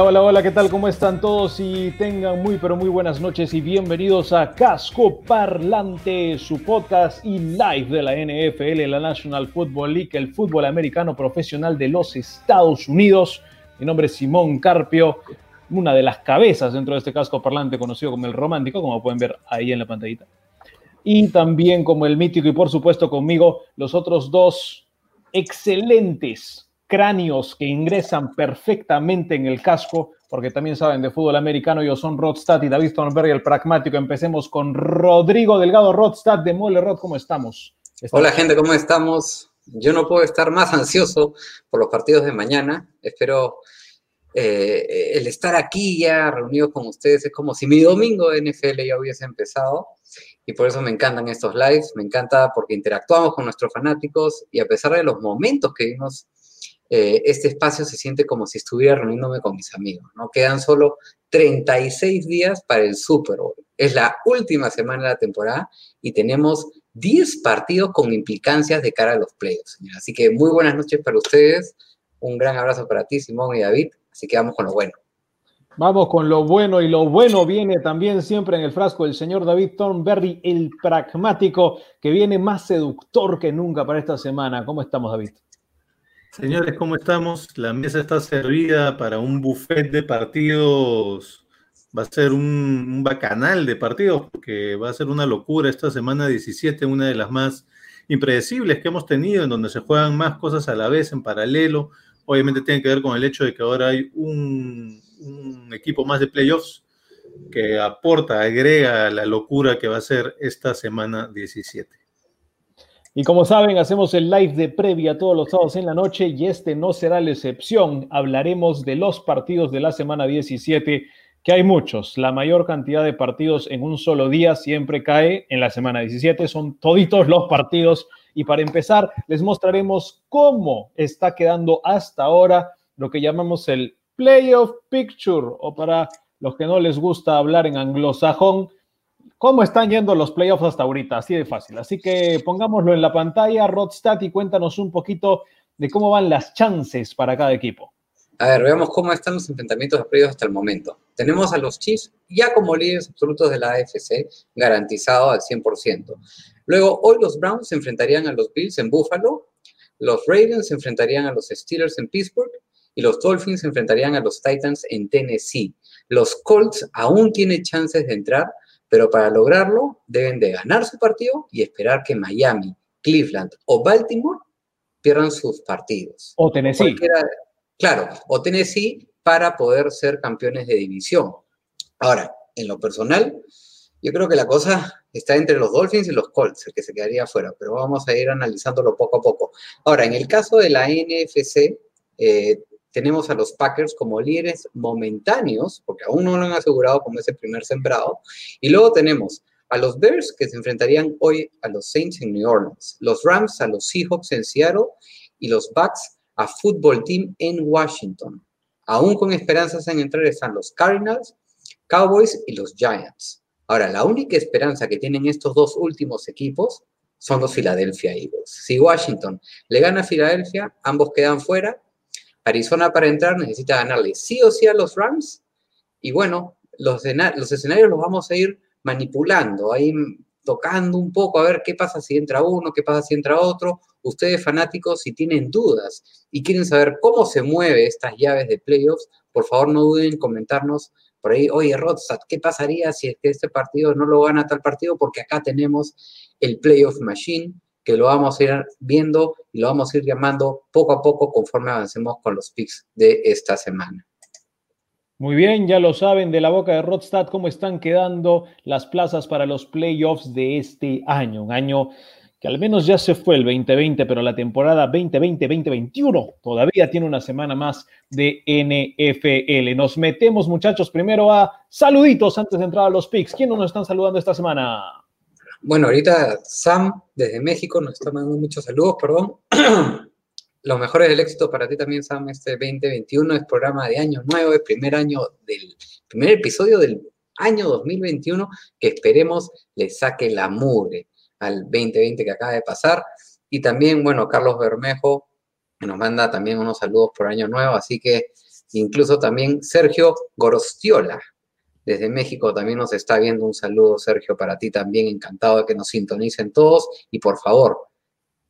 Hola, hola, hola, ¿qué tal? ¿Cómo están todos? Y tengan muy, pero muy buenas noches y bienvenidos a Casco Parlante, su podcast y live de la NFL, la National Football League, el fútbol americano profesional de los Estados Unidos. Mi nombre es Simón Carpio, una de las cabezas dentro de este Casco Parlante, conocido como el romántico, como pueden ver ahí en la pantallita. Y también como el mítico y por supuesto conmigo, los otros dos excelentes cráneos que ingresan perfectamente en el casco, porque también saben de fútbol americano, ellos son Rodstad y David Thornberry, el pragmático. Empecemos con Rodrigo Delgado Rodstad de Mole Rod, ¿cómo estamos? Hola gente, ¿cómo estamos? Yo no puedo estar más ansioso por los partidos de mañana. Espero eh, el estar aquí ya reunido con ustedes. Es como si mi domingo de NFL ya hubiese empezado. Y por eso me encantan estos lives. Me encanta porque interactuamos con nuestros fanáticos y a pesar de los momentos que vimos eh, este espacio se siente como si estuviera reuniéndome con mis amigos, ¿no? Quedan solo 36 días para el Super Bowl. Es la última semana de la temporada y tenemos 10 partidos con implicancias de cara a los playoffs. Así que muy buenas noches para ustedes. Un gran abrazo para ti, Simón y David. Así que vamos con lo bueno. Vamos con lo bueno y lo bueno viene también siempre en el frasco el señor David Thornberry, el pragmático, que viene más seductor que nunca para esta semana. ¿Cómo estamos, David? Señores, ¿cómo estamos? La mesa está servida para un buffet de partidos. Va a ser un, bacanal de partidos, porque va a ser una locura esta semana 17, una de las más impredecibles que hemos tenido, en donde se juegan más cosas a la vez, en paralelo. Obviamente tiene que ver con el hecho de que ahora hay un, un equipo más de playoffs que aporta, agrega la locura que va a ser esta semana 17. Y como saben, hacemos el live de previa todos los sábados en la noche y este no será la excepción. Hablaremos de los partidos de la semana 17, que hay muchos. La mayor cantidad de partidos en un solo día siempre cae en la semana 17. Son toditos los partidos. Y para empezar, les mostraremos cómo está quedando hasta ahora lo que llamamos el Playoff Picture, o para los que no les gusta hablar en anglosajón, cómo están yendo los playoffs hasta ahorita, así de fácil. Así que pongámoslo en la pantalla, Rodstat, y cuéntanos un poquito de cómo van las chances para cada equipo. A ver, veamos cómo están los enfrentamientos de hasta el momento. Tenemos a los Chiefs ya como líderes absolutos de la AFC, garantizado al 100%. Luego, hoy los Browns se enfrentarían a los Bills en Buffalo, los Ravens se enfrentarían a los Steelers en Pittsburgh y los Dolphins se enfrentarían a los Titans en Tennessee. Los Colts aún tienen chances de entrar, pero para lograrlo deben de ganar su partido y esperar que Miami, Cleveland o Baltimore pierdan sus partidos. O Tennessee. claro, o Tennessee para poder ser campeones de división. Ahora, en lo personal, yo creo que la cosa está entre los Dolphins y los Colts, el que se quedaría afuera, pero vamos a ir analizándolo poco a poco. Ahora, en el caso de la NFC, eh, tenemos a los Packers como líderes momentáneos, porque aún no lo han asegurado como ese primer sembrado. Y luego tenemos a los Bears que se enfrentarían hoy a los Saints en New Orleans, los Rams a los Seahawks en Seattle y los Bucks a Football Team en Washington. Aún con esperanzas en entrar están los Cardinals, Cowboys y los Giants. Ahora, la única esperanza que tienen estos dos últimos equipos son los Philadelphia Eagles. Si Washington le gana a Filadelfia, ambos quedan fuera Arizona para entrar necesita ganarle sí o sí a los Rams. Y bueno, los, los escenarios los vamos a ir manipulando, ahí tocando un poco a ver qué pasa si entra uno, qué pasa si entra otro. Ustedes fanáticos, si tienen dudas y quieren saber cómo se mueven estas llaves de playoffs, por favor no duden en comentarnos por ahí, oye, Rodstad, ¿qué pasaría si es que este partido no lo gana tal partido? Porque acá tenemos el Playoff Machine, que lo vamos a ir viendo y lo vamos a ir llamando poco a poco conforme avancemos con los picks de esta semana. Muy bien, ya lo saben de la boca de Rodstad cómo están quedando las plazas para los playoffs de este año. Un año que al menos ya se fue el 2020, pero la temporada 2020-2021 todavía tiene una semana más de NFL. Nos metemos, muchachos, primero a saluditos antes de entrar a los picks. ¿Quién nos están saludando esta semana? Bueno, ahorita Sam desde México nos está mandando muchos saludos, perdón. Los mejores del éxito para ti también, Sam, este 2021 es programa de año nuevo, el primer año del primer episodio del año 2021 que esperemos le saque la mugre al 2020 que acaba de pasar. Y también, bueno, Carlos Bermejo nos manda también unos saludos por año nuevo, así que incluso también Sergio Gorostiola desde México también nos está viendo un saludo, Sergio, para ti también, encantado de que nos sintonicen todos y por favor,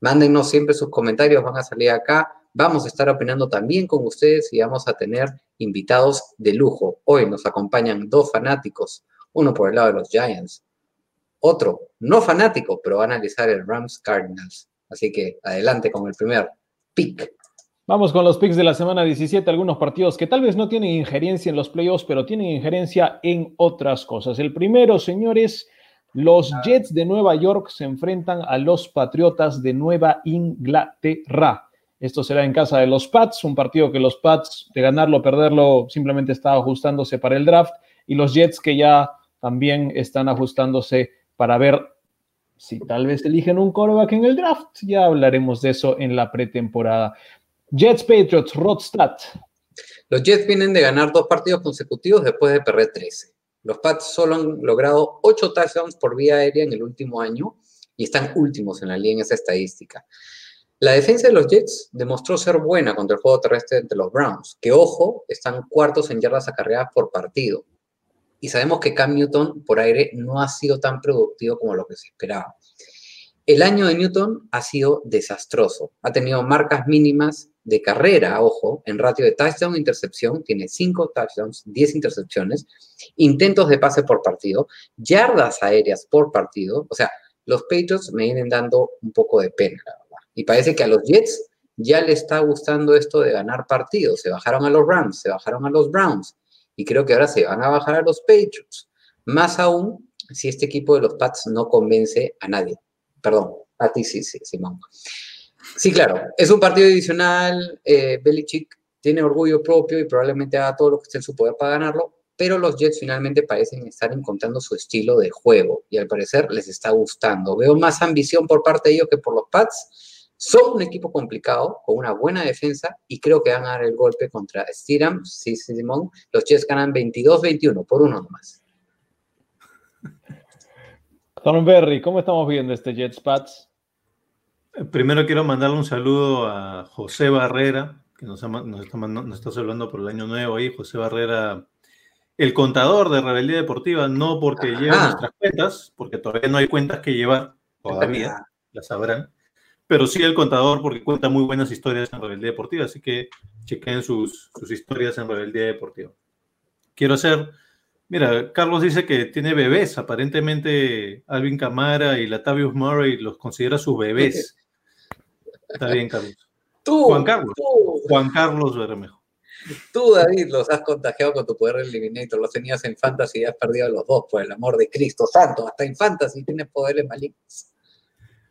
Mándenos siempre sus comentarios, van a salir acá. Vamos a estar opinando también con ustedes y vamos a tener invitados de lujo. Hoy nos acompañan dos fanáticos, uno por el lado de los Giants, otro no fanático, pero va a analizar el Rams Cardinals. Así que adelante con el primer pick. Vamos con los picks de la semana 17, algunos partidos que tal vez no tienen injerencia en los playoffs, pero tienen injerencia en otras cosas. El primero, señores, los Jets de Nueva York se enfrentan a los Patriotas de Nueva Inglaterra. Esto será en casa de los Pats, un partido que los Pats, de ganarlo o perderlo, simplemente está ajustándose para el draft. Y los Jets que ya también están ajustándose para ver si tal vez eligen un quarterback en el draft. Ya hablaremos de eso en la pretemporada. Jets Patriots, Rodstad. Los Jets vienen de ganar dos partidos consecutivos después de perder 13. Los Pats solo han logrado 8 touchdowns por vía aérea en el último año y están últimos en la liga en esa estadística. La defensa de los Jets demostró ser buena contra el juego terrestre entre los Browns, que ojo, están cuartos en yardas acarreadas por partido. Y sabemos que Cam Newton por aire no ha sido tan productivo como lo que se esperaba. El año de Newton ha sido desastroso. Ha tenido marcas mínimas de carrera, ojo, en ratio de touchdown intercepción, tiene 5 touchdowns, 10 intercepciones, intentos de pase por partido, yardas aéreas por partido. O sea, los Patriots me vienen dando un poco de pena, la verdad. Y parece que a los Jets ya le está gustando esto de ganar partidos. Se bajaron a los Rams, se bajaron a los Browns y creo que ahora se van a bajar a los Patriots. Más aún si este equipo de los Pats no convence a nadie. Perdón, a ti sí, sí, Simón. Sí, claro, es un partido adicional. Eh, Belichick tiene orgullo propio y probablemente haga todo lo que esté en su poder para ganarlo, pero los Jets finalmente parecen estar encontrando su estilo de juego y al parecer les está gustando. Veo más ambición por parte de ellos que por los Pats. Son un equipo complicado, con una buena defensa, y creo que van a dar el golpe contra Steedham, sí, Simón. Los Jets ganan 22-21, por uno nomás. Berry, ¿cómo estamos viendo este Jets Pats? Primero quiero mandarle un saludo a José Barrera, que nos, está, saludando por el año nuevo ahí. José Barrera, el contador de Rebeldía Deportiva, no porque lleve nuestras cuentas, porque todavía no hay cuentas que llevar, todavía, las sabrán, pero sí el contador porque cuenta muy buenas historias en Rebeldía Deportiva, así que chequen sus, sus historias en Rebeldía Deportiva. Quiero hacer Mira, Carlos dice que tiene bebés. Aparentemente, Alvin Camara y Latavius Murray los considera sus bebés. Está bien, Carlos. Tú, Juan Carlos. Juan Carlos Bermejo. Tú, David, los has contagiado con tu poder eliminator. Los tenías en Fantasy y has perdido a los dos, por el amor de Cristo Santo. Hasta en Fantasy tienes poderes malignos.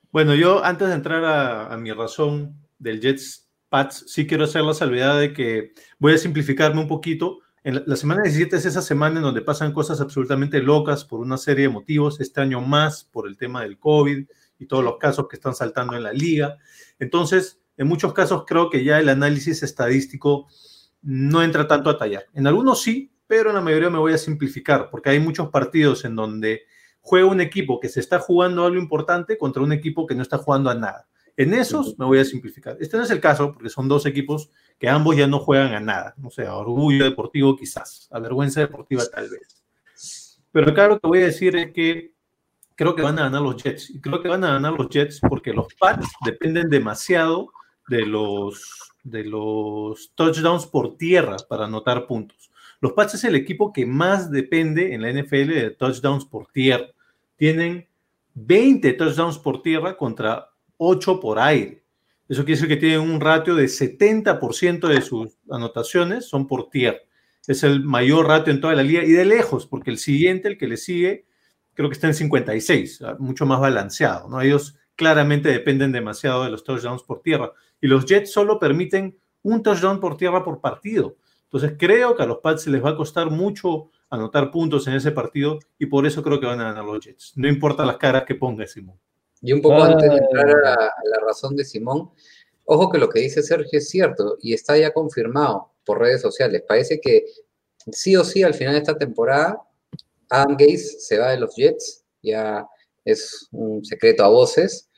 Bueno, yo antes de entrar a, a mi razón del Jets Pats, sí quiero hacer la salvedad de que voy a simplificarme un poquito la, semana 17 es esa semana en donde pasan cosas absolutamente locas por una serie de motivos, este año más por el tema del COVID y todos los casos que están saltando en la liga. Entonces, en muchos casos creo que ya el análisis estadístico no entra tanto a tallar. En algunos sí, pero en la mayoría me voy a simplificar, porque hay muchos partidos en donde juega un equipo que se está jugando algo importante contra un equipo que no está jugando a nada. En esos me voy a simplificar. Este no es el caso, porque son dos equipos que ambos ya no juegan a nada. No sé, a orgullo deportivo quizás, a vergüenza deportiva tal vez. Pero acá lo que voy a decir es que creo que van a ganar los Jets. Y creo que van a ganar los Jets porque los Pats dependen demasiado de los, de los touchdowns por tierra para anotar puntos. Los Pats es el equipo que más depende en la NFL de touchdowns por tierra. Tienen 20 touchdowns por tierra contra 8 por aire. Eso quiere decir que tienen un ratio de 70% de sus anotaciones son por tierra. Es el mayor ratio en toda la liga y de lejos, porque el siguiente, el que le sigue, creo que está en 56, mucho más balanceado. ¿no? Ellos claramente dependen demasiado de los touchdowns por tierra. Y los Jets solo permiten un touchdown por tierra por partido. Entonces creo que a los Pats les va a costar mucho anotar puntos en ese partido y por eso creo que van a ganar los Jets. No importa las caras que ponga Simón. Y un poco antes de entrar a, la razón de Simón, ojo que lo que dice Sergio es cierto y está ya confirmado por redes sociales. Parece que sí o sí al final de esta temporada Adam Gaze se va de los Jets, ya es un secreto a voces,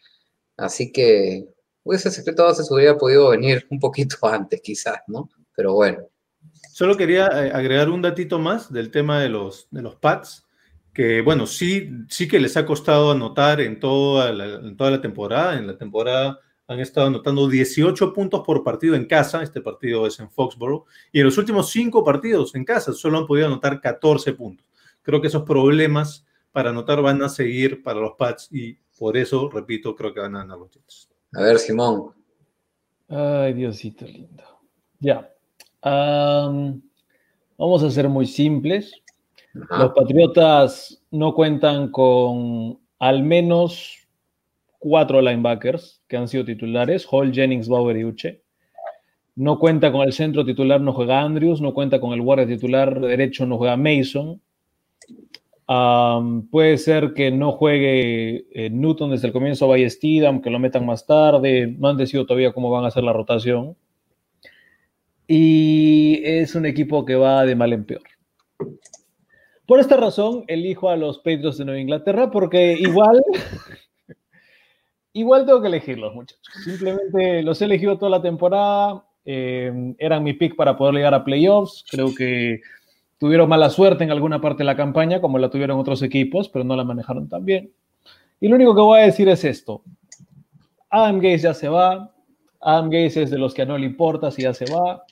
así que pues, ese secreto a voces hubiera podido venir un poquito antes quizás, ¿no? Pero bueno. Solo quería eh, agregar un datito más del tema de los, de los Pats que bueno, sí, sí que les ha costado anotar en toda, la, en toda la temporada. En la temporada han estado anotando 18 puntos por partido en casa, este partido es en Foxborough, y en los últimos cinco partidos en casa solo han podido anotar 14 puntos. Creo que esos problemas para anotar van a seguir para los Pats y por eso, repito, creo que van a ganar los Jets. A ver, Simón. Ay, Diosito lindo. Ya. vamos a ser muy simples. Los Patriotas no cuentan con al menos cuatro linebackers que han sido titulares, Hall, Jennings, Bauer y Uche. No cuenta con el centro titular, no juega Andrews, no cuenta con el guardia titular derecho, no juega Mason. puede ser que no juegue eh, Newton desde el comienzo, vaya Steedham, que lo metan más tarde. No han decidido todavía cómo van a hacer la rotación. Y es un equipo que va de mal en peor. Por esta razón, elijo a los Patriots de Nueva Inglaterra porque igual, igual tengo que elegirlos, muchachos. Simplemente los he elegido toda la temporada. Eh, eran mi pick para poder llegar a playoffs. Creo que tuvieron mala suerte en alguna parte de la campaña, como la tuvieron otros equipos, pero no la manejaron tan bien. Y lo único que voy a decir es esto. Adam Gaze ya se va. Adam Gaze es de los que no le importa si ya se va.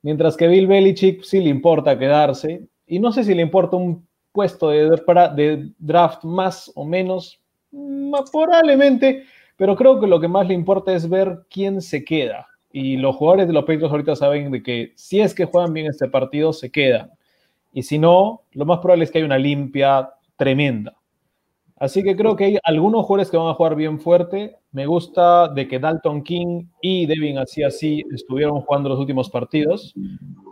Mientras que Bill Belichick sí le importa quedarse y no sé si le importa un puesto de, draft más o menos, mm, probablemente, pero creo que lo que más le importa es ver quién se queda. Y los jugadores de los Patriots ahorita saben de que si es que juegan bien este partido, se quedan. Y si no, lo más probable es que haya una limpia tremenda. Así que creo que hay algunos jugadores que van a jugar bien fuerte. Me gusta de que Dalton King y Devin así así estuvieron jugando los últimos partidos.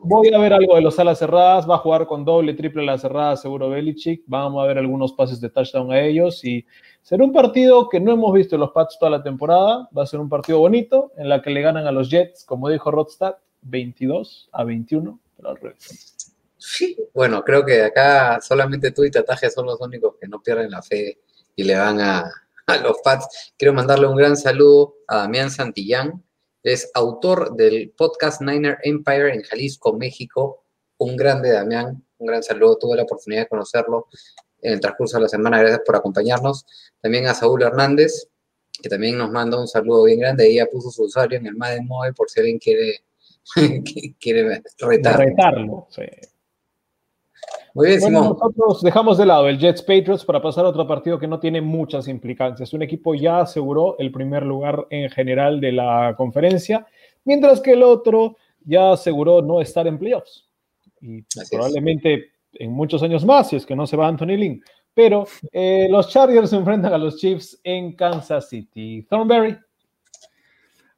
Voy a ver algo de los alas cerradas. Va a jugar con doble, triple alas cerradas, seguro Belichick. Vamos a ver algunos pases de touchdown a ellos. Y será un partido que no hemos visto en los Pats toda la temporada. Va a ser un partido bonito en la que le ganan a los Jets, como dijo Rodstad, 22 a 21, pero al revés. Sí, bueno, creo que acá solamente tú y Tataje son los únicos que no pierden la fe y le van a, los Pats. Quiero mandarle un gran saludo a Damián Santillán. Es autor del podcast Niner Empire en Jalisco, México. Un grande Damián, un gran saludo. Tuve la oportunidad de conocerlo en el transcurso de la semana. Gracias por acompañarnos. También a Saúl Hernández, que también nos manda un saludo bien grande. Ella puso su usuario en el Madden por si alguien quiere, quiere retarlo. Sí. Muy bien, bueno, Nosotros dejamos de lado el Jets Patriots para pasar a otro partido que no tiene muchas implicancias. Un equipo ya aseguró el primer lugar en general de la conferencia, mientras que el otro ya aseguró no estar en playoffs. Y probablemente en muchos años más, si es que no se va Anthony Lynn. Pero eh, los Chargers se enfrentan a los Chiefs en Kansas City. Thornberry.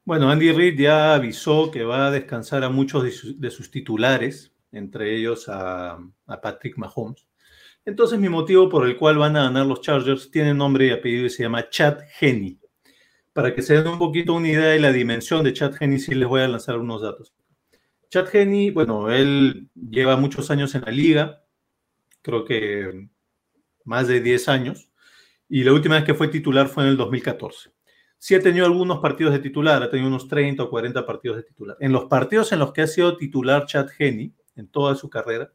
Bueno, Andy Reid ya avisó que va a descansar a muchos de sus titulares entre ellos a, Patrick Mahomes. Entonces mi motivo por el cual van a ganar los Chargers tiene nombre y apellido y se llama Chad Henney. Para que se den un poquito una idea de la dimensión de Chad Henney, sí les voy a lanzar unos datos. Chad Henney, bueno, él lleva muchos años en la liga, creo que más de 10 años, y la última vez que fue titular fue en el 2014 sí ha tenido algunos partidos de titular, ha tenido unos 30 o 40 partidos de titular. En los partidos en los que ha sido titular Chad Henney, en toda su carrera,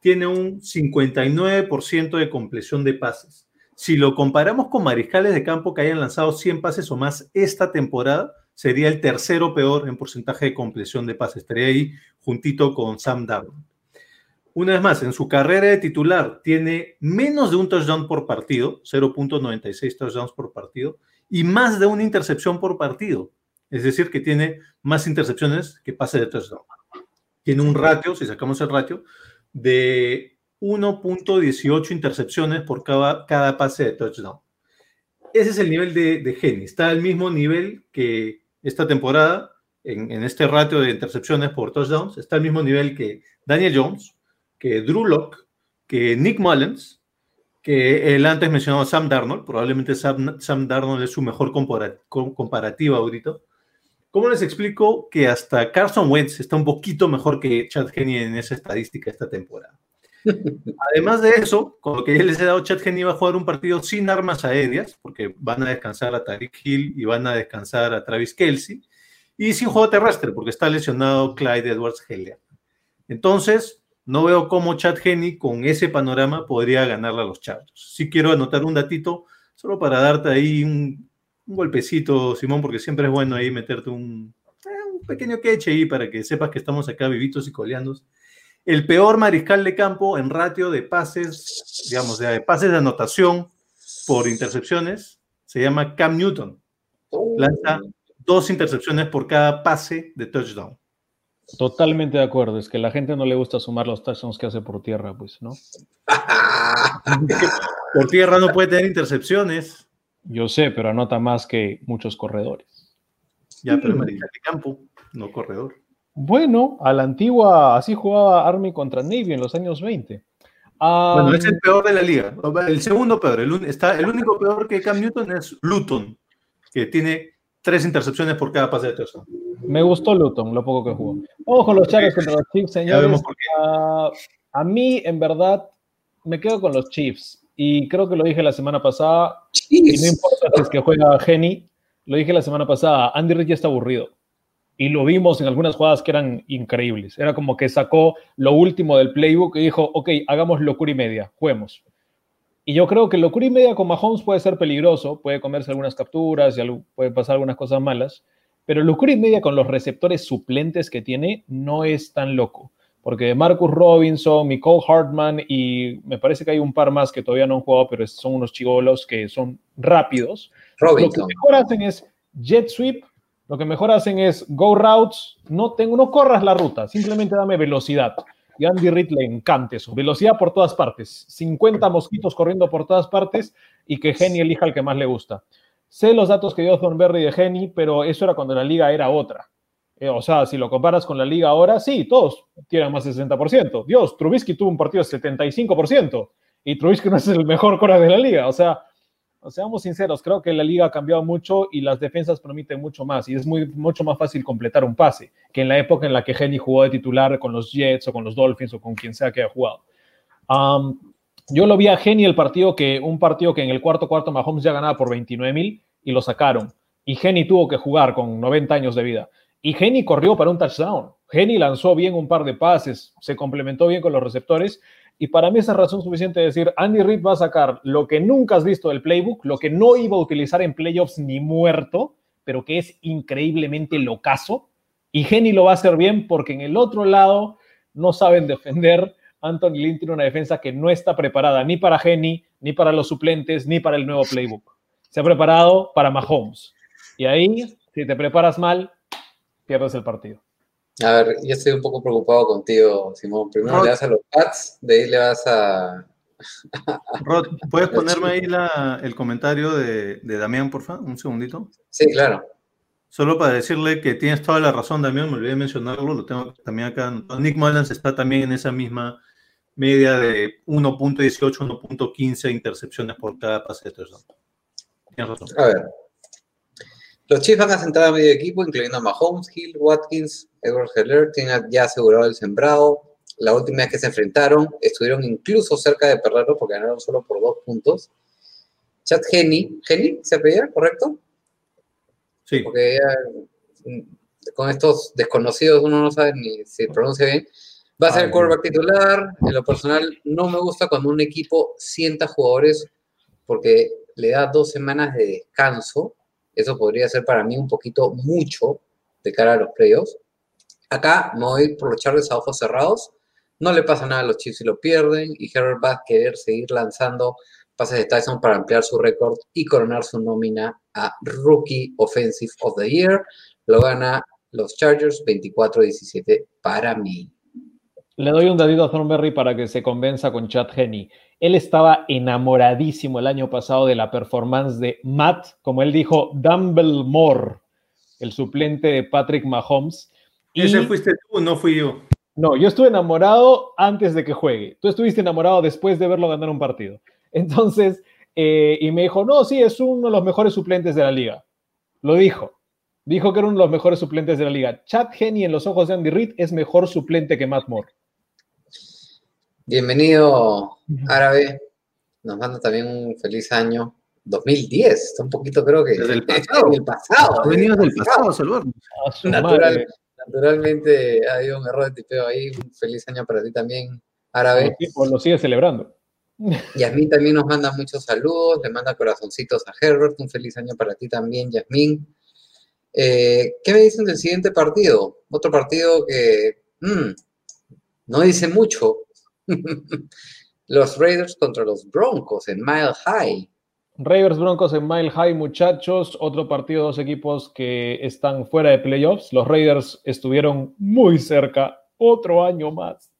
tiene un 59% de compleción de pases. Si lo comparamos con mariscales de campo que hayan lanzado 100 pases o más esta temporada, sería el tercero peor en porcentaje de compleción de pases. Estaría ahí juntito con Sam Darnold. una vez más, en su carrera de titular tiene menos de un touchdown por partido, 0.96 touchdowns por partido, y más de una intercepción por partido. Es decir, que tiene más intercepciones que pase de touchdown. Tiene un ratio, si sacamos el ratio, de 1.18 intercepciones por cada, cada, pase de touchdown. Ese es el nivel de, de Geni. Está al mismo nivel que esta temporada, en, en, este ratio de intercepciones por touchdowns, está al mismo nivel que Daniel Jones, que Drew Locke, que Nick Mullens, que el antes mencionado Sam Darnold, probablemente Sam, Sam Darnold es su mejor comparativa ahorita. ¿Cómo les explico que hasta Carson Wentz está un poquito mejor que Chad Henney en esa estadística esta temporada? Además de eso, con lo que ya les he dado, Chad Henney va a jugar un partido sin armas aéreas, porque van a descansar a Tariq Hill y van a descansar a Travis Kelsey, y sin juego terrestre, porque está lesionado Clyde Edwards Heller. Entonces, no veo cómo Chad Henney con ese panorama podría ganarle a los Chargers. Sí quiero anotar un datito, solo para darte ahí un, un golpecito, Simón, porque siempre es bueno ahí meterte un, eh, un pequeño queche ahí para que sepas que estamos acá vivitos y coleando. El peor mariscal de campo en ratio de pases, digamos, de pases de anotación por intercepciones, se llama Cam Newton. Lanza dos intercepciones por cada pase de touchdown. Totalmente de acuerdo, es que a la gente no le gusta sumar los touchdowns que hace por tierra, pues, ¿no? por tierra no puede tener intercepciones. Yo sé, pero anota más que muchos corredores. Ya, pero mariscal de campo, no corredor. Bueno, a la antigua, así jugaba Army contra Navy en los años 20. Um, bueno, es el peor de la liga. El segundo peor. El, está, el único peor que Cam Newton es Luton, que tiene tres intercepciones por cada pase de touchdown. Me gustó Luton, lo poco que jugó. Vamos con los Chargers contra los Chiefs, señores. Uh, a mí, en verdad, me quedo con los Chiefs. Y creo que lo dije la semana pasada. Y no importa si es que juega Geni. Lo dije la semana pasada. Andy Reid ya está aburrido. Y lo vimos en algunas jugadas que eran increíbles. Era como que sacó lo último del playbook y dijo, ok, hagamos locura y media, juguemos. Y yo creo que locura y media con Mahomes puede ser peligroso, puede comerse algunas capturas y puede pasar algunas cosas malas, pero locura y media con los receptores suplentes que tiene no es tan loco, porque Marcus Robinson, Nicole Hartman y me parece que hay un par más que todavía no han jugado, pero son unos chivolos que son rápidos. Robinson. Lo que mejor hacen es jet sweep, lo que mejor hacen es go routes, no, tengo, no corras la ruta, simplemente dame velocidad. Y Andy Reid le encanta eso. Velocidad por todas partes. 50 mosquitos corriendo por todas partes y que Geni elija el que más le gusta. Sé los datos que dio Thornberry de Geni, pero eso era cuando la liga era otra. Eh, o sea, si lo comparas con la liga ahora, sí, todos tienen más de 60%. Dios, Trubisky tuvo un partido de 75% y Trubisky no es el mejor cora de la liga. O sea, seamos sinceros, creo que la liga ha cambiado mucho y las defensas permiten mucho más y es muy, mucho más fácil completar un pase que en la época en la que Henny jugó de titular con los Jets o con los Dolphins o con quien sea que haya jugado. Yo lo vi a Henny el partido que, un partido que en el cuarto cuarto Mahomes ya ganaba por 29 mil y lo sacaron. Y Henny tuvo que jugar con 90 años de vida. Y Henny corrió para un touchdown. Henny lanzó bien un par de pases, se complementó bien con los receptores y para mí esa es razón suficiente de decir, Andy Reid va a sacar lo que nunca has visto del playbook, lo que no iba a utilizar en playoffs ni muerto, pero que es increíblemente locazo. Y Geni lo va a hacer bien porque en el otro lado no saben defender. Anthony Lynn tiene una defensa que no está preparada ni para Geni, ni para los suplentes, ni para el nuevo playbook. Se ha preparado para Mahomes. Y ahí, si te preparas mal, pierdes el partido. A ver, yo estoy un poco preocupado contigo, Simón. Primero le das a los Pats, de ahí le vas a. Rod, ¿puedes ponerme ahí el comentario de, de Damián, por favor? Un segundito. Sí, claro. Solo para decirle que tienes toda la razón, Damián, me olvidé de mencionarlo, lo tengo también acá. Nick Mullins está también en esa misma media de 1.18, 1.15 intercepciones por cada pase de touchdown. Tienes razón. A ver, los Chiefs van a sentar a medio equipo, incluyendo a Mahomes, Hill, Watkins, Edward Heller, tienen ya asegurado el sembrado. La última vez que se enfrentaron, estuvieron incluso cerca de perderlo porque ganaron solo por dos puntos. Chad Henny, ¿Henny se apellida, correcto? Sí. Porque ya, mm, con estos desconocidos uno no sabe ni si pronuncia bien. Va a ser el quarterback titular. En lo personal, no me gusta cuando un equipo sienta jugadores porque le da dos semanas de descanso eso podría ser para mí un poquito mucho de cara a los playoffs. Acá me voy por los Chargers a ojos cerrados. No le pasa nada a los Chiefs si lo pierden y Herbert va a querer seguir lanzando pases de Tyson para ampliar su récord y coronar su nómina a Rookie Offensive of the Year. Lo gana los Chargers 24-17 para mí. Le doy un dadito a Thornberry para que se convenza con Chad Henney. Él estaba enamoradísimo el año pasado de la performance de Matt, como él dijo, Dumbledore, el suplente de Patrick Mahomes. Y... Ese fuiste tú, no fui yo. No, yo estuve enamorado antes de que juegue. Tú estuviste enamorado después de verlo ganar un partido. Entonces, eh, y me dijo, no, sí, es uno de los mejores suplentes de la liga. Lo dijo. Dijo que era uno de los mejores suplentes de la liga. Chad Henney en los ojos de Andy Reid es mejor suplente que Matt Moore. Bienvenido, Árabe. Nos manda también un feliz año 2010. Está un poquito, creo que. Desde el pasado. el pasado. Venido del pasado. Natural, naturalmente ha habido un error de tipeo ahí. Un feliz año para ti también, Árabe. Pues lo sigue celebrando. Yasmín también nos manda muchos saludos, le manda corazoncitos a Herbert, un feliz año para ti también, Yasmín. Eh, ¿Qué me dicen del siguiente partido? Otro partido que mm, no dice mucho. los Raiders contra los Broncos en Mile High. Raiders Broncos en Mile High, muchachos. Otro partido, dos equipos que están fuera de playoffs. Los Raiders estuvieron muy cerca, otro año más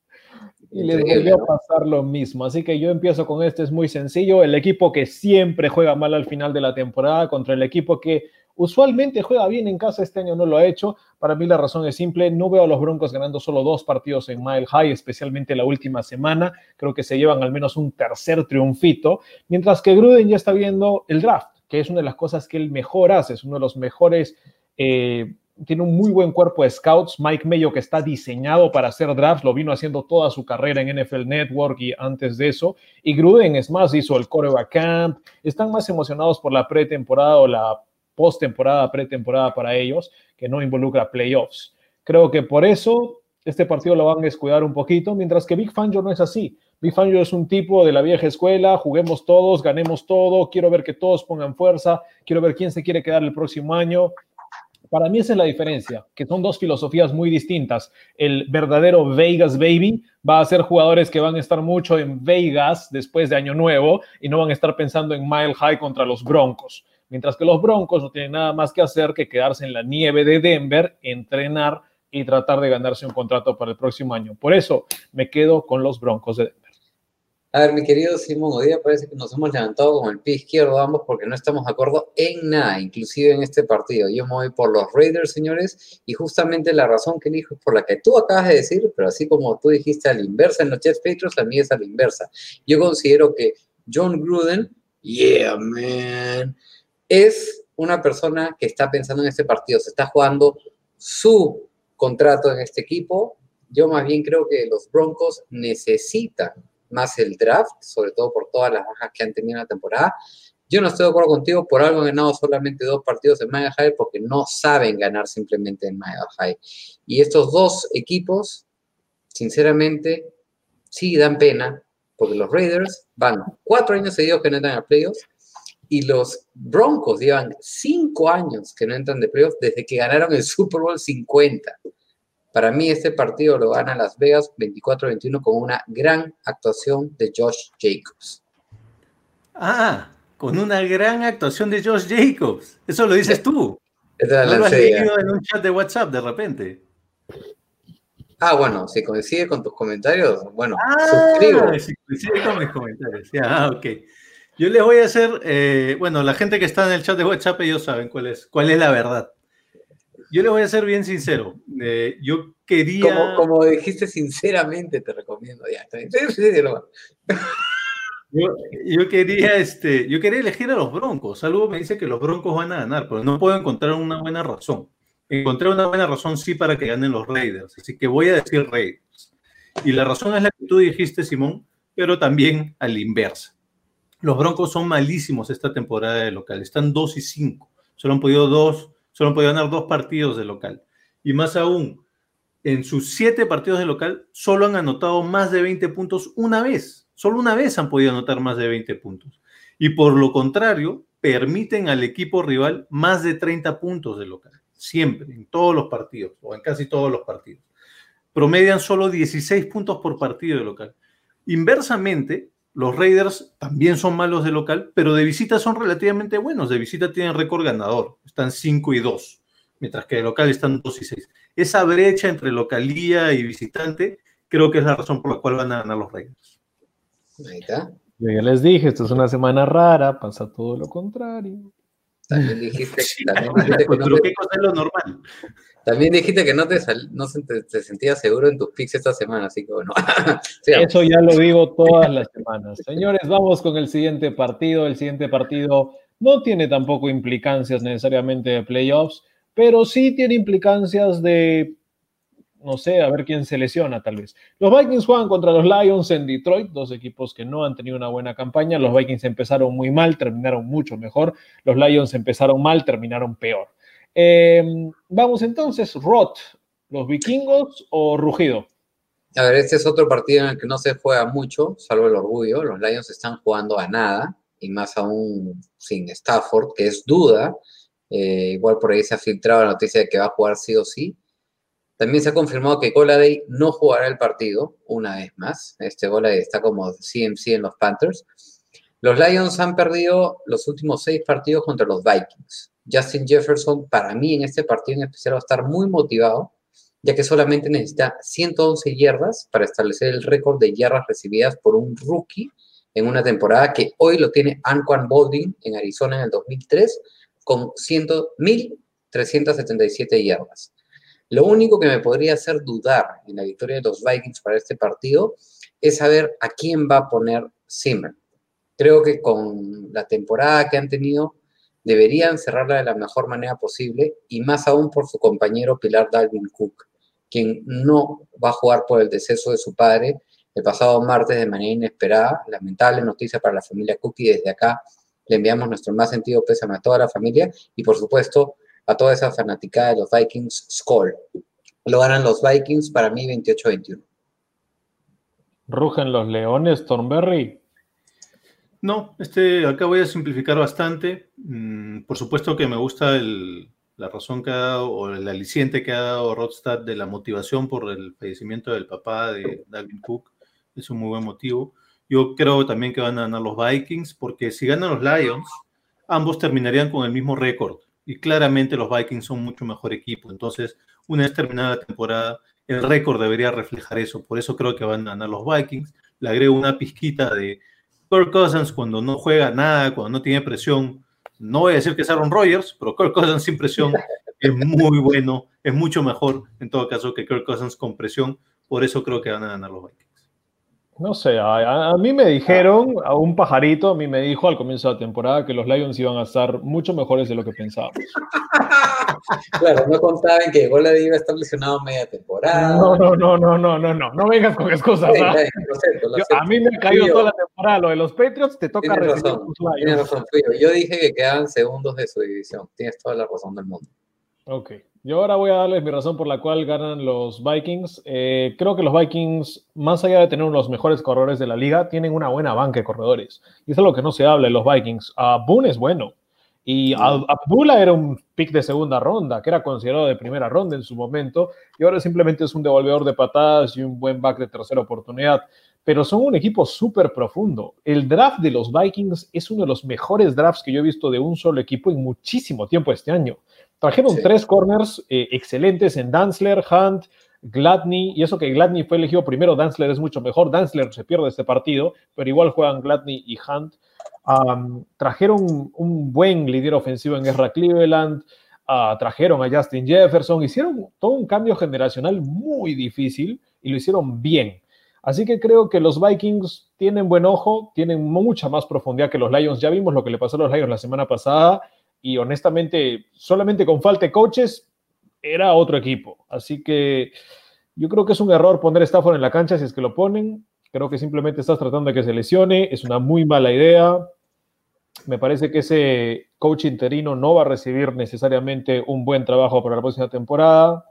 y les volvió a pasar lo mismo. Así que yo empiezo con este, es muy sencillo. El equipo que siempre juega mal al final de la temporada contra el equipo que usualmente juega bien en casa, este año no lo ha hecho. Para mí la razón es simple, no veo a los Broncos ganando solo dos partidos en Mile High, especialmente la última semana. Creo que se llevan al menos un tercer triunfito, mientras que Gruden ya está viendo el draft, que es una de las cosas que él mejor hace, es uno de los mejores... Eh, tiene un muy buen cuerpo de scouts. Mike Mayo, que está diseñado para hacer drafts, lo vino haciendo toda su carrera en NFL Network y antes de eso. Y Gruden, es más, hizo el coreback camp. Están más emocionados por la pretemporada o la postemporada, pretemporada para ellos, que no involucra playoffs. Creo que por eso este partido lo van a descuidar un poquito, mientras que Big Fangio no es así. Big Fangio es un tipo de la vieja escuela, juguemos todos, ganemos todo, quiero ver que todos pongan fuerza, quiero ver quién se quiere quedar el próximo año. Para mí esa es la diferencia, que son dos filosofías muy distintas. El verdadero Vegas Baby va a ser jugadores que van a estar mucho en Vegas después de Año Nuevo y no van a estar pensando en Mile High contra los Broncos. Mientras que los Broncos no tienen nada más que hacer que quedarse en la nieve de Denver, entrenar y tratar de ganarse un contrato para el próximo año. Por eso me quedo con los Broncos de Denver. A ver, mi querido Simón Odía, parece que nos hemos levantado con el pie izquierdo ambos porque no estamos de acuerdo en nada, inclusive en este partido. Yo me voy por los Raiders, señores, y justamente la razón que elijo es por la que tú acabas de decir, pero así como tú dijiste a la inversa en los Jets Patriots, a mí es a la inversa. Yo considero que John Gruden, yeah, man, es una persona que está pensando en este partido, se está jugando su contrato en este equipo. Yo más bien creo que los Broncos necesitan más el draft, sobre todo por todas las bajas que han tenido en la temporada. Yo no estoy de acuerdo contigo, por algo han ganado solamente dos partidos en Maya High porque no saben ganar simplemente en Maya High. Y estos dos equipos, sinceramente, sí dan pena, porque los Raiders van cuatro años seguidos que no entran a playoffs y los Broncos llevan cinco años que no entran de playoffs desde que ganaron el Super Bowl 50. Para mí este partido lo gana Las Vegas 24-21 con una gran actuación de Josh Jacobs. Ah, con una gran actuación de Josh Jacobs. Eso lo dices tú. ¿No lo has leído en un chat de WhatsApp de repente? Ah, bueno, si coincide con tus comentarios, bueno, ah, suscribo. Si coincide con mis comentarios, ah, ok. Yo les voy a hacer, eh, bueno, la gente que está en el chat de WhatsApp, ellos saben cuál es, cuál es la verdad. Yo le voy a ser bien sincero. Eh, yo quería. Como, dijiste sinceramente, te recomiendo. Ya, yo, yo, quería, este, yo quería elegir a los Broncos. Algo me dice que los Broncos van a ganar, pero no puedo encontrar una buena razón. Encontré una buena razón sí para que ganen los Raiders, así que voy a decir Raiders. Y la razón es la que tú dijiste, Simón, pero también a la inversa. Los Broncos son malísimos esta temporada de local, están 2 y 5. Solo han podido dos Solo han podido ganar dos partidos de local. Y más aún, en sus siete partidos de local, solo han anotado más de 20 puntos una vez. Solo una vez han podido anotar más de 20 puntos. Y por lo contrario, permiten al equipo rival más de 30 puntos de local. Siempre, en todos los partidos, o en casi todos los partidos. promedian solo 16 puntos por partido de local. Inversamente, los Raiders también son malos de local, pero de visita son relativamente buenos. De visita tienen récord ganador, están 5 y 2, mientras que de local están 2 y 6. Esa brecha entre localía y visitante creo que es la razón por la cual van a ganar los Raiders. Ahí está. Yo ya les dije, esto es una semana rara, pasa todo lo contrario. También dijiste, también dijiste que no te, lo normal. También dijiste que no te, no te, sentías seguro en tus picks esta semana, así que bueno. Eso ya lo digo todas las semanas. Señores, vamos con el siguiente partido. El siguiente partido no tiene tampoco implicancias necesariamente de playoffs, pero sí tiene implicancias de no sé, a ver quién se lesiona tal vez. Los Vikings juegan contra los Lions en Detroit, dos equipos que no han tenido una buena campaña. Los Vikings empezaron muy mal, terminaron mucho mejor. Los Lions empezaron mal, terminaron peor. Em, vamos entonces, Rot, ¿los vikingos o Rugido? A ver, este es otro partido en el que no se juega mucho, salvo el orgullo. Los Lions están jugando a nada, y más aún sin Stafford, que es duda. Eh, igual por ahí se ha filtrado la noticia de que va a jugar sí o sí. También se ha confirmado que Goladay no jugará el partido una vez más. Este Goladay está como CMC en los Panthers. Los Lions han perdido los últimos seis partidos contra los Vikings. Justin Jefferson, para mí en este partido en especial, va a estar muy motivado, ya que solamente necesita 111 yardas para establecer el récord de yardas recibidas por un rookie en una temporada que hoy lo tiene Anquan Bolding en Arizona en el 2003 con 100.377 yardas. Lo único que me podría hacer dudar en la victoria de los Vikings para este partido es saber a quién va a poner Zimmer. Creo que con la temporada que han tenido deberían cerrarla de la mejor manera posible y más aún por su compañero Pilar Dalvin Cook, quien no va a jugar por el deceso de su padre el pasado martes de manera inesperada. Lamentable noticia para la familia Cook y desde acá le enviamos nuestro más sentido pésame a toda la familia y por supuesto a toda esa fanaticada de los Vikings, score. Lo ganan los Vikings para mí 28-21. ¿Rugen los Leones, Thornberry? No, este, acá voy a simplificar bastante. Mm, por supuesto que me gusta la razón que ha dado o el aliciente que ha dado Rodstad de la motivación por el fallecimiento del papá de Dalvin Cook. Es un muy buen motivo. Yo creo también que van a ganar los Vikings porque si ganan los Lions, ambos terminarían con el mismo récord y claramente los Vikings son mucho mejor equipo. Entonces, una vez terminada la temporada, el récord debería reflejar eso. Por eso creo que van a ganar los Vikings. Le agrego una pizquita de Kirk Cousins cuando no juega nada, cuando no tiene presión. No voy a decir que es Aaron Rodgers, pero Kirk Cousins sin presión es muy bueno, es mucho mejor en todo caso que Kirk Cousins con presión. Por eso creo que van a ganar los Vikings. No sé, a, mí me dijeron, a un pajarito, a mí me dijo al comienzo de la temporada que los Lions iban a estar mucho mejores de lo que pensábamos. claro, no contaban que Gola iba a estar lesionado media temporada. No, no, no, no, no, no, no, no vengas con excusas. ¿ah? a mí me caído toda la temporada lo de los Patriots, te toca tienes razón, tienes razón, Yo dije que quedaban segundos de su división, tienes toda la razón del mundo. Ok. Yo ahora voy a darles mi razón por la cual ganan los Vikings. Eh, creo que los Vikings, más allá de tener uno de los mejores corredores de la liga, tienen una buena banca de corredores. Y eso es lo que no se habla de los Vikings. Uh, Boone es bueno. Y Abdullah era un pick de segunda ronda, que era considerado de primera ronda en su momento, y ahora simplemente es un devolvedor de patadas y un buen back de tercera oportunidad. Pero son un equipo súper profundo. El draft de los Vikings es uno de los mejores drafts que yo he visto de un solo equipo en muchísimo tiempo este año. Trajeron tres corners eh, excelentes en Danzler, Hunt, Gladney, y eso que Gladney fue elegido primero, Danzler es mucho mejor, Danzler se pierde este partido, pero igual juegan Gladney y Hunt. trajeron un buen líder ofensivo en guerra Cleveland, uh, trajeron a Justin Jefferson, hicieron todo un cambio generacional muy difícil y lo hicieron bien. Así que creo que los Vikings tienen buen ojo, tienen mucha más profundidad que los Lions. Ya vimos lo que le pasó a los Lions la semana pasada y honestamente, solamente con falta de coaches, era otro equipo. Así que yo creo que es un error poner Stafford en la cancha si es que lo ponen. Creo que simplemente estás tratando de que se lesione. Es una muy mala idea. Me parece que ese coach interino no va a recibir necesariamente un buen trabajo para la próxima temporada.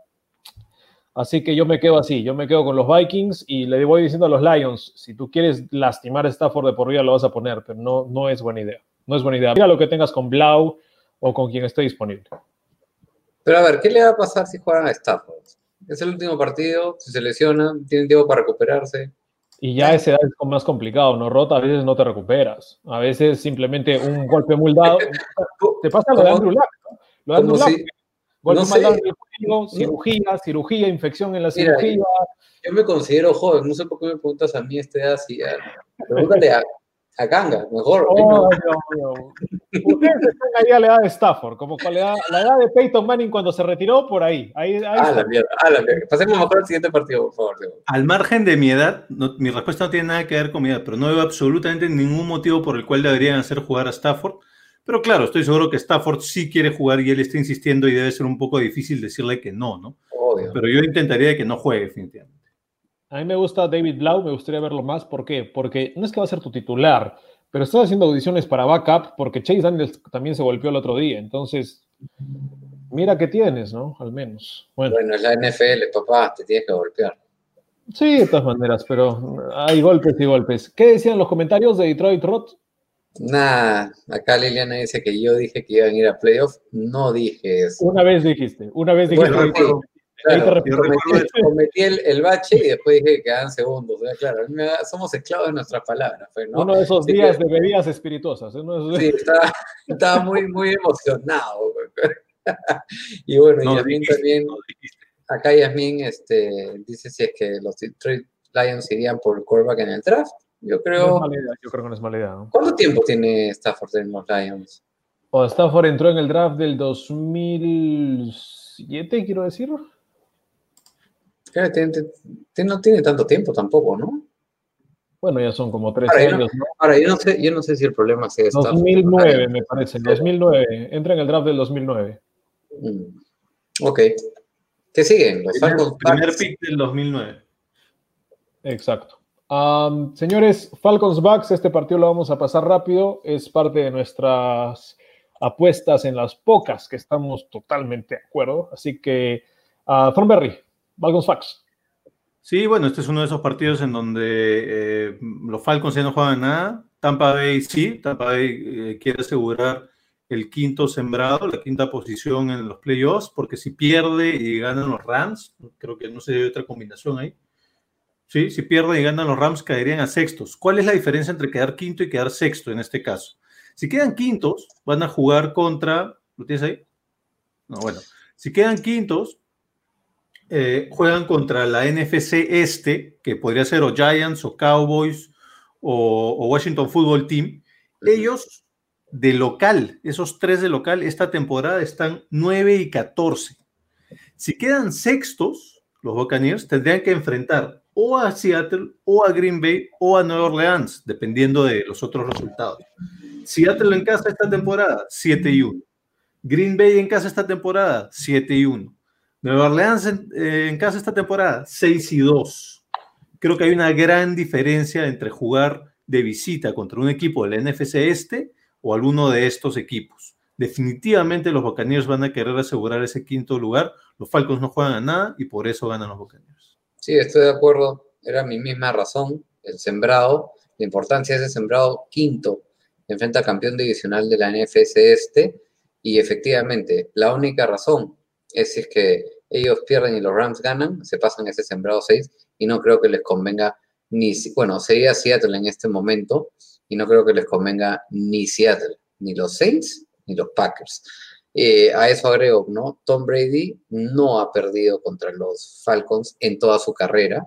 Así que yo me quedo así, yo me quedo con los Vikings y le voy diciendo a los Lions, si tú quieres lastimar a Stafford de por vida lo vas a poner, pero no, no es buena idea. No es buena idea. Mira lo que tengas con Blau, o con quien esté disponible. Pero a ver, ¿qué le va a pasar si juegan a Stafford? Es el último partido, si se lesiona, tiene tiempo para recuperarse. Y ya ese es más complicado, ¿no? Rota, a veces no te recuperas. A veces simplemente un golpe muy dado. Te pasa lo de Andrew Luck, ¿no? Lo de Andrew Luck. Si, golpe no mal dado juego, cirugía, cirugía, infección en la cirugía. Mira, yo me considero joven, no sé por qué me preguntas a mí esta edad si ya. Pregúntale a, a Ganga, mejor. Oh, Ustedes están ahí a la edad de Stafford, como la edad, la edad de Peyton Manning cuando se retiró, por ahí. ahí, ahí ah, la mierda, ah, la mierda. Pasemos mejor al siguiente partido, por favor. Al margen de mi edad, no, mi respuesta no tiene nada que ver con mi edad, pero no veo absolutamente ningún motivo por el cual deberían hacer jugar a Stafford. Pero claro, estoy seguro que Stafford sí quiere jugar y él está insistiendo y debe ser un poco difícil decirle que no, ¿no? Obvio. Pero yo intentaría que no juegue, definitivamente. A mí me gusta David Blau, me gustaría verlo más. ¿Por qué? Porque no es que va a ser tu titular, pero estás haciendo audiciones para backup porque Chase Daniels también se golpeó el otro día. Entonces, mira qué tienes, ¿no? Al menos. Bueno, es la NFL, papá, te tienes que golpear. Sí, de todas maneras, pero hay golpes y golpes. ¿Qué decían los comentarios de Detroit Rot? Nada, acá Liliana dice que yo dije que iban a ir a playoff. No dije eso. Una vez dijiste, una vez dijiste. Bueno, Claro, cometí, el, bache y después dije que quedaban segundos. claro, somos esclavos de nuestras palabras. Pues, Uno de esos días de bebidas espirituosas. Sí, estaba, muy, muy emocionado. y bueno, Yasmin también, acá Yasmin este, dice si es que los Detroit Lions irían por el quarterback en el draft. Yo creo, yo creo que no es mala idea. ¿Cuánto tiempo tiene Stafford en los Lions? O Stafford entró en el draft del 2007, quiero decirlo no tiene tanto tiempo tampoco, ¿no? Bueno, ya son como tres años. ¿no? Ahora, yo no, sé, yo no sé si el problema es esta. 2009, me parece. 2009. Entra en el draft del 2009. Mm. Ok. ¿Qué siguen? Los primer, Falcons primer pick del 2009. Exacto. señores, Falcons Bucks, este partido lo vamos a pasar rápido. Es parte de nuestras apuestas en las pocas que estamos totalmente de acuerdo. Así que, uh, Thornberry, Falcons Fax. Sí, bueno, este es uno de esos partidos en donde eh, los Falcons ya no juegan nada. Tampa Bay sí, Tampa Bay eh, quiere asegurar el quinto sembrado, la quinta posición en los playoffs, porque si pierde y ganan los Rams, creo que no sé otra combinación ahí. Sí, si pierde y ganan los Rams, caerían a sextos. ¿Cuál es la diferencia entre quedar quinto y quedar sexto en este caso? Si quedan quintos, van a jugar contra. ¿Lo tienes ahí? No, bueno. Si quedan quintos, eh, juegan contra la NFC Este, que podría ser o Giants o Cowboys o, Washington Football Team. Ellos de local, esos tres de local, esta temporada están 9 y 14. Si quedan sextos, los Buccaneers tendrían que enfrentar o a Seattle o a Green Bay o a Nueva Orleans, dependiendo de los otros resultados. Seattle en casa esta temporada, 7 y 1. Green Bay en casa esta temporada, 7 y 1. Nueva Orleans eh, en, casa esta temporada, 6 y 2. Creo que hay una gran diferencia entre jugar de visita contra un equipo del NFC Este o alguno de estos equipos. Definitivamente los Buccaneers van a querer asegurar ese quinto lugar. Los Falcons no juegan a nada y por eso ganan los Buccaneers. Sí, estoy de acuerdo. Era mi misma razón. El sembrado, la importancia de ese sembrado quinto enfrenta campeón divisional de la NFC Este. Y efectivamente, la única razón es si es que ellos pierden y los Rams ganan, se pasan ese sembrado 6 y no creo que les convenga ni, bueno, sería Seattle en este momento y no creo que les convenga ni Seattle, ni los Saints, ni los Packers. Eh, a eso agrego, ¿no? Tom Brady no ha perdido contra los Falcons en toda su carrera.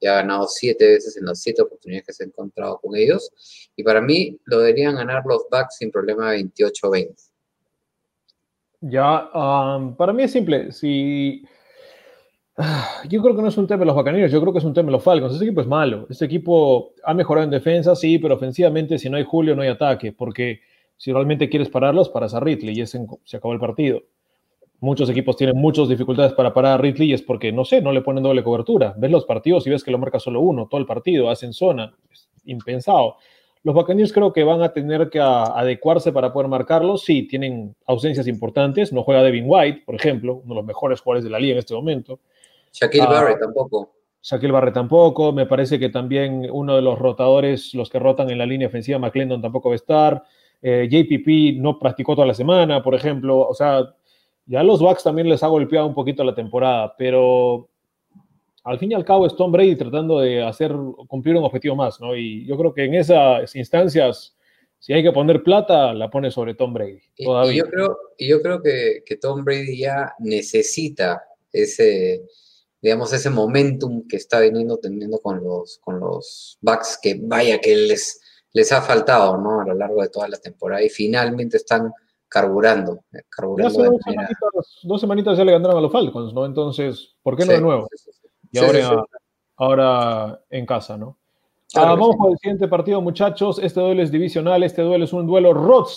Ya ha ganado siete veces en las siete oportunidades que se ha encontrado con ellos. Y para mí lo deberían ganar los Bucks sin problema 28-20. Ya, para mí es simple. Si. Yo creo que no es un tema de los bacaneros, yo creo que es un tema de los Falcons. Este equipo es malo. Este equipo ha mejorado en defensa, sí, pero ofensivamente, si no hay Julio, no hay ataque. Porque si realmente quieres pararlos, paras a Ridley y se acabó el partido. Muchos equipos tienen muchas dificultades para parar a Ridley y es porque, no sé, no le ponen doble cobertura. Ves los partidos y ves que lo marca solo uno, todo el partido, hacen zona. Es impensado. Los Buccaneers creo que van a tener que adecuarse para poder marcarlos. Sí, tienen ausencias importantes. No juega Devin White, por ejemplo, uno de los mejores jugadores de la liga en este momento. Shaquille Barrett tampoco. Shaquille Barrett tampoco. Me parece que también uno de los rotadores, los que rotan en la línea ofensiva, McClendon tampoco va a estar. Eh, JPP no practicó toda la semana, por ejemplo. O sea, Ya los Bucks también les ha golpeado un poquito la temporada, pero al fin y al cabo es Tom Brady tratando de hacer cumplir un objetivo más, ¿no? Y yo creo que en esas instancias, si hay que poner plata, la pone sobre Tom Brady. Y, y yo creo, y yo creo que, que Tom Brady ya necesita ese, digamos, ese momentum que está veniendo teniendo con los, con los Bucks, que vaya que les, les ha faltado, ¿no? A lo largo de toda la temporada y finalmente están carburando. Eh, carburando dos, semanitas, dos, semanitas, ya le ganaron a los Falcons, ¿no? Entonces, ¿por qué no de nuevo? Y ahora, ahora en casa, ¿no? Ah, vamos con el siguiente partido, muchachos. Este duelo es divisional, este duelo es un duelo Rod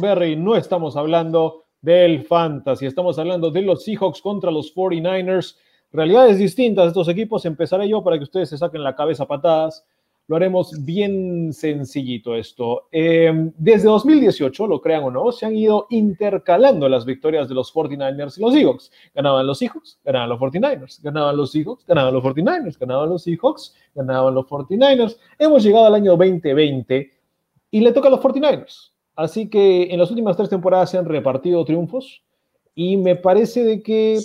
Berry. No estamos hablando del Fantasy, estamos hablando de los Seahawks contra los 49ers. Realidades distintas de estos equipos. Empezaré yo para que ustedes se saquen la cabeza patadas lo haremos bien sencillito esto. Em, desde 2018, lo crean o no, se han ido intercalando las victorias de los 49ers y los Seahawks. Ganaban los Seahawks, ganaban los 49ers, ganaban los Seahawks, ganaban los 49ers, ganaban los Seahawks, ganaban los 49ers. Hemos llegado al año 2020 y le toca a los 49ers. Así que en las últimas tres temporadas se han repartido triunfos y me parece de que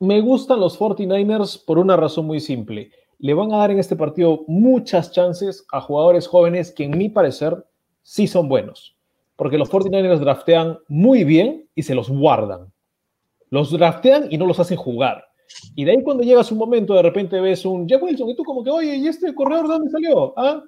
me gustan los 49ers por una razón muy simple le van a dar en este partido muchas chances a jugadores jóvenes que en mi parecer sí son buenos. Porque los 49ers draftean muy bien y se los guardan. Los draftean y no los hacen jugar. Y de ahí cuando llegas un momento, de repente ves un Jeff Wilson y tú como que, oye, ¿y este corredor de dónde salió? ¿Ah?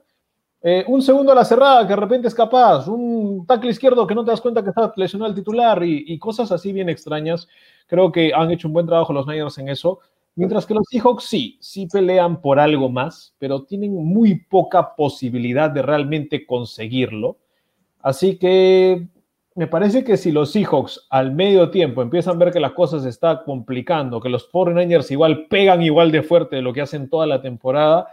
Eh, un segundo a la cerrada que de repente es capaz, un tackle izquierdo que no te das cuenta que está lesionado el titular y, y cosas así bien extrañas. Creo que han hecho un buen trabajo los Niners en eso. Mientras que los Seahawks sí, sí pelean por algo más, pero tienen muy poca posibilidad de realmente conseguirlo. Así que me parece que si los Seahawks al medio tiempo empiezan a ver que las cosas se están complicando, que los 49ers igual pegan igual de fuerte de lo que hacen toda la temporada,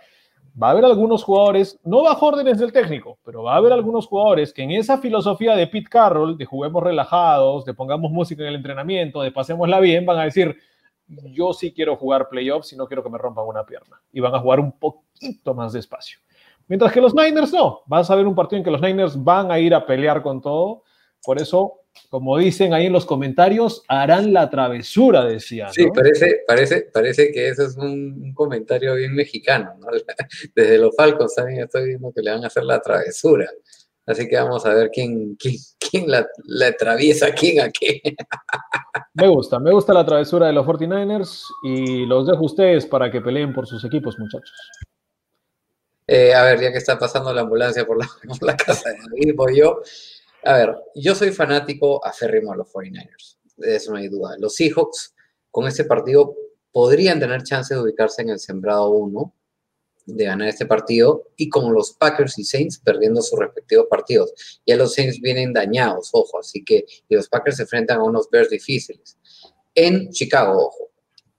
va a haber algunos jugadores, no bajo órdenes del técnico, pero va a haber algunos jugadores que en esa filosofía de Pete Carroll, de juguemos relajados, de pongamos música en el entrenamiento, de pasémosla bien, van a decir, yo sí quiero jugar playoffs y no quiero que me rompan una pierna. Y van a jugar un poquito más despacio. Mientras que los Niners no. Vas a ver un partido en que los Niners van a ir a pelear con todo. Por eso, como dicen ahí en los comentarios, harán la travesura, decían. Sí, parece, parece, parece que eso es un, comentario bien mexicano. Desde los Falcons también estoy viendo que le van a hacer la travesura. Así que vamos a ver quién, quién, quién la, la, atraviesa, quién a qué. Me gusta, me gusta la travesura de los 49ers y los dejo a ustedes para que peleen por sus equipos, muchachos. Eh, a ver, ya que está pasando la ambulancia por la, por la casa de David, voy yo. A ver, yo soy fanático aférrimo a los 49ers, de eso no hay duda. Los Seahawks con este partido podrían tener chance de ubicarse en el sembrado 1 de ganar este partido y con los Packers y Saints perdiendo sus respectivos partidos. Ya los Saints vienen dañados, ojo, así que los Packers se enfrentan a unos Bears difíciles. En Chicago, ojo.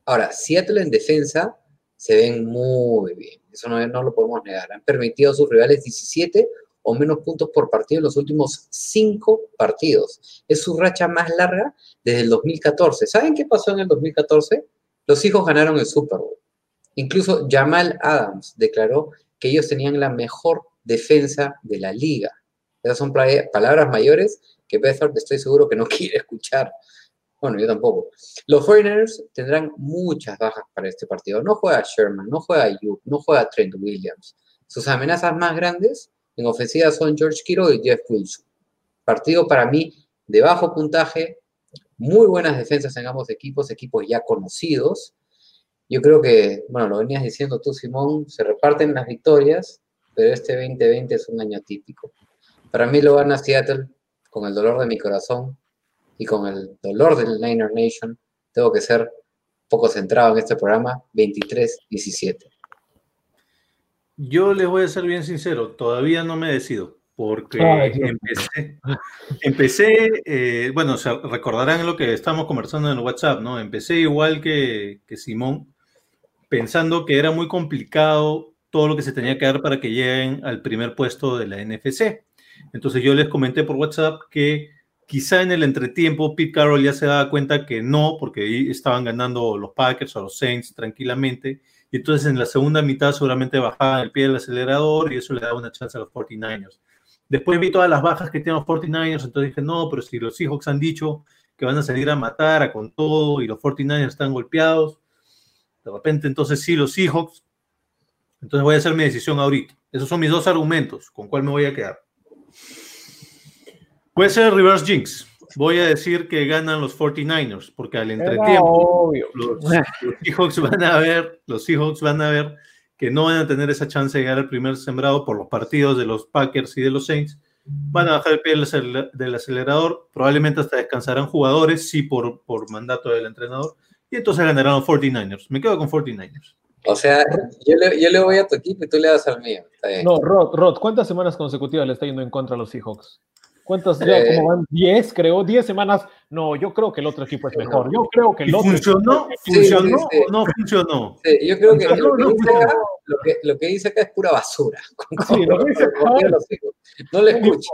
Ahora, Seattle en defensa se ven muy bien, eso no, no lo podemos negar. Han permitido a sus rivales 17 o menos puntos por partido en los últimos cinco partidos. Es su racha más larga desde el 2014. ¿Saben qué pasó en el 2014? Los hijos ganaron el Super Bowl. Incluso Jamal Adams declaró que ellos tenían la mejor defensa de la liga. Esas son palabras mayores que Bethard estoy seguro que no quiere escuchar. Bueno, yo tampoco. Los Foreigners tendrán muchas bajas para este partido. No juega Sherman, no juega Ayuk, no juega Trent Williams. Sus amenazas más grandes en ofensiva son George Kittle y Jeff Wilson. Partido para mí de bajo puntaje, muy buenas defensas en ambos equipos, equipos ya conocidos. Yo creo que, bueno, lo venías diciendo tú, Simón, se reparten las victorias, pero este 2020 es un año típico. Para mí lo gana Seattle con el dolor de mi corazón y con el dolor del Niner Nation. Tengo que ser poco centrado en este programa, 23-17. Yo les voy a ser bien sincero, todavía no me decido, porque empecé, empecé eh, bueno, se recordarán lo que estamos conversando en WhatsApp, ¿no? Empecé igual que, que Simón, pensando que era muy complicado todo lo que se tenía que dar para que lleguen al primer puesto de la NFC. Entonces yo les comenté por WhatsApp que quizá en el entretiempo Pete Carroll ya se daba cuenta que no, porque estaban ganando los Packers o los Saints tranquilamente, y entonces en la segunda mitad seguramente bajaban el pie del acelerador y eso le daba una chance a los 49ers. Después vi todas las bajas que tienen los 49ers, entonces dije, no, pero si los Seahawks han dicho que van a salir a matar a con todo y los 49ers están golpeados. De repente, entonces sí, los Seahawks. Entonces voy a hacer mi decisión ahorita. Esos son mis dos argumentos. ¿Con cuál me voy a quedar? Puede ser reverse jinx. Voy a decir que ganan los 49ers, porque al entretiempo los, los, Seahawks van a ver, los Seahawks van a ver que no van a tener esa chance de llegar al primer sembrado por los partidos de los Packers y de los Saints. Van a bajar el pie del acelerador, probablemente hasta descansarán jugadores, sí por, por mandato del entrenador, y entonces ganarán los 49ers. Me quedo con 49ers. O sea, yo le, yo le voy a tu equipo y tú le das al mío. No, Rod, Rod, ¿cuántas semanas consecutivas le está yendo en contra a los Seahawks? ¿Cuántas ya? Eh, ¿Cómo van? ¿10, creo? ¿10 semanas? No, yo creo que el otro equipo es mejor. Yo creo que el otro ¿Funcionó? ¿Funcionó sí, sí, o no funcionó? Sí, yo creo que, lo que, dice acá, lo, que, lo que dice acá es pura basura. Sí, lo que dice acá, no le escuche.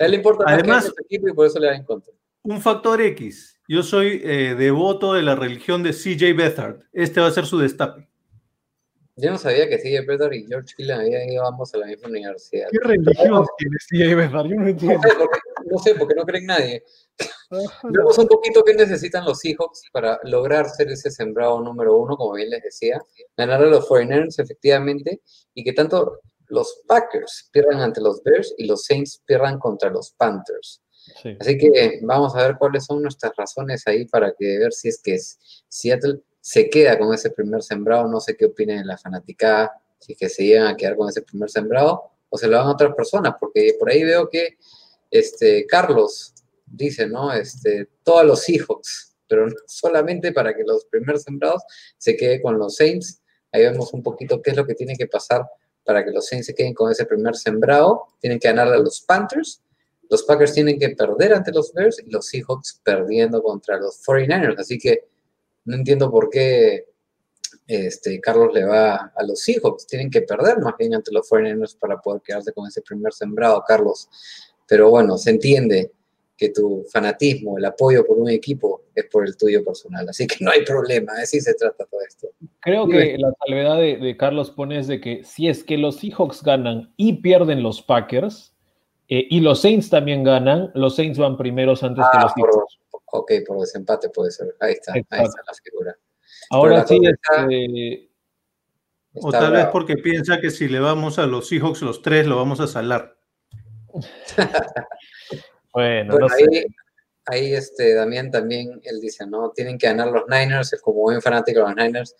A él le importa más Además, que este equipo y por eso le da en contra. Un factor X. Yo soy eh, devoto de la religión de CJ Beathard. Este va a ser su destape. Yo no sabía que CJ Beathard y George Hill habían ido ambos a la misma universidad. ¿Qué religión tiene CJ Beathard? Yo no entiendo. No sé, porque no, sé, porque no creen nadie. Vemos un poquito qué necesitan los Seahawks para lograr ser ese sembrado número uno, como bien les decía, ganar a los Foreigners efectivamente, y que tanto los Packers pierdan ante los Bears y los Saints pierdan contra los Panthers. Sí. Así que vamos a ver cuáles son nuestras razones ahí para que ver si es que Seattle se queda con ese primer sembrado. No sé qué opinen en la fanaticada, si es que se llegan a quedar con ese primer sembrado o se lo van a otras personas, porque por ahí veo que este, Carlos dice, ¿no? Este, todos los Seahawks, pero solamente para que los primeros sembrados se quede con los Saints. Ahí vemos un poquito qué es lo que tiene que pasar para que los Saints se queden con ese primer sembrado. Tienen que ganarle a los Panthers. Los Packers tienen que perder ante los Bears y los Seahawks perdiendo contra los 49ers. Así que no entiendo por qué este, Carlos le va a los Seahawks. Tienen que perder más bien ante los 49ers para poder quedarse con ese primer sembrado, Carlos. Pero bueno, se entiende que tu fanatismo, el apoyo por un equipo es por el tuyo personal. Así que no hay problema, así se trata todo esto. Creo que la salvedad de, de Carlos pone es de que si es que los Seahawks ganan y pierden los Packers, eh, y los Saints también ganan, los Saints van primeros antes ah, que los Seahawks. Ok, por desempate puede ser. Ahí está, Exacto. ahí está la figura. Ahora sí, este... o tal bravo. vez porque piensa que si le vamos a los Seahawks los tres, lo vamos a salar. bueno, bueno no ahí, sé. ahí este, Damián también, él dice, ¿no? Tienen que ganar los Niners, como buen fanático de los Niners,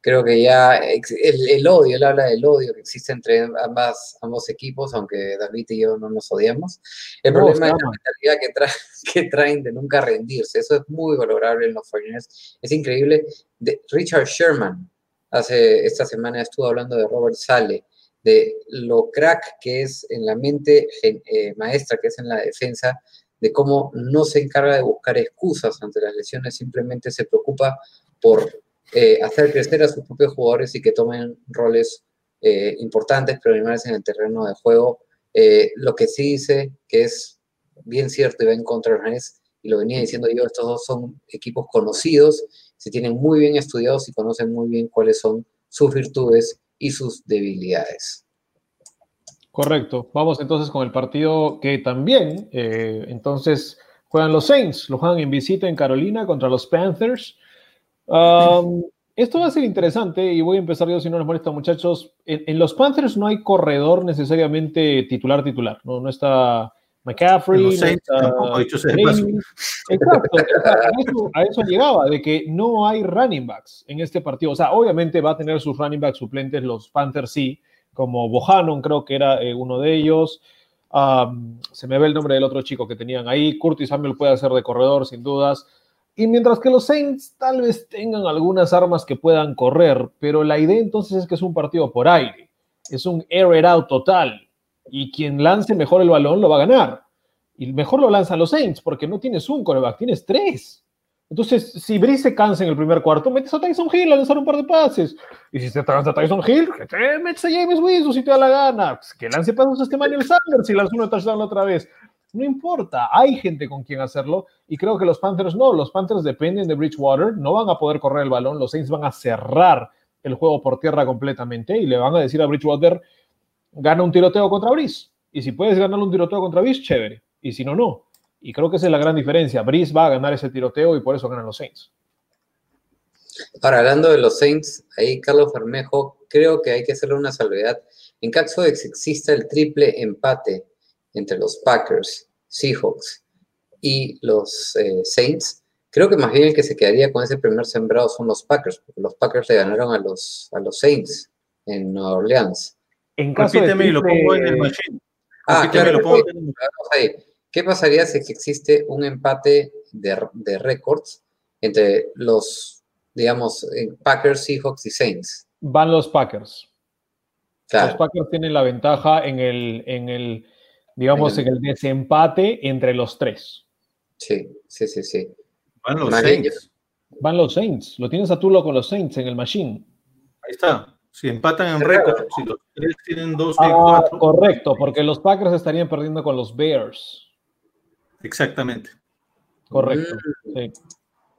creo que ya el, el, odio, él habla del odio que existe entre ambas, ambos equipos, aunque David y yo no nos odiamos. El no, problema es la mentalidad que, tra que, traen de nunca rendirse. Eso es muy valorable en los Foreigners. Es increíble. De Richard Sherman, hace esta semana estuvo hablando de Robert Sale, de lo crack que es en la mente eh, maestra, que es en la defensa, de cómo no se encarga de buscar excusas ante las lesiones, simplemente se preocupa por eh, hacer crecer a sus propios jugadores y que tomen roles eh, importantes, preliminares en el terreno de juego. Eh, lo que sí dice que es bien cierto y va en contra de Ernest, y lo venía diciendo yo, estos dos son equipos conocidos, se tienen muy bien estudiados y conocen muy bien cuáles son sus virtudes y sus debilidades. Correcto. Vamos entonces con el partido que también, eh, entonces, juegan los Saints, lo juegan en visita en Carolina contra los Panthers. Um, esto va a ser interesante y voy a empezar yo si no les molesta muchachos. En, en, los Panthers no hay corredor necesariamente titular titular, no, no está McCaffrey. No está Exacto, a eso, a eso llegaba, de que no hay running backs en este partido. O sea, obviamente va a tener sus running backs suplentes, los Panthers sí, como Bohannon creo que era eh, uno de ellos. Um, se me ve el nombre del otro chico que tenían ahí. Curtis Samuel puede hacer de corredor, sin dudas. Y mientras que los Saints tal vez tengan algunas armas que puedan correr, pero la idea entonces es que es un partido por aire, es un air it out total, y quien lance mejor el balón lo va a ganar. Y mejor lo lanzan los Saints, porque no tienes un coreback, tienes tres. Entonces, si Brice se cansa en el primer cuarto, metes a Tyson Hill a lanzar un par de pases. Y si te cansa a Tyson Hill, metes a James Winston si te da la gana. Pues que lance pasos a este Manuel Sanders si lanza uno touchdown otra vez. No importa, hay gente con quien hacerlo y creo que los Panthers no, los Panthers dependen de Bridgewater, no van a poder correr el balón, los Saints van a cerrar el juego por tierra completamente y le van a decir a Bridgewater, gana un tiroteo contra Brice. Y si puedes ganar un tiroteo contra Brice, chévere. Y si no, no. Y creo que esa es la gran diferencia. Brice va a ganar ese tiroteo y por eso ganan los Saints. Ahora, hablando de los Saints, ahí Carlos Fermejo, creo que hay que hacerle una salvedad. En caso de que exista el triple empate entre los Packers, Seahawks y los eh, Saints, creo que más bien el que se quedaría con ese primer sembrado son los Packers, porque los Packers le ganaron a los, a los Saints en Nueva Orleans. En caso de lo pongo en el machine. Ah, claro, lo pongo en el... ¿Qué pasaría si existe un empate de, de récords entre los, digamos, eh, Packers, Seahawks y Saints? Van los Packers. Los Packers tienen la ventaja en el, en el digamos, en el, desempate entre los tres. Sí, sí, sí, sí. Van los Saints. Van los Saints. Lo tienes a Tulo con los Saints en el Machine. Ahí está. Si empatan en récord, si los tres tienen dos y ah, cuatro. Correcto, porque los Packers estarían perdiendo con los Bears. Exactamente. Correcto. Mm.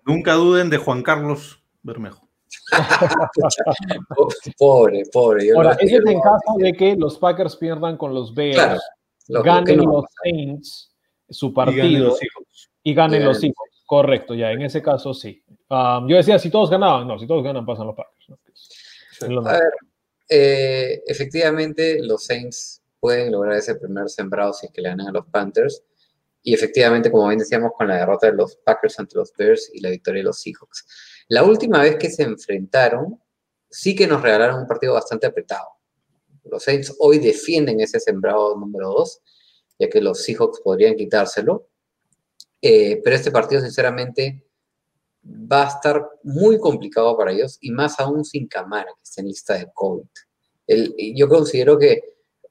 Nunca duden de Juan Carlos Bermejo. pobre, pobre. Ahora, ese es en caso de que los Packers pierdan con los Bears, ganen los Saints su partido y ganen los hijos. Correcto, ya, en ese caso sí. Um, yo decía, si todos ganaban, no, si todos ganan, pasan los Packers. A ver, eh, efectivamente, los Saints pueden lograr ese primer sembrado si es que le ganan a los Panthers. Y efectivamente, como bien decíamos, con la derrota de los Packers ante los Bears y la victoria de los Seahawks. La última vez que se enfrentaron, sí que nos regalaron un partido bastante apretado. Los Saints hoy defienden ese sembrado número 2, ya que los Seahawks podrían quitárselo. Eh, pero este partido, sinceramente, va a estar muy complicado para ellos y más aún sin Camara, que está en lista de COVID. yo considero que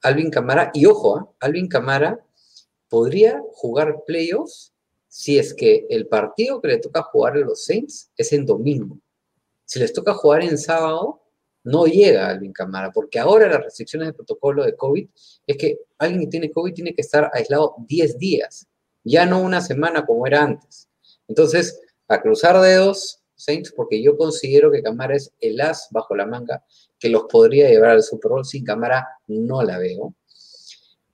Alvin Camara, y ojo, ¿eh? Alvin Camara podría jugar playoffs si es que el partido que le toca jugar a los Saints es en domingo. Si les toca jugar en sábado, no llega Alvin Camara, porque ahora las restricciones de protocolo de COVID es que alguien que tiene COVID tiene que estar aislado 10 días, ya no una semana como era antes. Entonces, a cruzar dedos, Saints, porque yo considero que Camara es el as bajo la manga que los podría llevar al Super Bowl. Sin Camara no la veo.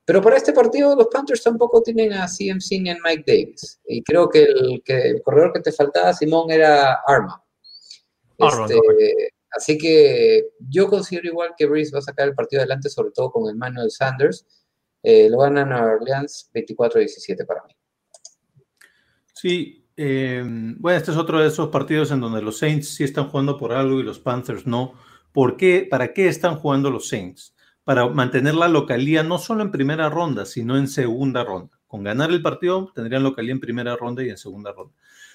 Pero para este partido los Panthers tampoco tienen a CMC ni a Mike Davis. Y creo que el, que corredor que te faltaba, Simón, era Arma. Este, así que yo considero igual que Breeze va a sacar el partido adelante, sobre todo con Emmanuel Sanders. Eh, lo ganan a Orleans 24-17 para mí. Sí, em, bueno, este es otro de esos partidos en donde los Saints sí están jugando por algo y los Panthers no. ¿Por qué? ¿Para qué están jugando los Saints? para mantener la localía no solo en primera ronda, sino en segunda ronda. Con ganar el partido tendrían localía en primera ronda y en segunda ronda.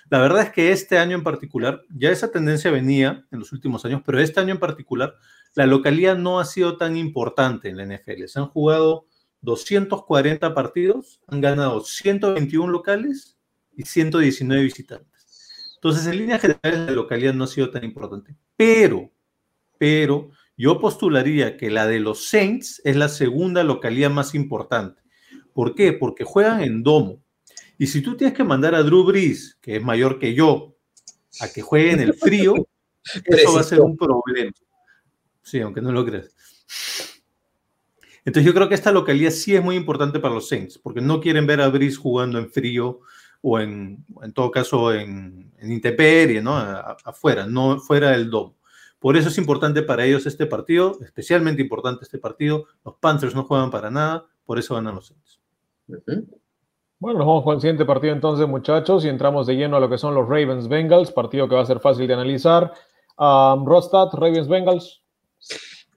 La verdad es que este año en particular, ya esa tendencia venía en los últimos años, pero este año en particular, la localía no ha sido tan importante en la NFL. Se han jugado 240 partidos, han ganado 121 locales y 119 visitantes. Entonces, en línea general, la localidad no ha sido tan importante. Pero, pero, yo postularía que la de los Saints es la segunda localidad más importante. ¿Por qué? Porque juegan en domo. Y si tú tienes que mandar a Drew Brees, que es mayor que yo, a que juegue en el frío, eso va a ser un problema. Sí, aunque no lo creas. Entonces yo creo que esta localidad sí es muy importante para los Saints, porque no quieren ver a Brees jugando en frío o en, en todo caso en, en intemperie, ¿no? afuera, no fuera del domo. Por eso es importante para ellos este partido, especialmente importante este partido. Los Panthers no juegan para nada, por eso ganan los Saints. Bueno, nos vamos con el siguiente partido entonces, muchachos, y entramos de lleno a lo que son los Ravens Bengals, partido que va a ser fácil de analizar. Um, Ravens Bengals.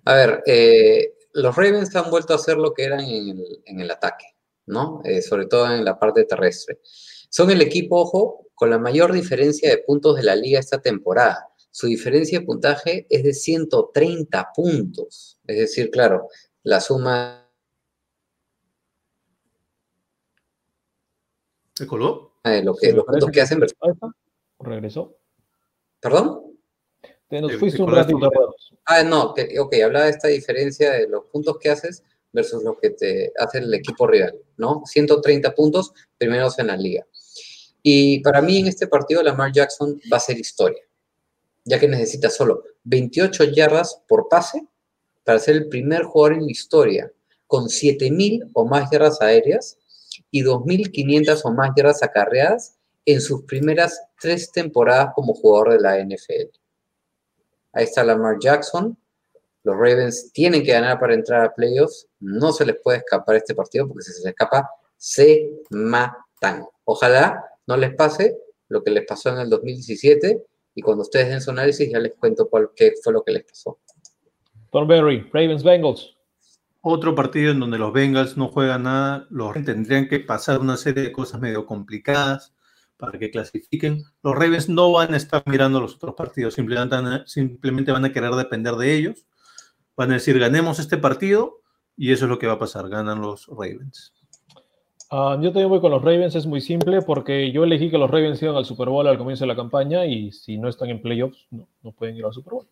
A ver, eh, los Ravens han vuelto a hacer lo que eran en el, ataque, ¿no? Eh, sobre todo en la parte terrestre. Son el equipo, ojo, con la mayor diferencia de puntos de la liga esta temporada su diferencia de puntaje es de 130 puntos. Es decir, claro, la suma... ¿Se coló? De lo que, los puntos que, hacen... ¿Regresó? ¿Perdón? Te nos fuiste un ratito. Ah, no, ok, hablaba de esta diferencia de los puntos que haces versus lo que te hace el equipo rival, ¿no? 130 puntos, primeros en la liga. Y para mí en este partido Lamar Jackson va a ser historia ya que necesita solo 28 yardas por pase para ser el primer jugador en la historia con 7.000 o más yardas aéreas y 2.500 o más yardas acarreadas en sus primeras tres temporadas como jugador de la NFL. Ahí está Lamar Jackson. Los Ravens tienen que ganar para entrar a playoffs. No se les puede escapar este partido porque si se les escapa, se matan. Ojalá no les pase lo que les pasó en el 2017 y cuando ustedes den su análisis ya les cuento cuál, qué fue lo que les pasó. Thornberry, Ravens Bengals. Otro partido en donde los Bengals no juegan nada, los tendrían que pasar una serie de cosas medio complicadas para que clasifiquen. Los Ravens no van a estar mirando los otros partidos, simplemente van a, querer depender de ellos. Van a decir, ganemos este partido y eso es lo que va a pasar, ganan los Ravens. Uh, yo también voy con los Ravens, es muy simple porque yo elegí que los Ravens iban al Super Bowl al comienzo de la campaña y si no están en playoffs no, no pueden ir al Super Bowl.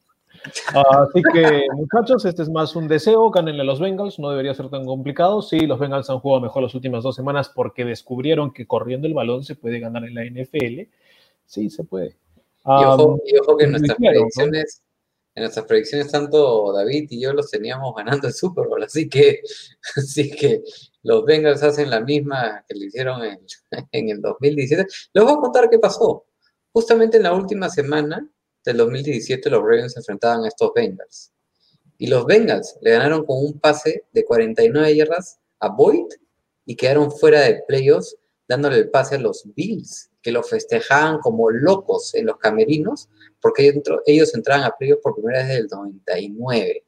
Así que muchachos, este es más un deseo, ganenle a los Bengals, no debería ser tan complicado. Sí, los Bengals han jugado mejor las últimas dos semanas porque descubrieron que corriendo el balón se puede ganar en la NFL. Sí, se puede. Um, y, ojo, y, ojo, que en nuestras predicciones, en nuestras predicciones tanto David y yo los teníamos ganando el Super Bowl, así que, así que los Bengals hacen la misma que le hicieron en, en, el 2017. Les voy a contar qué pasó. Justamente en la última semana del 2017 los Ravens se enfrentaban a estos Bengals. Y los Bengals le ganaron con un pase de 49 yardas a Boyd y quedaron fuera de playoffs dándole el pase a los Bills, que lo festejaban como locos en los camerinos, porque ellos entraban a playoffs por primera vez desde el 99.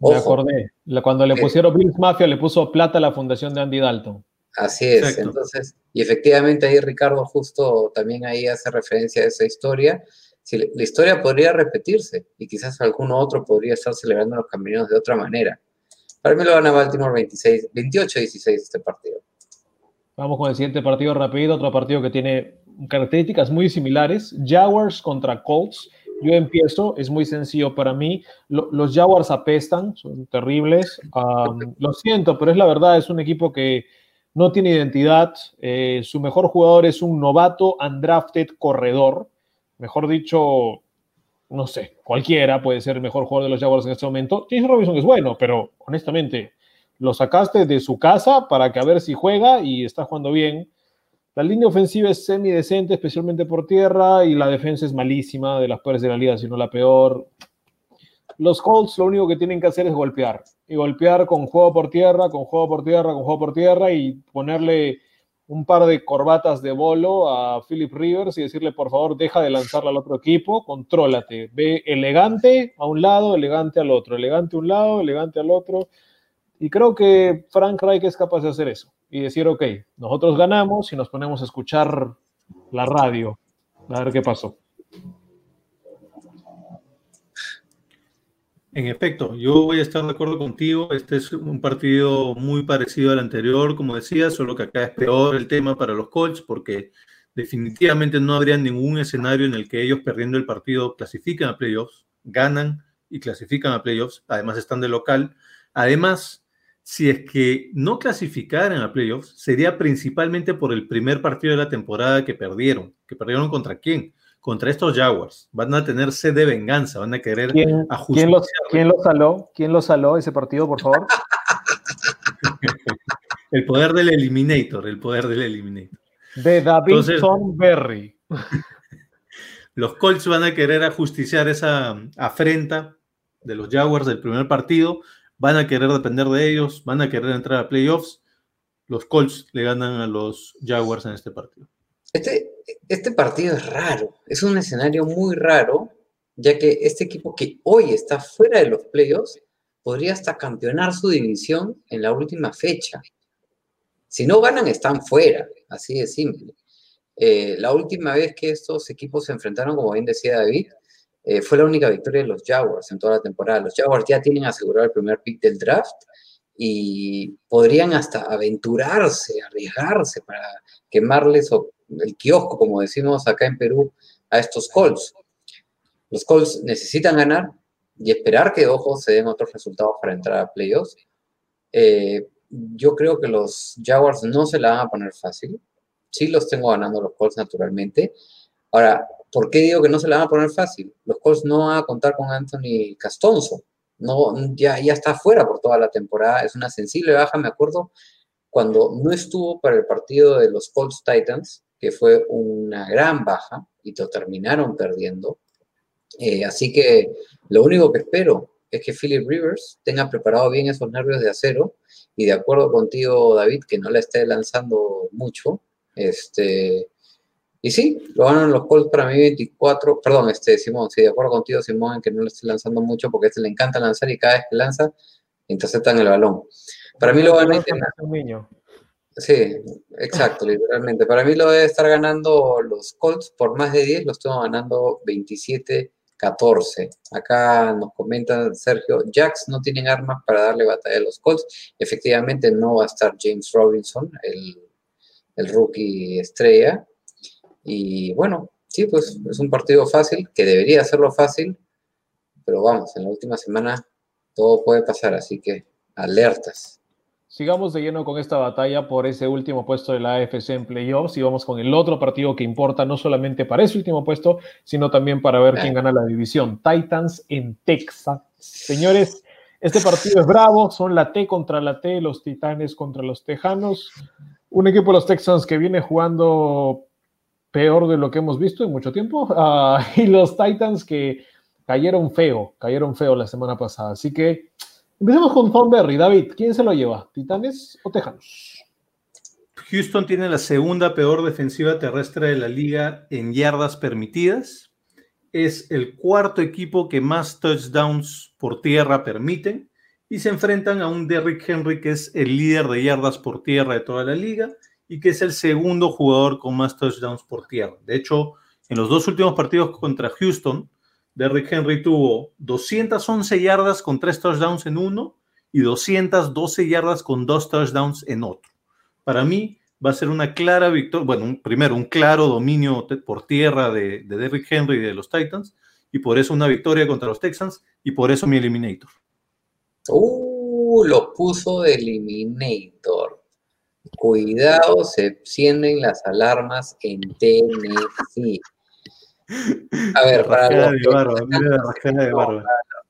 Me acordé. Cuando le pusieron Bills Mafia, le puso plata a la fundación de Andy Dalton. Así es. Exacto. Entonces, y efectivamente ahí Ricardo justo también ahí hace referencia a esa historia. Si la historia podría repetirse y quizás alguno otro podría estar celebrando los caminos de otra manera. Para mí lo van a Baltimore 26, 28-16 este partido. Vamos con el siguiente partido rápido, otro partido que tiene características muy similares. Jaguars contra Colts. Yo empiezo, es muy sencillo para mí. Lo, los Jaguars apestan, son terribles. Lo siento, pero es la verdad, es un equipo que no tiene identidad. Eh, su mejor jugador es un novato undrafted corredor. Mejor dicho, no sé, cualquiera puede ser el mejor jugador de los Jaguars en este momento. James Robinson es bueno, pero honestamente, lo sacaste de su casa para que a ver si juega y está jugando bien. La línea ofensiva es semidecente, especialmente por tierra, y la defensa es malísima, de las peores de la liga, si no la peor. Los Colts lo único que tienen que hacer es golpear. Y golpear con juego por tierra, con juego por tierra, con juego por tierra, y ponerle un par de corbatas de bolo a Philip Rivers y decirle, por favor, deja de lanzarla al otro equipo, contrólate. Ve elegante a un lado, elegante al otro, elegante a un lado, elegante al otro. Y creo que Frank Reich es capaz de hacer eso y decir, ok, nosotros ganamos y nos ponemos a escuchar la radio, a ver qué pasó. En efecto, yo voy a estar de acuerdo contigo. Este es un partido muy parecido al anterior, como decía, solo que acá es peor el tema para los Colts porque definitivamente no habría ningún escenario en el que ellos perdiendo el partido clasifican a playoffs, ganan y clasifican a playoffs, además están de local. Además, si es que no clasificaran a playoffs, sería principalmente por el primer partido de la temporada que perdieron. ¿Que perdieron contra quién? Contra estos Jaguars. Van a tener sed de venganza, van a querer ¿Quién, ¿quién los, ¿Quién lo saló? ¿Quién lo saló ese partido, por favor? el poder del Eliminator, el poder del Eliminator. De David Berry. los Colts van a querer ajusticiar esa afrenta de los Jaguars del primer partido van a querer depender de ellos, van a querer entrar a playoffs. Los Colts le ganan a los Jaguars en este partido. Este, este partido es raro, es un escenario muy raro, ya que este equipo que hoy está fuera de los playoffs podría hasta campeonar su división en la última fecha. Si no ganan, están fuera, así de simple. Eh, la última vez que estos equipos se enfrentaron, como bien decía David, eh, fue la única victoria de los Jaguars en toda la temporada. Los Jaguars ya tienen asegurado el primer pick del draft y podrían hasta aventurarse, arriesgarse para quemarles el kiosco, como decimos acá en Perú, a estos Colts. Los Colts necesitan ganar y esperar que, ojo, se den otros resultados para entrar a playoffs. Eh, yo creo que los Jaguars no se la van a poner fácil. Sí los tengo ganando los Colts naturalmente. Ahora, ¿Por qué digo que no se la van a poner fácil? Los Colts no van a contar con Anthony Castonzo. No, ya, ya está fuera por toda la temporada. Es una sensible baja, me acuerdo. cuando no estuvo para el partido de los Colts Titans, que fue una gran baja y lo terminaron perdiendo. Eh, así que lo único que espero es que Philip Rivers tenga preparado bien esos nervios de acero y de acuerdo contigo, David, que no la esté lanzando mucho. Este, y sí, lo ganan los Colts para mí 24, perdón, este, Simón, sí, de acuerdo contigo, Simón, en que no le esté lanzando mucho porque a este le encanta lanzar y cada vez que lanza, interceptan el balón. Para mí lo van a Sí, exacto, literalmente. Para mí lo debe estar ganando los Colts por más de 10, lo estoy ganando 27 14. Acá nos comenta Sergio, Jacks no tienen armas para darle batalla a los Colts. Efectivamente no va a estar James Robinson, el, el rookie estrella. Y bueno, sí, pues es un partido fácil, que debería serlo fácil, pero vamos, en la última semana todo puede pasar, así que alertas. Sigamos de lleno con esta batalla por ese último puesto de la AFC en playoffs y vamos con el otro partido que importa no solamente para ese último puesto, sino también para ver quién gana la división. Titans en Texas. Señores, este partido es bravo, son la T contra la T, los Titanes contra los Tejanos. Un equipo de los Texans que viene jugando peor de lo que hemos visto en mucho tiempo. Ah, y los Titans que cayeron feo, cayeron feo la semana pasada. Así que Empecemos con Thornberry. David, ¿quién se lo lleva? ¿Titanes o Tejanos? Houston tiene la segunda peor defensiva terrestre de la liga en yardas permitidas. Es el cuarto equipo que más touchdowns por tierra permiten. Y se enfrentan a un Derrick Henry que es el líder de yardas por tierra de toda la liga y que es el segundo jugador con más touchdowns por tierra. De hecho, en los dos últimos partidos contra Houston, Derrick Henry tuvo 211 yardas con tres touchdowns en uno y 212 yardas con dos touchdowns en otro. Para mí va a ser una clara victoria, bueno, primero un claro dominio por tierra de, Derrick Henry y de los Titans, y por eso una victoria contra los Texans, y por eso mi eliminator. Uh, lo puso de eliminator. Cuidado, se encienden las alarmas en Tennessee. A ver, para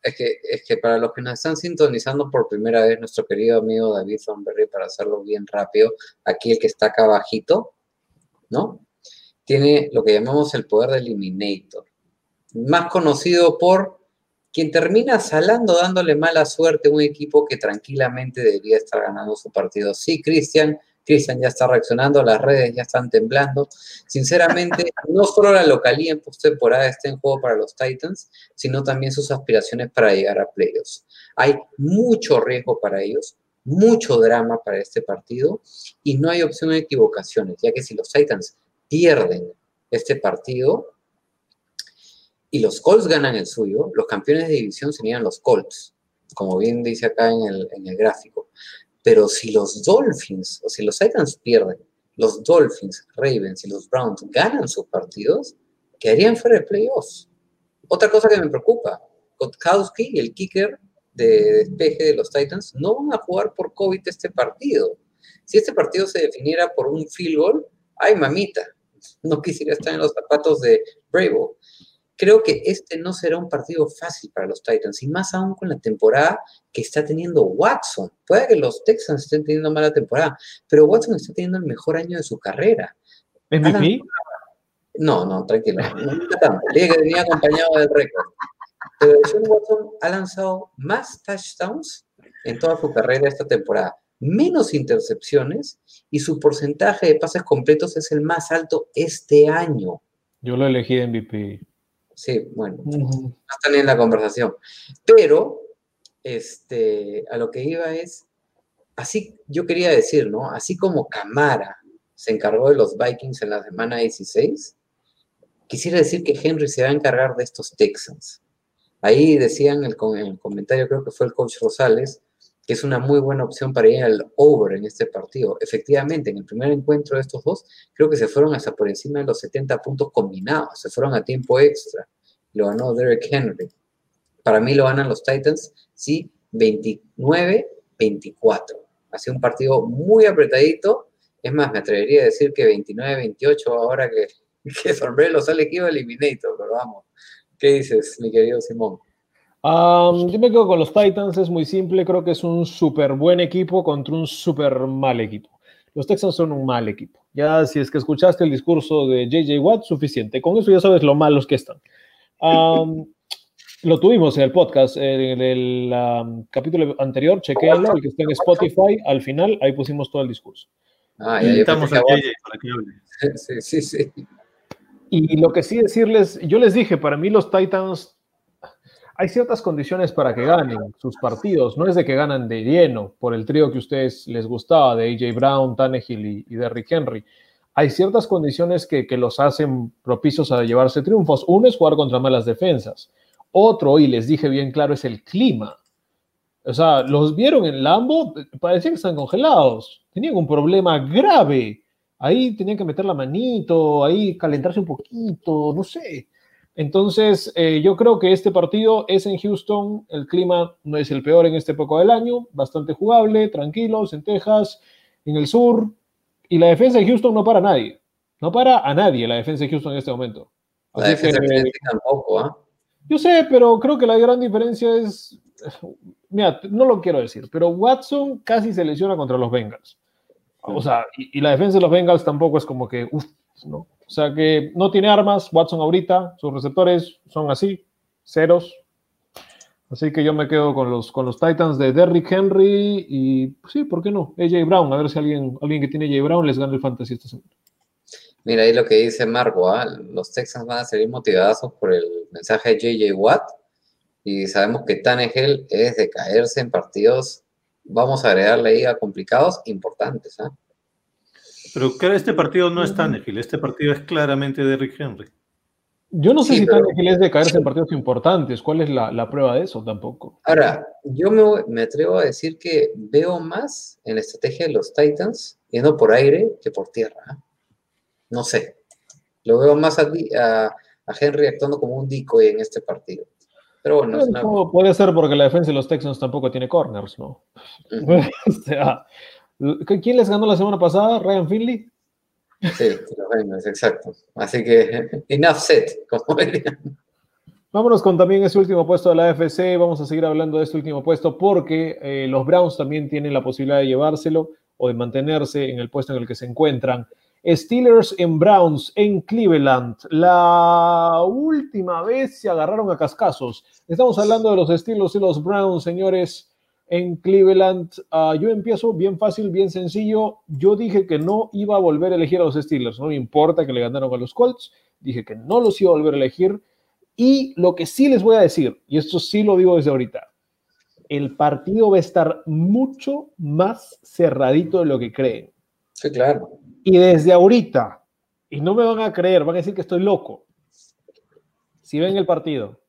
es que, es que para los que nos están sintonizando por primera vez, nuestro querido amigo David Thornberry, para hacerlo bien rápido, aquí el que está acá abajito, ¿no? Tiene lo que llamamos el poder de Eliminator, más conocido por quien termina salando dándole mala suerte a un equipo que tranquilamente debería estar ganando su partido. Sí, Cristian, Cristian ya está reaccionando, las redes ya están temblando. Sinceramente, no solo la localía en postemporada está en juego para los Titans, sino también sus aspiraciones para llegar a playoffs. Hay mucho riesgo para ellos, mucho drama para este partido y no hay opción de equivocaciones, ya que si los Titans pierden este partido y los Colts ganan el suyo, los campeones de división serían los Colts, como bien dice acá en el, en el gráfico. Pero si los Dolphins o si los Titans pierden, los Dolphins, Ravens y los Browns ganan sus partidos, quedarían fuera de playoffs. Otra cosa que me preocupa, Kotkowski, el kicker de despeje de los Titans, no van a jugar por COVID este partido. Si este partido se definiera por un field goal, ay mamita, no quisiera estar en los zapatos de Bravo creo que este no será un partido fácil para los Titans, y más aún con la temporada que está teniendo Watson. Puede que los Texans estén teniendo mala temporada, pero Watson está teniendo el mejor año de su carrera. ¿MVP? No, no, tranquilo. No tanto. que venía acompañado del récord. Pero Sean Watson ha lanzado más touchdowns en toda su carrera esta temporada, menos intercepciones y su porcentaje de pases completos es el más alto este año. Yo lo elegí MVP. Sí, bueno, no están en la conversación. Pero, este, a lo que iba es, así yo quería decir, ¿no? Así como Camara se encargó de los Vikings en la semana 16, quisiera decir que Henry se va a encargar de estos Texans. Ahí decían el, en el comentario, creo que fue el coach Rosales, que es una muy buena opción para ir al over en este partido. Efectivamente, en el primer encuentro de estos dos, creo que se fueron hasta por encima de los 70 puntos combinados, se fueron a tiempo extra. Lo ganó Derek Henry. Para mí lo ganan los Titans, sí, 29-24. Ha sido un partido muy apretadito. Es más, me atrevería a decir que 29-28 ahora que, que lo sale que iba Eliminator, pero vamos. ¿Qué dices, mi querido Simón? Um, yo me quedo con los Titans, es muy simple, creo que es un súper buen equipo contra un súper mal equipo. Los Texans son un mal equipo. Ya si es que escuchaste el discurso de JJ Watt, suficiente. Con eso ya sabes lo malos que están. Um, lo tuvimos en el podcast, en el um, capítulo anterior, chequéalo, el que está en Spotify, al final, ahí pusimos todo el discurso. Ah, ya, Estamos a JJ para que hable. Sí, sí, sí. Y lo que sí decirles, yo les dije, para mí los Titans, hay ciertas condiciones para que ganen sus partidos. No es de que ganan de lleno por el trío que a ustedes les gustaba, de AJ Brown, Tannehill y, y Derrick Henry. Hay ciertas condiciones que, los hacen propicios a llevarse triunfos. Uno es jugar contra malas defensas. Otro, y les dije bien claro, es el clima. O sea, los vieron en Lambo, parecía que están congelados. Tenían un problema grave. Ahí tenían que meter la manito, ahí calentarse un poquito, no sé. Entonces, eh, yo creo que este partido es en Houston. El clima no es el peor en este época del año, bastante jugable, tranquilos, en Texas, en el sur. Y la defensa de Houston no para a nadie. No para a nadie la defensa de Houston en este momento. La defensa que- tampoco, ¿ah? yo sé, pero creo que la gran diferencia es. Mira, no lo quiero decir, pero Watson casi se lesiona contra los Bengals. O sea, y, y la defensa de los Bengals tampoco es como que, uff, ¿no? O sea, que no tiene armas, Watson ahorita, sus receptores son así, ceros. Así que yo me quedo con los, con los Titans de Derrick Henry y, pues sí, ¿por qué no? AJ Brown, a ver si alguien, alguien que tiene AJ Brown les gana el fantasy esta semana. Mira ahí lo que dice Marco, ¿ah? Los Texans van a salir motivados por el mensaje de JJ Watt y sabemos que Tannehill es de caerse en partidos, vamos a agregarle ahí a complicados, importantes, ¿ah? Pero creo que este partido no es Tannehill, este partido es claramente Derrick Henry. Yo no sé Sí, si pero- Tannehill es de caerse en partidos importantes. ¿Cuál es la, la prueba de eso? Tampoco. Ahora, yo me, me atrevo a decir que veo más en la estrategia de los Titans yendo por aire que por tierra. ¿ah? No sé. Lo veo más a, a- a Henry actuando como un decoy en este partido. Pero bueno, es una- puede ser porque la defensa de los Texans tampoco tiene corners, ¿no? O sea, ¿quién les ganó la semana pasada? ¿Ryan Finley? Sí, los Bengals, exacto. Así que, enough said, como dirían. Vámonos con también ese último puesto de la AFC. Vamos a seguir hablando de este último puesto porque eh, los Browns también tienen la posibilidad de llevárselo o de mantenerse en el puesto en el que se encuentran. Steelers en Browns en Cleveland. La última vez se agarraron a cascazos. Estamos hablando de los Steelers y los Browns, señores, en Cleveland. Ah, yo empiezo bien fácil, bien sencillo. Yo dije que no iba a volver a elegir a los Steelers. No me importa que le ganaron a los Colts. Dije que no los iba a volver a elegir. Y lo que sí les voy a decir, y esto sí lo digo desde ahorita, el partido va a estar mucho más cerradito de lo que creen. Sí, claro. Y desde ahorita, y no me van a creer, van a decir que estoy loco. Si ven el partido,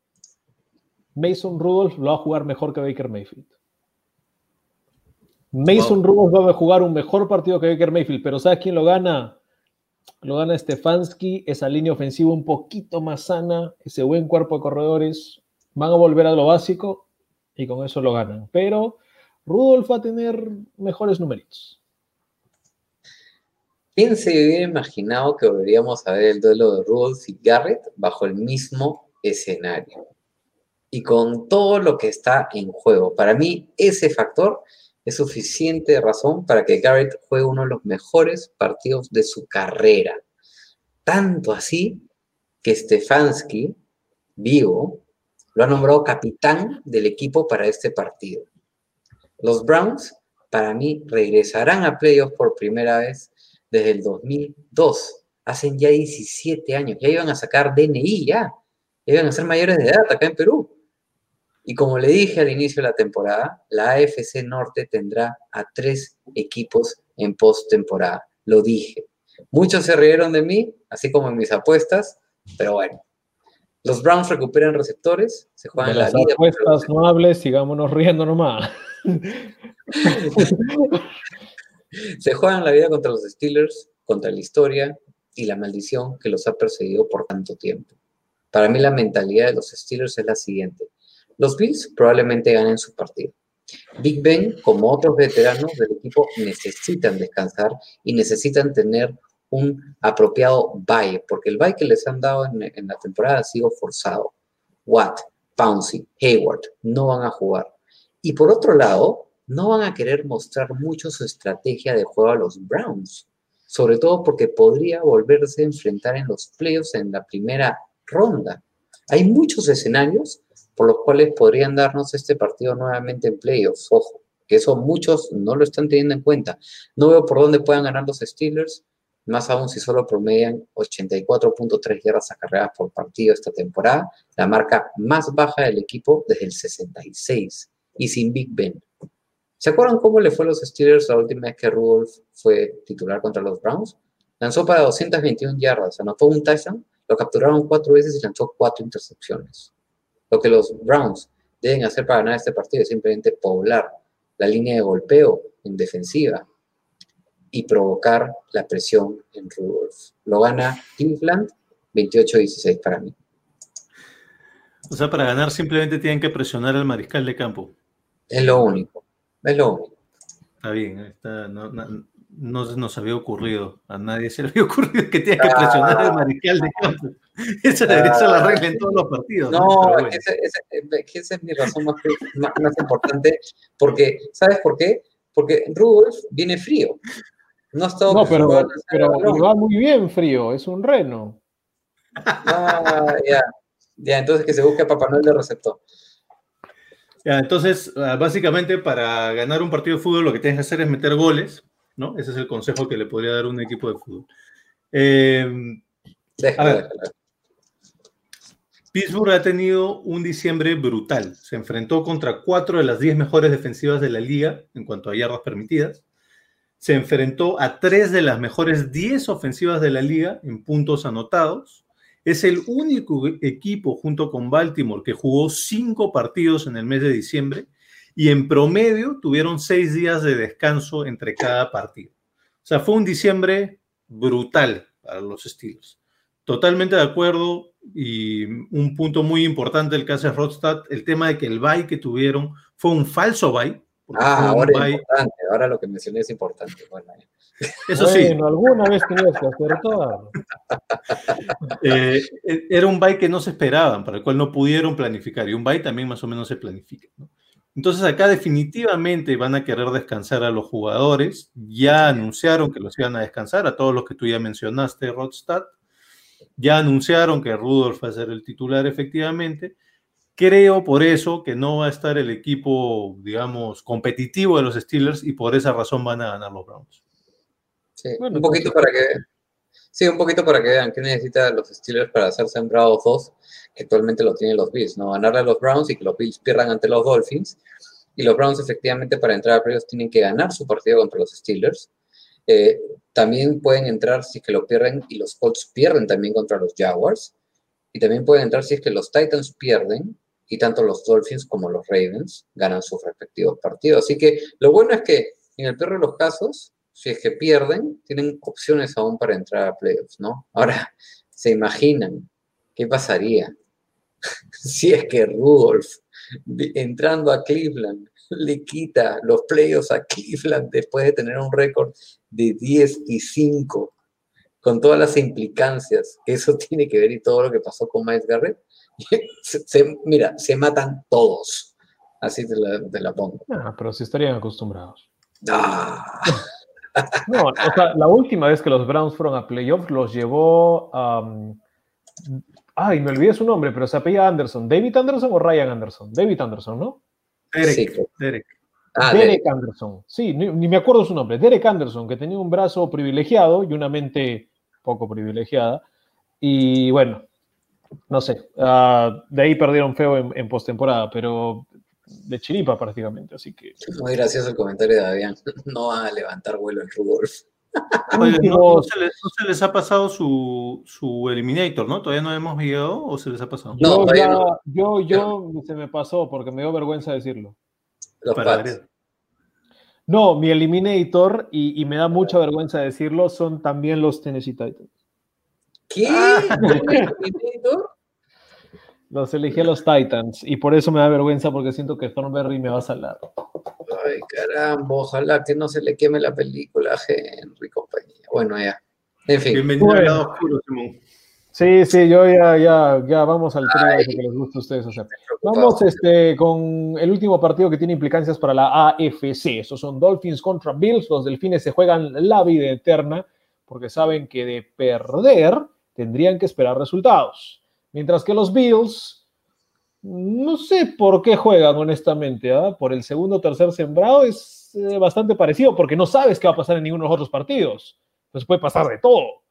Mason Rudolph lo va a jugar mejor que Baker Mayfield. Mason Rudolph va a jugar un mejor partido que Baker Mayfield, pero ¿sabes quién lo gana? Lo gana Stefanski, esa línea ofensiva un poquito más sana, ese buen cuerpo de corredores. Van a volver a lo básico y con eso lo ganan. Pero Rudolph va a tener mejores numeritos. ¿Quién se hubiera imaginado que volveríamos a ver el duelo de Rudolph y Garrett bajo el mismo escenario? Y con todo lo que está en juego. Para mí, ese factor es suficiente razón para que Garrett juegue uno de los mejores partidos de su carrera. Tanto así que Stefanski, vivo, lo ha nombrado capitán del equipo para este partido. Los Browns, para mí, regresarán a playoffs por primera vez desde el 2002. Hacen ya 17 años. Ya iban a sacar DNI, ya. Ya iban a ser mayores de edad acá en Perú. Y como le dije al inicio de la temporada, la AFC Norte tendrá a tres equipos en postemporada. Lo dije. Muchos se rieron de mí, así como en mis apuestas, pero bueno. Los Browns recuperan receptores, se De juegan la las vida. contra los- apuestas no hables, sigámonos riendo nomás. Se juegan la vida contra los Steelers, contra la historia y la maldición que los ha perseguido por tanto tiempo. Para mí la mentalidad de los Steelers es la siguiente. Los Bills probablemente ganen su partido. Big Ben, como otros veteranos del equipo, necesitan descansar y necesitan tener un apropiado bye, porque el bye que les han dado en, la temporada ha sido forzado. Watt, Pouncey, Hayward, no van a jugar. Y por otro lado, no van a querer mostrar mucho su estrategia de juego a los Browns, sobre todo porque podría volverse a enfrentar en los playoffs en la primera ronda. Hay muchos escenarios por los cuales podrían darnos este partido nuevamente en playoffs. Ojo, que eso muchos no lo están teniendo en cuenta. No veo por dónde puedan ganar los Steelers, más aún si solo promedian 84.3 yardas acarreadas por partido esta temporada, la marca más baja del equipo desde el 66 y sin Big Ben. ¿Se acuerdan cómo le fue a los Steelers la última vez que Rudolph fue titular contra los Browns? Lanzó para 221 yardas, anotó un touchdown, lo capturaron cuatro veces y lanzó cuatro intercepciones. Lo que los Browns deben hacer para ganar este partido es simplemente poblar la línea de golpeo en defensiva y provocar la presión en Rudolph. Lo gana Cleveland 28-16 para mí. O sea, para ganar simplemente tienen que presionar al mariscal de campo. Es lo único. Es lo único. Está bien, está, no, no, no, nos había ocurrido. A nadie se le había ocurrido que tiene que presionar al mariscal de campo. Esa debería ser la regla en todos los partidos. No, bueno. esa, esa, es mi razón más, más, más, importante. Porque, ¿sabes por qué? Porque Rudolf viene frío. No, está no pero, pero va muy bien frío, es un reno. Ah, ya. Ya, entonces que se busque a Papá Noel de receptor. Ya, entonces, ah, básicamente para ganar un partido de fútbol lo que tienes que hacer es meter goles, ¿no? Ese es el consejo que le podría dar un equipo de fútbol. Eh, a ver, Pittsburgh ha tenido un diciembre brutal. Se enfrentó contra cuatro de las diez mejores defensivas de la liga en cuanto a yardas permitidas. Se enfrentó a tres de las mejores diez ofensivas de la liga en puntos anotados es el único equipo junto con Baltimore que jugó cinco partidos en el mes de diciembre y en promedio tuvieron seis días de descanso entre cada partido. O sea, fue un diciembre brutal para los Steelers. Totalmente de acuerdo y un punto muy importante del caso de Rodstad, el tema de que el bye que tuvieron fue un falso bye. Ah, ahora es importante, ahora lo que mencioné es importante. Bueno, eso sí. alguna vez tenías que acertar. Eh, e, era un bye que no se esperaban, para el cual no pudieron planificar. Y un bye también más o menos se planifica. ¿no? Entonces acá definitivamente van a querer descansar a los jugadores. Ya anunciaron que los iban a descansar, a todos los que tú ya mencionaste, Rodstad. Ya anunciaron que Rudolf va a ser el titular efectivamente. Creo por eso que no va a estar el equipo, digamos, competitivo de los Steelers y por esa razón van a ganar los Browns. Sí, un poquito para que. Sí, un poquito para que vean qué necesitan los Steelers para ser sembrados dos, actualmente lo tienen los Bills, ¿no? Ganarle a los Browns y que los Bills pierdan ante los Dolphins. Y los Browns, efectivamente, para entrar a playoffs tienen que ganar su partido contra los Steelers. Eh, también pueden entrar si es que lo pierden y los Colts pierden también contra los Jaguars. Y también pueden entrar si es que los Titans pierden y tanto los Dolphins como los Ravens ganan sus respectivos partidos. Así que lo bueno es que en el peor de los casos, si es que pierden, tienen opciones aún para entrar a playoffs, ¿no? Ahora, ¿se imaginan qué pasaría si es que Rudolph, entrando a Cleveland, le quita los playoffs a Cleveland después de tener un récord de 10 y 5, con todas las implicancias que eso tiene que ver y todo lo que pasó con Miles Garrett? Se, mira, se matan todos. Así te la, te la pongo. Ah, pero si estarían acostumbrados. Ah. No, o sea, la última vez que los Browns fueron a playoffs los llevó. Um, ay, me olvidé su nombre, pero se apellía Anderson. ¿David Anderson o Ryan Anderson? David Anderson, ¿no? Derek. Sí. Derek. Ah, Derek, Anderson. Sí, ni, ni, me acuerdo su nombre. Derek Anderson, que tenía un brazo privilegiado y una mente poco privilegiada. Y bueno, no sé. Uh, de ahí perdieron feo en, en postemporada, pero de chiripa prácticamente, así que... Muy gracioso el comentario de Davián, no van a levantar vuelo en Rudolf. Oye, ¿no, no, se les, ¿no, se les, ha pasado su, su Eliminator, ¿no? ¿Todavía no hemos llegado o se les ha pasado? No, yo, ya, no. yo, yo se me pasó porque me dio vergüenza decirlo. Los Pats. No, mi Eliminator, y, y, me da mucha vergüenza decirlo, son también los Tennessee Titans. ¿Qué? ¿Eliminator? Los elegí a los Titans y por eso me da vergüenza porque siento que Thornberry me va a salar. Ay, caramba, ojalá que no se le queme la película a Henry compañía. Bueno, ya. En fin. Bienvenido bueno. al lado oscuro, Simón. Sí, sí, yo ya, ya, ya vamos al tema que les gusta a ustedes hacer. Vamos este, con el último partido que tiene implicancias para la AFC. Estos son Dolphins contra Bills. Los delfines se juegan la vida eterna porque saben que de perder tendrían que esperar resultados. Mientras que los Bills, no sé por qué juegan honestamente. ¿ah? Por el segundo o tercer sembrado es eh, bastante parecido porque no sabes qué va a pasar en ninguno de los otros partidos. Entonces puede pasar de todo.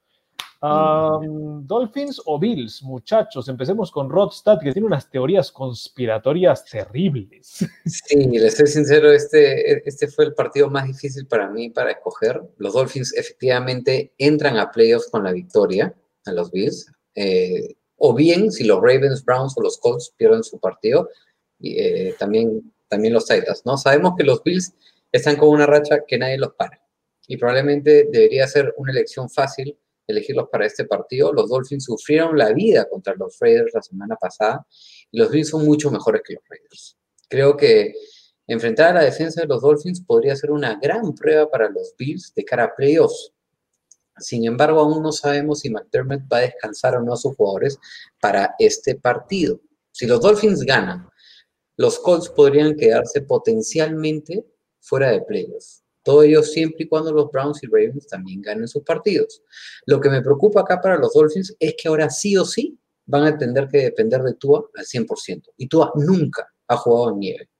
Dolphins o Bills, muchachos. Empecemos con Rodstad, que tiene unas teorías conspiratorias terribles. Sí, les soy sincero, este, este fue el partido más difícil para mí para escoger. Los Dolphins efectivamente entran a playoffs con la victoria a los Bills. Eh, o bien, si los Ravens, Browns o los Colts pierden su partido, eh, también, también los Titans, ¿no? Sabemos que los Bills están con una racha que nadie los para. Y probablemente debería ser una elección fácil elegirlos para este partido. Los Dolphins sufrieron la vida contra los Raiders la semana pasada y los Bills son mucho mejores que los Raiders. Creo que enfrentar a la defensa de los Dolphins podría ser una gran prueba para los Bills de cara a playoffs. Sin embargo, aún no sabemos si McDermott va a descansar o no a sus jugadores para este partido. Si los Dolphins ganan, los Colts podrían quedarse potencialmente fuera de playoffs. Todo ello siempre y cuando los Browns y Ravens también ganen sus partidos. Lo que me preocupa acá para los Dolphins es que ahora sí o sí van a tener que depender de Tua al 100%. Y Tua nunca ha jugado en nieve.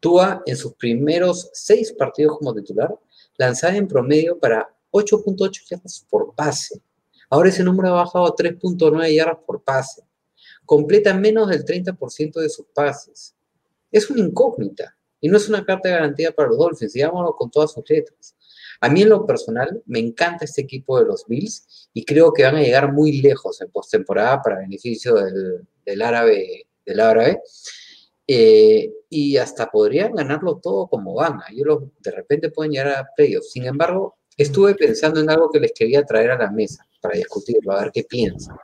Tua en sus primeros seis partidos como titular lanzaba en promedio para 8.8 yardas por pase. Ahora ese número ha bajado a 3.9 yardas por pase. Completa menos del 30% de sus pases. Es una incógnita. Y no es una carta de garantía para los Dolphins, digámoslo con todas sus letras. A mí en lo personal me encanta este equipo de los Bills y creo que van a llegar muy lejos en postemporada para beneficio del, árabe. Del árabe. Eh, y hasta podrían ganarlo todo como van. De repente pueden llegar a playoffs. Sin embargo, estuve pensando en algo que les quería traer a la mesa para discutirlo, a ver qué piensan.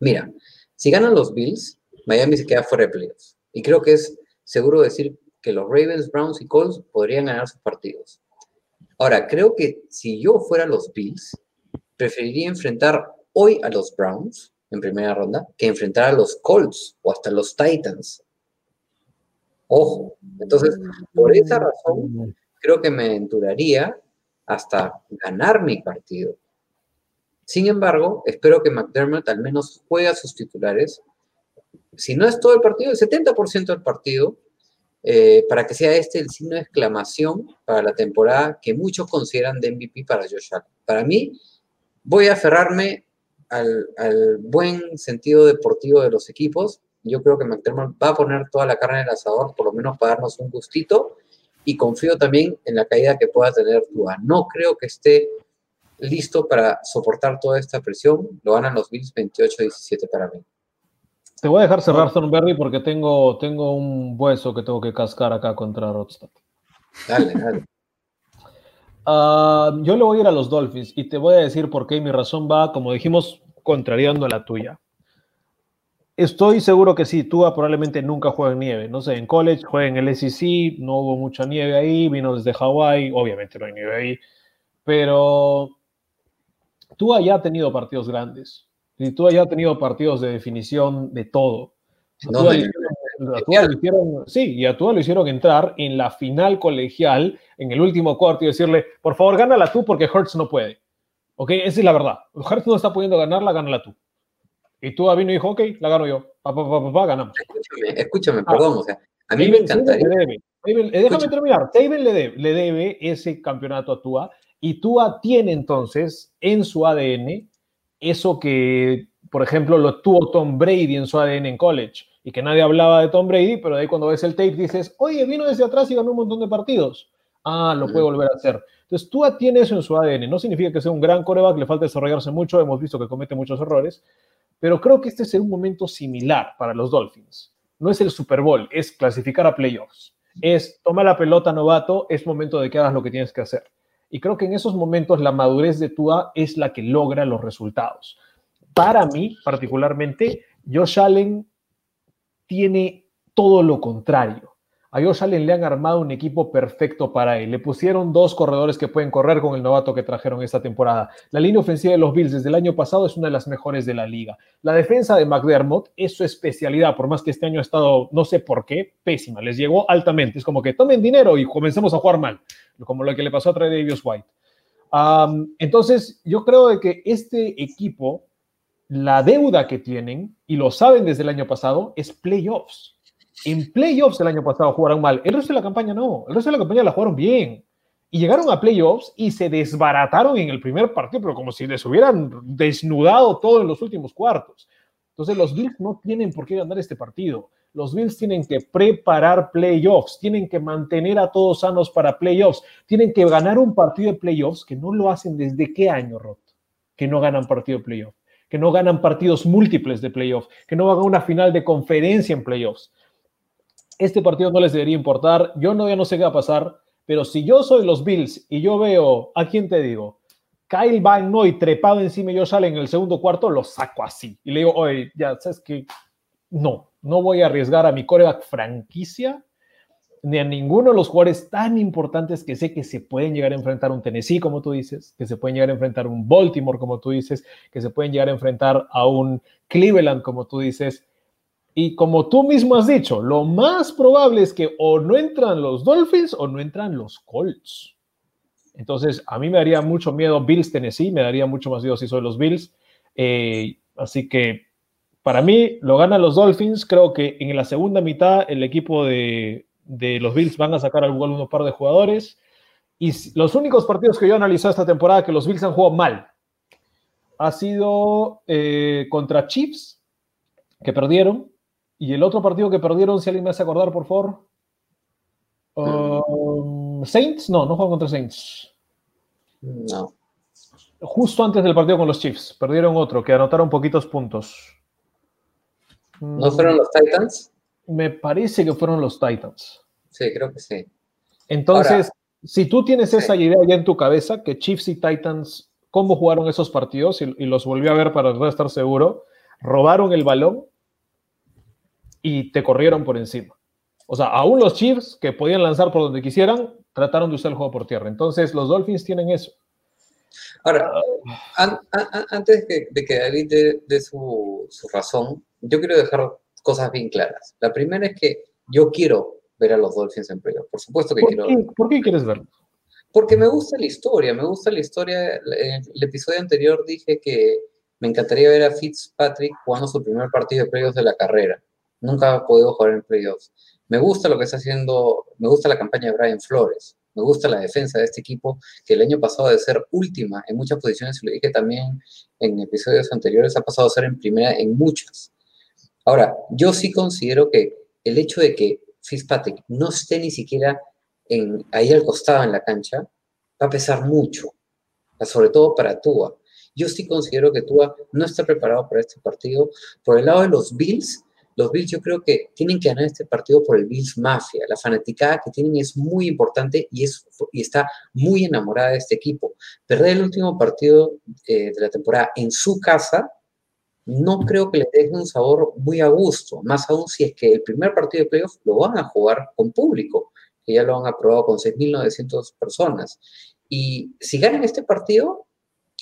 Mira, si ganan los Bills, Miami se queda fuera de playoffs. Y creo que es seguro decir que los Ravens, Browns y Colts podrían ganar sus partidos. Ahora, creo que si yo fuera los Bills, preferiría enfrentar hoy a los Browns en primera ronda que enfrentar a los Colts o hasta los Titans. Ojo. Entonces, por esa razón, creo que me aventuraría hasta ganar mi partido. Sin embargo, espero que McDermott al menos juegue a sus titulares. Si no es todo el partido, el 70% del partido, eh, para que sea este el signo de exclamación para la temporada que muchos consideran de MVP para Josh. Para mí, voy a aferrarme al, buen sentido deportivo de los equipos. Yo creo que McDermott va a poner toda la carne en el asador, por lo menos para darnos un gustito, y confío también en la caída que pueda tener Tua. No creo que esté listo para soportar toda esta presión. Lo ganan los Bills 28-17 para mí. Te voy a dejar cerrar Thornberry porque tengo, tengo un hueso que tengo que cascar acá contra Rodstad. Dale, dale. Ah, yo le voy a ir a los Dolphins y te voy a decir por qué mi razón va, como dijimos, contrariando a la tuya. Estoy seguro que sí, Tua probablemente nunca juega en nieve. No sé, en college juega en el SEC, no hubo mucha nieve ahí, vino desde Hawái, obviamente no hay nieve ahí, pero Tua ya ha tenido partidos grandes. Y tú ya has tenido partidos de definición de todo. lo hicieron, sí, y a Tua lo hicieron entrar en la final colegial, en el último cuarto, y decirle, por favor, gánala tú porque Hertz no puede. ¿Ok? Esa es la verdad. Hertz no está pudiendo ganarla, gánala tú. Y tú vino y dijo, ok, la gano yo. Papá, papá, papá, ganamos. Escúchame, escúchame, perdón. o sea, a mí me encantaría. Eh, déjame terminar. Taven le debe, le debe ese campeonato a Tua y Tua tiene entonces en su ADN eso que, por ejemplo, lo tuvo Tom Brady en su ADN en college y que nadie hablaba de Tom Brady, pero de ahí cuando ves el tape dices, oye, vino desde atrás y ganó un montón de partidos. Ah, lo puede volver a hacer. Entonces, tú tiene eso en su ADN. No significa que sea un gran coreback, le falta desarrollarse mucho, hemos visto que comete muchos errores, pero creo que este es un momento similar para los Dolphins. No es el Super Bowl, es clasificar a playoffs. Es toma la pelota, novato, es momento de que hagas lo que tienes que hacer. Y creo que en esos momentos la madurez de Tua es la que logra los resultados. Para mí, particularmente, Josh Allen tiene todo lo contrario. A Josh Allen le han armado un equipo perfecto para él. Le pusieron dos corredores que pueden correr con el novato que trajeron esta temporada. La línea ofensiva de los Bills desde el año pasado es una de las mejores de la liga. La defensa de McDermott es su especialidad, por más que este año ha estado, no sé por qué, pésima. Les llegó altamente. Es como que tomen dinero y comencemos a jugar mal, como lo que le pasó a Davis White. entonces, yo creo de que este equipo, la deuda que tienen, y lo saben desde el año pasado, es playoffs en playoffs el año pasado jugaron mal. El resto de la campaña no. El resto de la campaña la jugaron bien. Y llegaron a playoffs y se desbarataron en el primer partido, pero como si les hubieran desnudado todo en los últimos cuartos. Entonces los Bills no tienen por qué ganar este partido. Los Bills tienen que preparar playoffs, tienen que mantener a todos sanos para playoffs, tienen que ganar un partido de playoffs que no lo hacen desde qué año, Rot, que no ganan partido de playoffs, que no ganan partidos múltiples de playoffs, que no hagan una final de conferencia en playoffs. Este partido no les debería importar. Yo no, ya no sé qué va a pasar, pero si yo soy los Bills y yo veo, ¿a quién te digo? Kyle Van Noy trepado encima y yo sale en el segundo cuarto, lo saco así. Y le digo, oye, ya, ¿sabes que No, no voy a arriesgar a mi coreback franquicia ni a ninguno de los jugadores tan importantes que sé que se pueden llegar a enfrentar un Tennessee, como tú dices, que se pueden llegar a enfrentar un Baltimore, como tú dices, que se pueden llegar a enfrentar a un Cleveland, como tú dices. Y como tú mismo has dicho, lo más probable es que o no entran los Dolphins o no entran los Colts. Entonces, a mí me daría mucho miedo Bills Tennessee, me daría mucho más miedo si soy los Bills. Eh, así que para mí lo ganan los Dolphins. Creo que en la segunda mitad el equipo de, los Bills van a sacar al gol unos par de jugadores. Y los únicos partidos que yo he analizado esta temporada que los Bills han jugado mal ha sido eh, contra Chiefs, que perdieron, y el otro partido que perdieron, si alguien me hace acordar, por favor. Um, Saints, no, no juegan contra Saints. No. Justo antes del partido con los Chiefs, perdieron otro, que anotaron poquitos puntos. ¿No fueron los Titans? Me parece que fueron los Titans. Sí, creo que sí. Entonces, si tú tienes esa idea ya en tu cabeza, que Chiefs y Titans, cómo jugaron esos partidos, y, y los volví a ver para estar seguro, robaron el balón y te corrieron por encima. O sea, aún los Chiefs, que podían lanzar por donde quisieran, trataron de usar el juego por tierra. Entonces, los Dolphins tienen eso. Ahora, antes de, que David dé su, razón, yo quiero dejar cosas bien claras. La primera es que yo quiero ver a los Dolphins en playoff. Por supuesto que quiero. ¿Por qué quieres verlos? Porque me gusta la historia, me gusta la historia. En el episodio anterior dije que me encantaría ver a Fitzpatrick jugando su primer partido de playoffs de la carrera. Nunca ha podido jugar en playoffs. Me gusta lo que está haciendo, me gusta la campaña de Brian Flores, me gusta la defensa de este equipo, que el año pasado de ser última en muchas posiciones, y lo dije también en episodios anteriores, ha pasado a ser en primera en muchas. Ahora, yo sí considero que el hecho de que Fitzpatrick no esté ni siquiera en, ahí al costado en la cancha, va a pesar mucho, sobre todo para Tua. Yo sí considero que Tua no está preparado para este partido. Por el lado de los Bills, los Bills yo creo que tienen que ganar este partido por el Bills Mafia. La fanaticada que tienen es muy importante y, es, y está muy enamorada de este equipo. Perder el último partido eh, de la temporada en su casa no creo que le deje un sabor muy a gusto, más aún si es que el primer partido de playoff lo van a jugar con público, que ya lo han aprobado con 6.900 personas. Y si ganan este partido,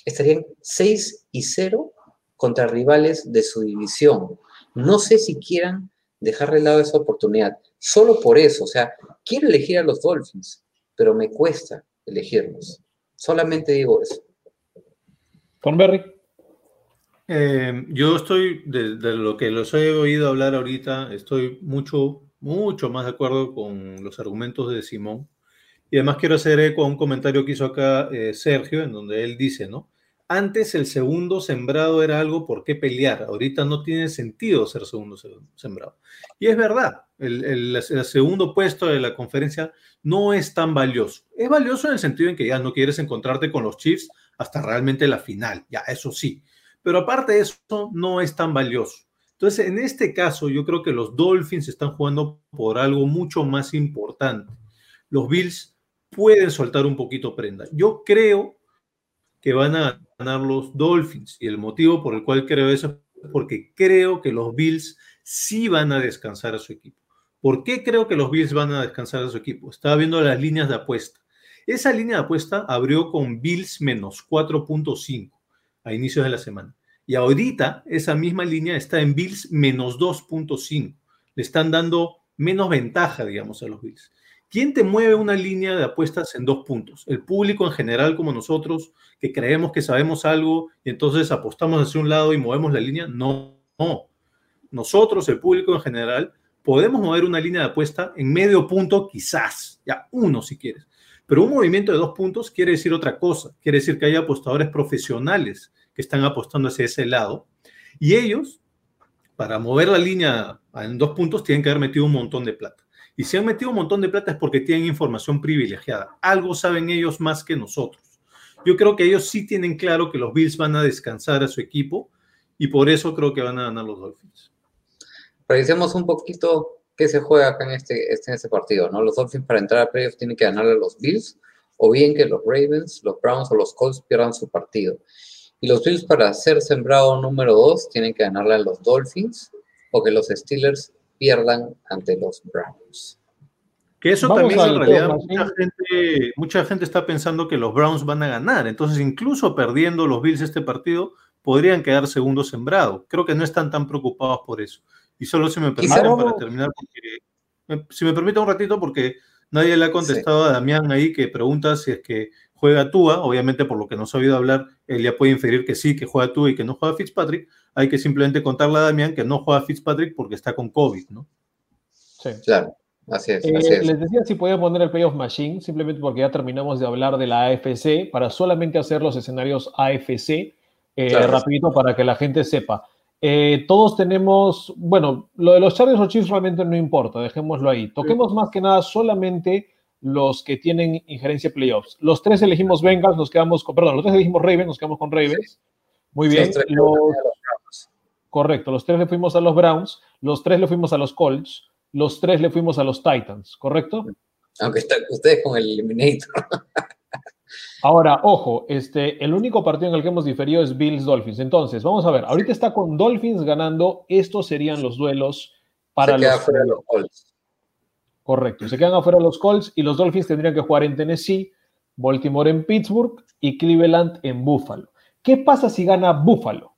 estarían 6 y 0 contra rivales de su división. No sé si quieran dejar de lado esa oportunidad. Solo por eso, o sea, quiero elegir a los Dolphins, pero me cuesta elegirlos. Solamente digo eso. Berry. Eh, yo estoy, de, lo que los he oído hablar ahorita, estoy mucho, mucho más de acuerdo con los argumentos de Simón. Y además quiero hacer eco a un comentario que hizo acá eh, Sergio, en donde él dice, ¿no? Antes el segundo sembrado era algo por qué pelear, ahorita no tiene sentido ser segundo sembrado. Y es verdad, el, segundo puesto de la conferencia no es tan valioso. Es valioso en el sentido en que ya no quieres encontrarte con los Chiefs hasta realmente la final, ya eso sí. Pero aparte de eso, no es tan valioso. Entonces, en este caso, yo creo que los Dolphins están jugando por algo mucho más importante. Los Bills pueden soltar un poquito prenda. Yo creo que van a ganar los Dolphins. Y el motivo por el cual creo eso es porque creo que los Bills sí van a descansar a su equipo. ¿Por qué creo que los Bills van a descansar a su equipo? Estaba viendo las líneas de apuesta. Esa línea de apuesta abrió con Bills menos 4.5 a inicios de la semana. Y ahorita esa misma línea está en Bills menos 2.5. Le están dando menos ventaja, digamos, a los Bills. ¿Quién te mueve una línea de apuestas en dos puntos? ¿El público en general como nosotros, que creemos que sabemos algo y entonces apostamos hacia un lado y movemos la línea? No, no. Nosotros, el público en general, podemos mover una línea de apuesta en medio punto quizás, ya uno si quieres. Pero un movimiento de dos puntos quiere decir otra cosa. Quiere decir que hay apostadores profesionales que están apostando hacia ese lado. Y ellos, para mover la línea en dos puntos, tienen que haber metido un montón de plata. Y si han metido un montón de plata es porque tienen información privilegiada. Algo saben ellos más que nosotros. Yo creo que ellos sí tienen claro que los Bills van a descansar a su equipo y por eso creo que van a ganar los Dolphins. Revisemos un poquito qué se juega acá en este, este en este partido, ¿no? Los Dolphins para entrar a playoffs tienen que ganarle a los Bills o bien que los Ravens, los Browns o los Colts pierdan su partido. Y los Bills para ser sembrado número dos tienen que ganarle a los Dolphins o que los Steelers pierdan ante los Browns. Que eso también en realidad mucha gente, mucha gente está pensando que los Browns van a ganar. Entonces, incluso perdiendo los Bills este partido, podrían quedar segundo sembrado. Creo que no están tan preocupados por eso. Y solo si me permiten para terminar, si me permite un ratito, porque nadie le ha contestado a Damián ahí que pregunta si es que juega Tua, obviamente por lo que nos ha oído hablar, él ya puede inferir que sí, que juega Tua y que no juega Fitzpatrick, hay que simplemente contarle a Damián que no juega Fitzpatrick porque está con COVID, ¿no? Sí. Claro, así es, eh, así es. Les decía si podía poner el Playoff Machine, simplemente porque ya terminamos de hablar de la AFC, para solamente hacer los escenarios AFC, eh, rapidito para que la gente sepa. Eh, todos tenemos, bueno, lo de los Chargers o Chiefs realmente no importa, dejémoslo ahí. Toquemos más que nada solamente los que tienen injerencia playoffs. Los tres elegimos Bengals, nos quedamos con, perdón, los tres elegimos Ravens, nos quedamos con Ravens. Muy bien. Los, correcto, los tres le fuimos a los Browns, los tres le fuimos a los Colts, los tres le fuimos a los Titans, ¿correcto? Aunque está, ustedes con el Eliminator. Ahora, ojo, este, el único partido en el que hemos diferido es Bills Dolphins. Entonces, vamos a ver, ahorita está con Dolphins ganando, estos serían los duelos para los, los Colts. Correcto, se quedan afuera los Colts y los Dolphins tendrían que jugar en Tennessee, Baltimore en Pittsburgh y Cleveland en Buffalo. ¿Qué pasa si gana Buffalo?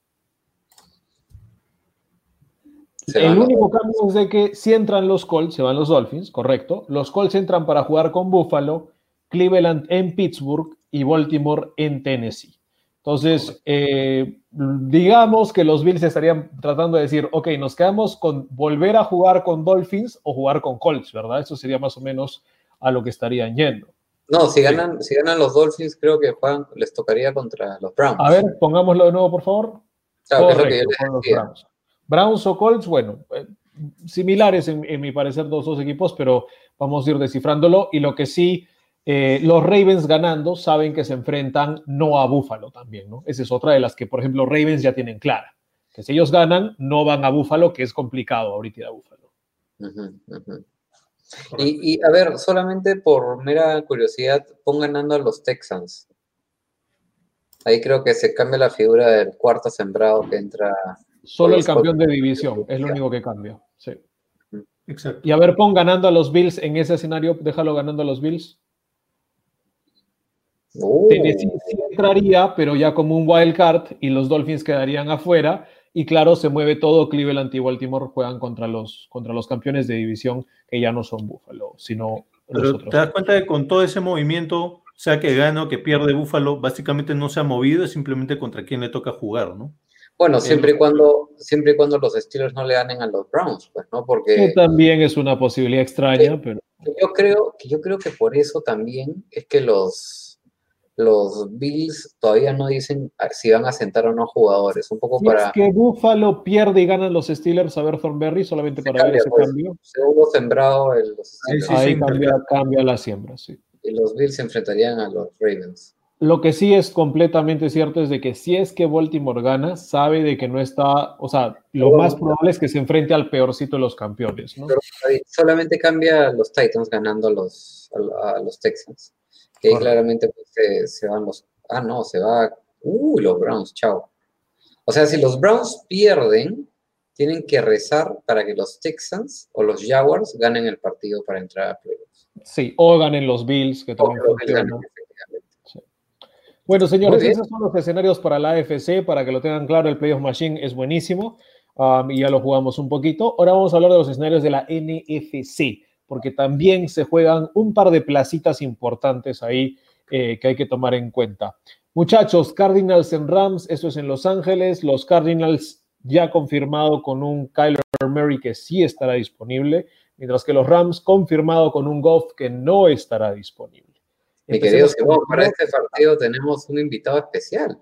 el único cambio es de que si entran los Colts, se van los Dolphins, correcto. Los Colts entran para jugar con Buffalo, Cleveland en Pittsburgh y Baltimore en Tennessee. Entonces, eh, digamos que los Bills estarían tratando de decir, ok, nos quedamos con volver a jugar con Dolphins o jugar con Colts, ¿verdad? Eso sería más o menos a lo que estarían yendo. No, si ganan, si ganan los Dolphins, creo que juegan, les tocaría contra los Browns. A ver, pongámoslo de nuevo, por favor. Browns. Browns o Colts, bueno, eh, similares en, en, mi parecer, dos, dos equipos, pero vamos a ir descifrándolo. Y lo que sí eh, los Ravens ganando saben que se enfrentan no a Buffalo también, ¿no? Esa es otra de las que, por ejemplo, Ravens ya tienen clara. Que si ellos ganan, no van a Buffalo, que es complicado ahorita ir a Buffalo. Y, y, a ver, solamente por mera curiosidad, pon ganando a los Texans. Ahí creo que se cambia la figura del cuarto sembrado que entra. Solo el campeón de división, es lo único que cambia. Sí. Exacto. Y a ver, pon ganando a los Bills en ese escenario, déjalo ganando a los Bills. Tennessee sí entraría, pero ya como un wild card y los Dolphins quedarían afuera. Y claro, se mueve todo. Cleveland y Baltimore juegan contra los, contra los campeones de división que ya no son Buffalo, sino pero Te das cuenta que con todo ese movimiento, sea que gana o que pierde Buffalo, básicamente no se ha movido, es simplemente contra quién le toca jugar, ¿no? Bueno, siempre y cuando, siempre y cuando los Steelers no le ganen a los Browns, pues, ¿no? Porque que también es una posibilidad extraña, pero yo creo, yo creo que por eso también es que los los Bills todavía no dicen si van a sentar o no jugadores. Un poco para. Es que Buffalo pierde y ganan los Steelers a ver Thornberry solamente para ver ese pues, cambio. Se hubo sembrado el, los Ahí cambia, la siembra, sí. Y los Bills se enfrentarían a los Ravens. Lo que sí es completamente cierto es de que si es que Baltimore gana, sabe de que no está, o sea, lo más probable es que se enfrente al peorcito de los campeones, ¿no? solamente cambia los Titans ganando a los, a los Texans que ahí claramente pues, se, van los... Ah, no, se va... Uy, los Browns, chao. O sea, si los Browns pierden, tienen que rezar para que los Texans o los Jaguars ganen el partido para entrar a playoffs. Sí, o ganen los Bills, que también. Bueno, señores, esos son los escenarios para la AFC, para que lo tengan claro, el Playoff Machine es buenísimo um, y ya lo jugamos un poquito. Ahora vamos a hablar de los escenarios de la NFC, porque también se juegan un par de placitas importantes ahí eh, que hay que tomar en cuenta. Muchachos, Cardinals en Rams, eso es en Los Ángeles. Los Cardinals ya confirmado con un Kyler Murray que sí estará disponible, mientras que los Rams confirmado con un Goff que no estará disponible. Mi querido Simón, para este partido tenemos un invitado especial.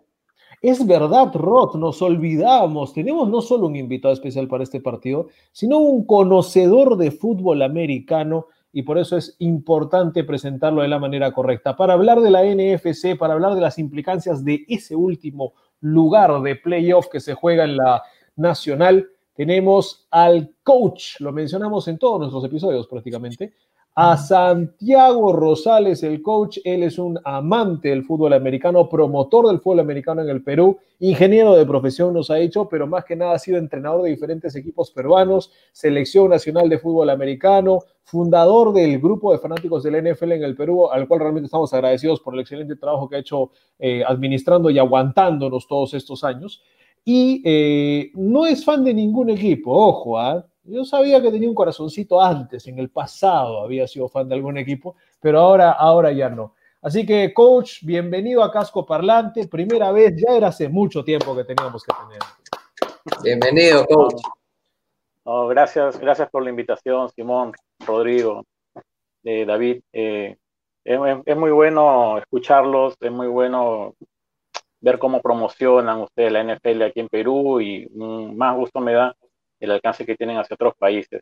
Es verdad, Roth, nos olvidamos. Tenemos no solo un invitado especial para este partido, sino un conocedor de fútbol americano y por eso es importante presentarlo de la manera correcta. Para hablar de la NFC, para hablar de las implicancias de ese último lugar de playoff que se juega en la nacional, tenemos al coach, lo mencionamos en todos nuestros episodios prácticamente, a Santiago Rosales, el coach. Él es un amante del fútbol americano, promotor del fútbol americano en el Perú, ingeniero de profesión nos ha dicho, pero más que nada ha sido entrenador de diferentes equipos peruanos, selección nacional de fútbol americano, fundador del grupo de fanáticos del NFL en el Perú, al cual realmente estamos agradecidos por el excelente trabajo que ha hecho eh, administrando y aguantándonos todos estos años. Y eh, no es fan de ningún equipo, ojo, ¿ah? Yo sabía que tenía un corazoncito antes, en el pasado había sido fan de algún equipo, pero ahora, ahora ya no. Así que, coach, bienvenido a Casco Parlante. Primera vez, ya era hace mucho tiempo que teníamos que tener. Bienvenido, coach. gracias, gracias por la invitación, Simón, Rodrigo, eh, David. Eh, es, muy bueno escucharlos, es muy bueno ver cómo promocionan ustedes la NFL aquí en Perú y más gusto me da el alcance que tienen hacia otros países.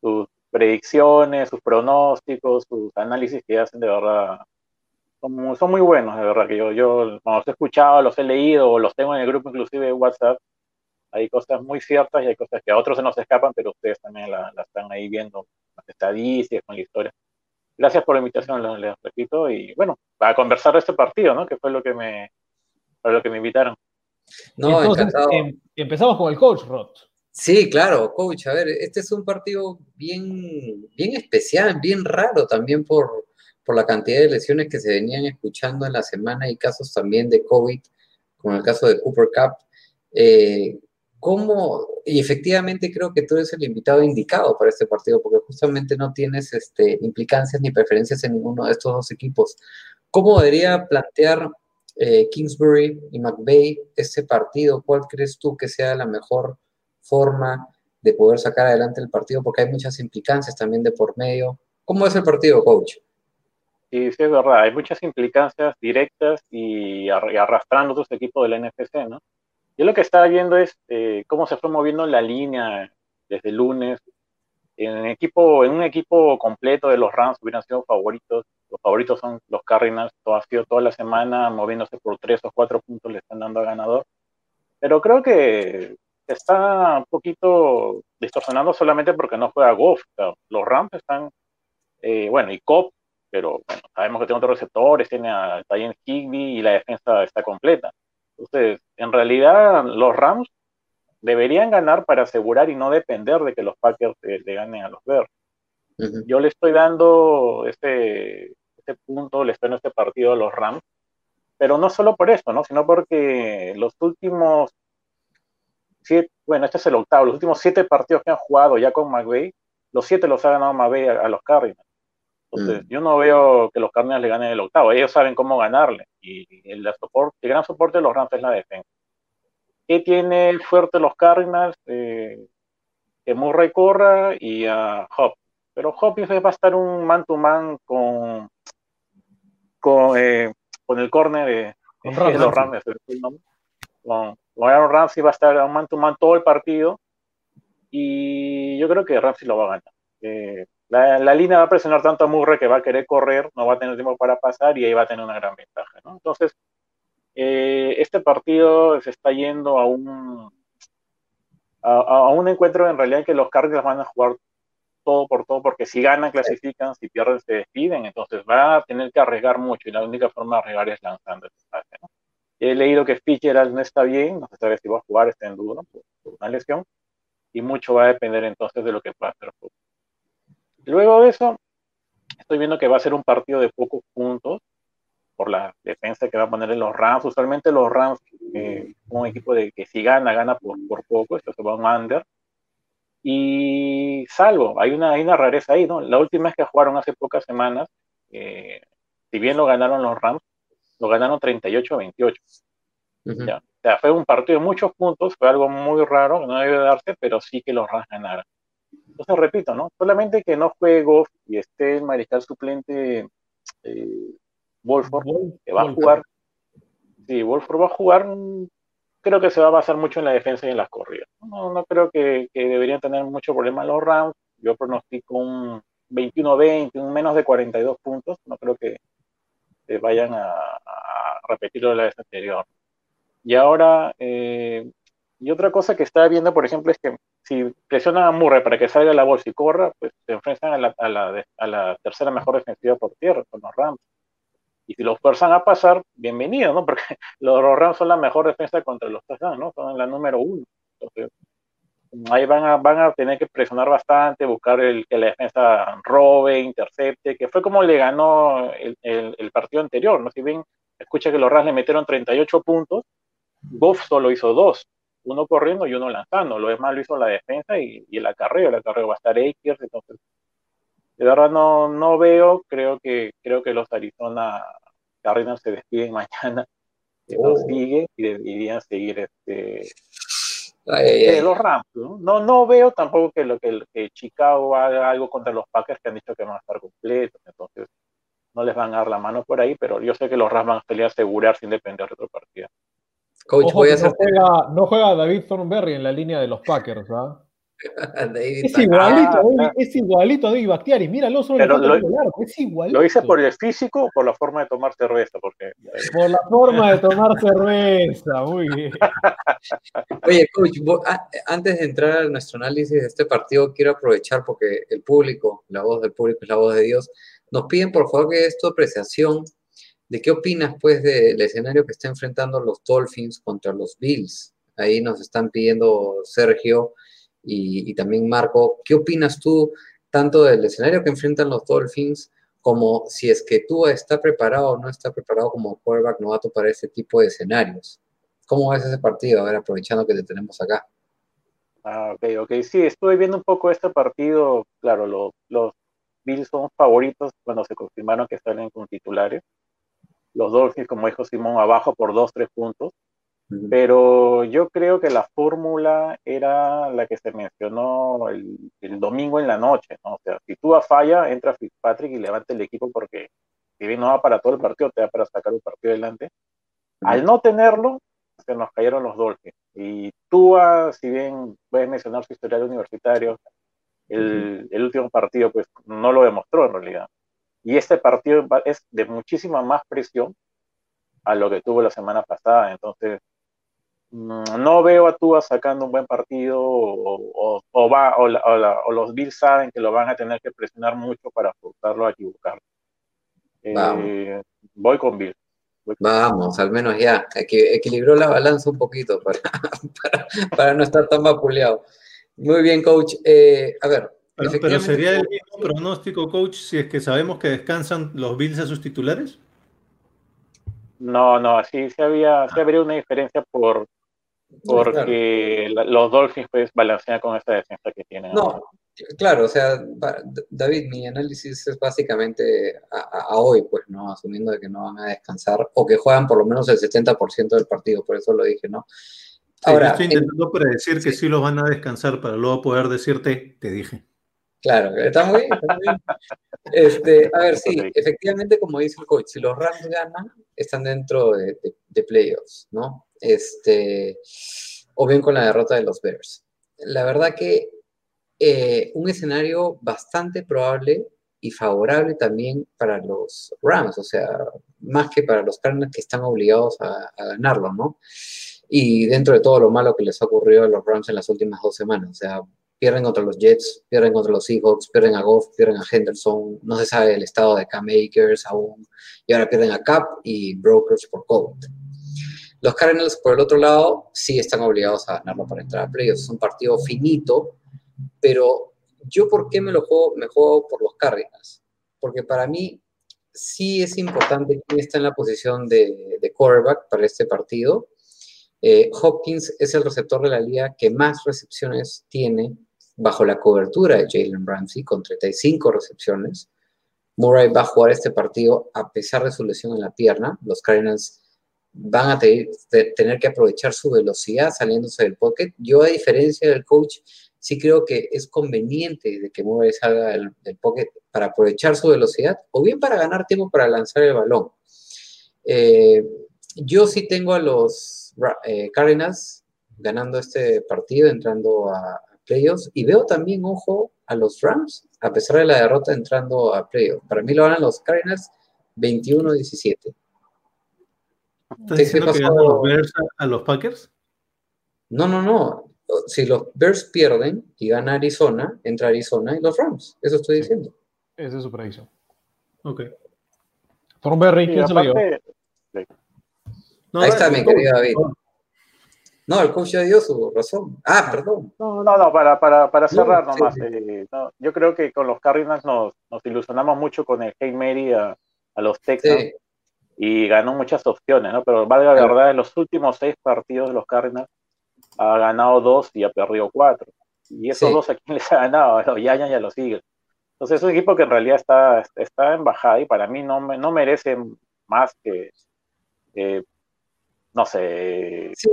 Sus predicciones, sus pronósticos, sus análisis que hacen de verdad son, muy buenos, de verdad, que yo, yo los he escuchado, los he leído, o los tengo en el grupo inclusive de WhatsApp, hay cosas muy ciertas y hay cosas que a otros se nos escapan, pero ustedes también las la están ahí viendo, las estadísticas, con la historia. Gracias por la invitación, les repito, y bueno, para conversar de este partido, ¿no? Que fue lo que me, fue lo que me invitaron. No, em, empezamos con el coach, Roth. Sí, claro, coach. A ver, este es un partido bien, bien especial, bien raro también por, por la cantidad de lesiones que se venían escuchando en la semana y casos también de COVID, como el caso de Cooper Cup. Eh, ¿Cómo? Y efectivamente creo que tú eres el invitado indicado para este partido, porque justamente no tienes este, implicancias ni preferencias en ninguno de estos dos equipos. ¿Cómo debería plantear eh, Kingsbury y McVeigh este partido? ¿Cuál crees tú que sea la mejor forma de poder sacar adelante el partido? Porque hay muchas implicancias también de por medio. ¿Cómo es el partido, coach? Sí, sí, es verdad. Hay muchas implicancias directas y, arrastrando otros equipos del NFC, ¿no? Yo lo que estaba viendo es eh, cómo se fue moviendo la línea desde el lunes. En, equipo, en un equipo completo de los Rams hubieran sido favoritos los favoritos son los Cardinals, todo ha sido toda la semana moviéndose por tres o cuatro puntos, le están dando a ganador. Pero creo que está un poquito distorsionando solamente porque no juega Goff. los Rams están, eh, bueno, y Cobb, pero bueno, sabemos que tiene otros receptores, tiene a Tyen Higby y la defensa está completa. Entonces, en realidad, los Rams deberían ganar para asegurar y no depender de que los Packers le, ganen a los Bears. Yo le estoy dando este, este punto, le estoy en este partido a los Rams, pero no solo por eso, ¿no? sino porque los últimos siete, bueno, este es el octavo, los últimos siete partidos que han jugado ya con McVay, los siete los ha ganado McVay a, los Cardinals. Entonces, mm. yo no veo que los Cardinals le ganen el octavo, ellos saben cómo ganarle, y el, soporte, el gran soporte de los Rams es la defensa. ¿Qué tiene fuerte los Cardinals? Eh, que Murray corra y a Hop. Pero Hopkins va a estar un man to man con con, eh, con el corner de, los Rams. Con, con Aaron Ramsey va a estar un man to man todo el partido y yo creo que Ramsey lo va a ganar. Eh, la, la, línea va a presionar tanto a Murray que va a querer correr, no va a tener tiempo para pasar y ahí va a tener una gran ventaja. ¿no? Entonces, eh, este partido se está yendo a un, a, a, un encuentro en realidad que los Cardinals van a jugar todo por todo, porque si ganan, clasifican, si pierden, se despiden, entonces va a tener que arriesgar mucho y la única forma de arriesgar es lanzando este He leído que Fitzgerald no está bien, no se sabe si va a jugar, está en duda por, una lesión, y mucho va a depender entonces de lo que pueda hacer Luego de eso, estoy viendo que va a ser un partido de pocos puntos por la defensa que va a poner en los Rams. Usualmente los Rams, eh, un equipo de que si gana, gana por, por poco, esto se va a un under. Y salvo, hay una, hay una rareza ahí, ¿no? La última vez que jugaron hace pocas semanas, eh, si bien lo ganaron los Rams, lo ganaron 38-28. O sea, fue un partido de muchos puntos, fue algo muy raro, no debe darse, pero sí que los Rams ganaron. Entonces, repito, ¿no? Solamente que no juegue Goff y esté el mariscal suplente eh, Wolford, que va a jugar. Sí, Wolford va a jugar, creo que se va a basar mucho en la defensa y en las corridas. No, no creo que, deberían tener mucho problema los Rams. Yo pronostico un 21-20, un menos de 42 puntos. No creo que, vayan a, a, repetirlo de la vez anterior. Y ahora, eh, y otra cosa que estaba viendo, por ejemplo, es que si presionan a Murray para que salga la bolsa y corra, pues se enfrentan a la, a la, a la tercera mejor defensiva por tierra, con los Rams. Y si los fuerzan a pasar, bienvenido, ¿no? Porque los Rams son la mejor defensa contra los touchdowns, ¿no? Son la número uno. Entonces, ahí van a, van a tener que presionar bastante, buscar el, que la defensa robe, intercepte, que fue como le ganó el, el, partido anterior, ¿no? Si bien escucha que los Rams le metieron 38 puntos, Goff solo hizo dos, uno corriendo y uno lanzando, lo demás lo hizo la defensa y, y el acarreo, el acarreo va a estar Akers, entonces de verdad no, no veo, creo que, creo que los Arizona Cardinals se despiden mañana, que oh. siguen y deberían seguir este, eh, los Rams. ¿no? ¿no? veo tampoco que, lo, que, que, Chicago haga algo contra los Packers que han dicho que van a estar completos, entonces no les van a dar la mano por ahí, pero yo sé que los Rams van a salir a asegurar sin depender de otro partido. Coach, voy a hacer... no, juega, no juega David Thornberry en la línea de los Packers, ¿verdad? es, igualito, ah, es igualito a David Bakhtiari. Míralo sobre lo, lo, es igualito. ¿Lo hice por el físico o por la forma de tomar cerveza? Porque... Por la forma de tomar cerveza, muy bien. Oye, coach, antes de entrar a nuestro análisis de este partido, quiero aprovechar porque el público, la voz del público es la voz de Dios, nos piden por favor que es tu apreciación de qué opinas pues del escenario que está enfrentando los Dolphins contra los Bills. Ahí nos están pidiendo Sergio y, también Marco, ¿qué opinas tú tanto del escenario que enfrentan los Dolphins como si es que tú está preparado o no está preparado como quarterback novato para ese tipo de escenarios? ¿Cómo ves ese partido? A ver, aprovechando que te tenemos acá. Ah, ok, ok. Sí, estuve viendo un poco este partido. Claro, los Bills son favoritos cuando se confirmaron que salen con titulares. Los Dolphins, como dijo Simón, abajo por dos, tres puntos. Pero yo creo que la fórmula era la que se mencionó el, domingo en la noche, ¿no? O sea, si tú a falla, entra Fitzpatrick y levanta el equipo porque si bien no va para todo el partido, te da para sacar un partido adelante. Al no tenerlo, se nos cayeron los Dolphins. Y tú, si bien puedes mencionar su historial universitario, el, el último partido pues no lo demostró en realidad. Y este partido es de muchísima más presión a lo que tuvo la semana pasada. Entonces, no veo a Tua sacando un buen partido o, va, o, los Bills saben que lo van a tener que presionar mucho para forzarlo a equivocar. Eh, voy con Bill. Vamos, al menos ya, equilibró la balanza un poquito para, para, no estar tan vapuleado. Muy bien, coach. Eh, a ver. Pero, sería el mismo pronóstico, coach, si es que sabemos que descansan los Bills a sus titulares. No, no, sí, sí había, sí habría una diferencia por, porque los Dolphins pues balancean con esta defensa que tienen. No, claro, o sea, David, mi análisis es básicamente a, hoy, pues, ¿no? Asumiendo de que no van a descansar o que juegan por lo menos el 70% del partido, por eso lo dije, ¿no? Ahora, estoy intentando predecir que sí los van a descansar para luego poder decirte, te dije. Claro, está muy bien. Está muy bien. Este, a ver, sí, efectivamente, como dice el coach, si los Rams ganan, están dentro de, de playoffs, ¿no? Este, o bien con la derrota de los Bears. La verdad que eh, un escenario bastante probable y favorable también para los Rams, o sea, más que para los Cardinals que están obligados a, ganarlo, ¿no? Y dentro de todo lo malo que les ha ocurrido a los Rams en las últimas dos semanas, o sea, pierden contra los Jets, pierden contra los Seahawks, pierden a Goff, pierden a Henderson, no se sabe el estado de Cam Akers aún, y ahora pierden a Cap y Brokers por COVID. Los Cardinals, por el otro lado, sí están obligados a ganarlo para entrar a playoffs. Es un partido finito, pero yo, ¿por qué me lo juego? Por los Cardinals. Porque para mí sí es importante quién está en la posición de, de quarterback para este partido. Eh, Hopkins es el receptor de la liga que más recepciones tiene bajo la cobertura de Jalen Ramsey, con 35 recepciones. Murray va a jugar este partido a pesar de su lesión en la pierna. Los Cardinals van a tener que aprovechar su velocidad saliéndose del pocket. Yo, a diferencia del coach, sí creo que es conveniente de que Murray salga del, pocket para aprovechar su velocidad o bien para ganar tiempo para lanzar el balón. Eh, yo sí tengo a los eh, Cardinals ganando este partido, entrando a, playoffs, y veo también, ojo, a los Rams, a pesar de la derrota, entrando a playoffs. Para mí lo ganan los Cardinals 21-17. ¿Estás diciendo que ganan los Bears a, los Packers? No, no, no. Si los Bears pierden y gana Arizona, entra Arizona y los Rams. Eso estoy diciendo. Esa es su predicción. Ok. Thornberry, ¿quién se lo llevó? Ahí está, mi querido David. No, el coach ya dio su razón. Ah, perdón. No, no, no, para, para, para cerrar nomás. Eh, yo creo que con los Cardinals nos, nos ilusionamos mucho con el Hey Mary a, a los Texans y ganó muchas opciones, ¿no? Pero valga la verdad, en los últimos seis partidos de los Cardinals ha ganado dos y ha perdido cuatro. Y esos dos a quién les ha ganado, a los Giants y a los Eagles. Entonces es un equipo que en realidad está, está en bajada y para mí no, no merece más que, no sé, sí,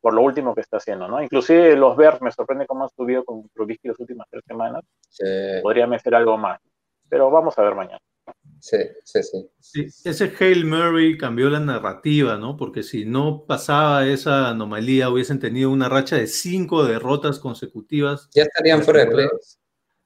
por lo último que está haciendo, ¿no? Inclusive los Bears me sorprende cómo han subido con Trubisky las últimas tres semanas. Podría merecer algo más, pero vamos a ver mañana. Sí, sí, sí, Ese Hale Murray cambió la narrativa, ¿no? Porque si no pasaba esa anomalía, hubiesen tenido una racha de cinco derrotas consecutivas. Ya estarían fuera de playoffs.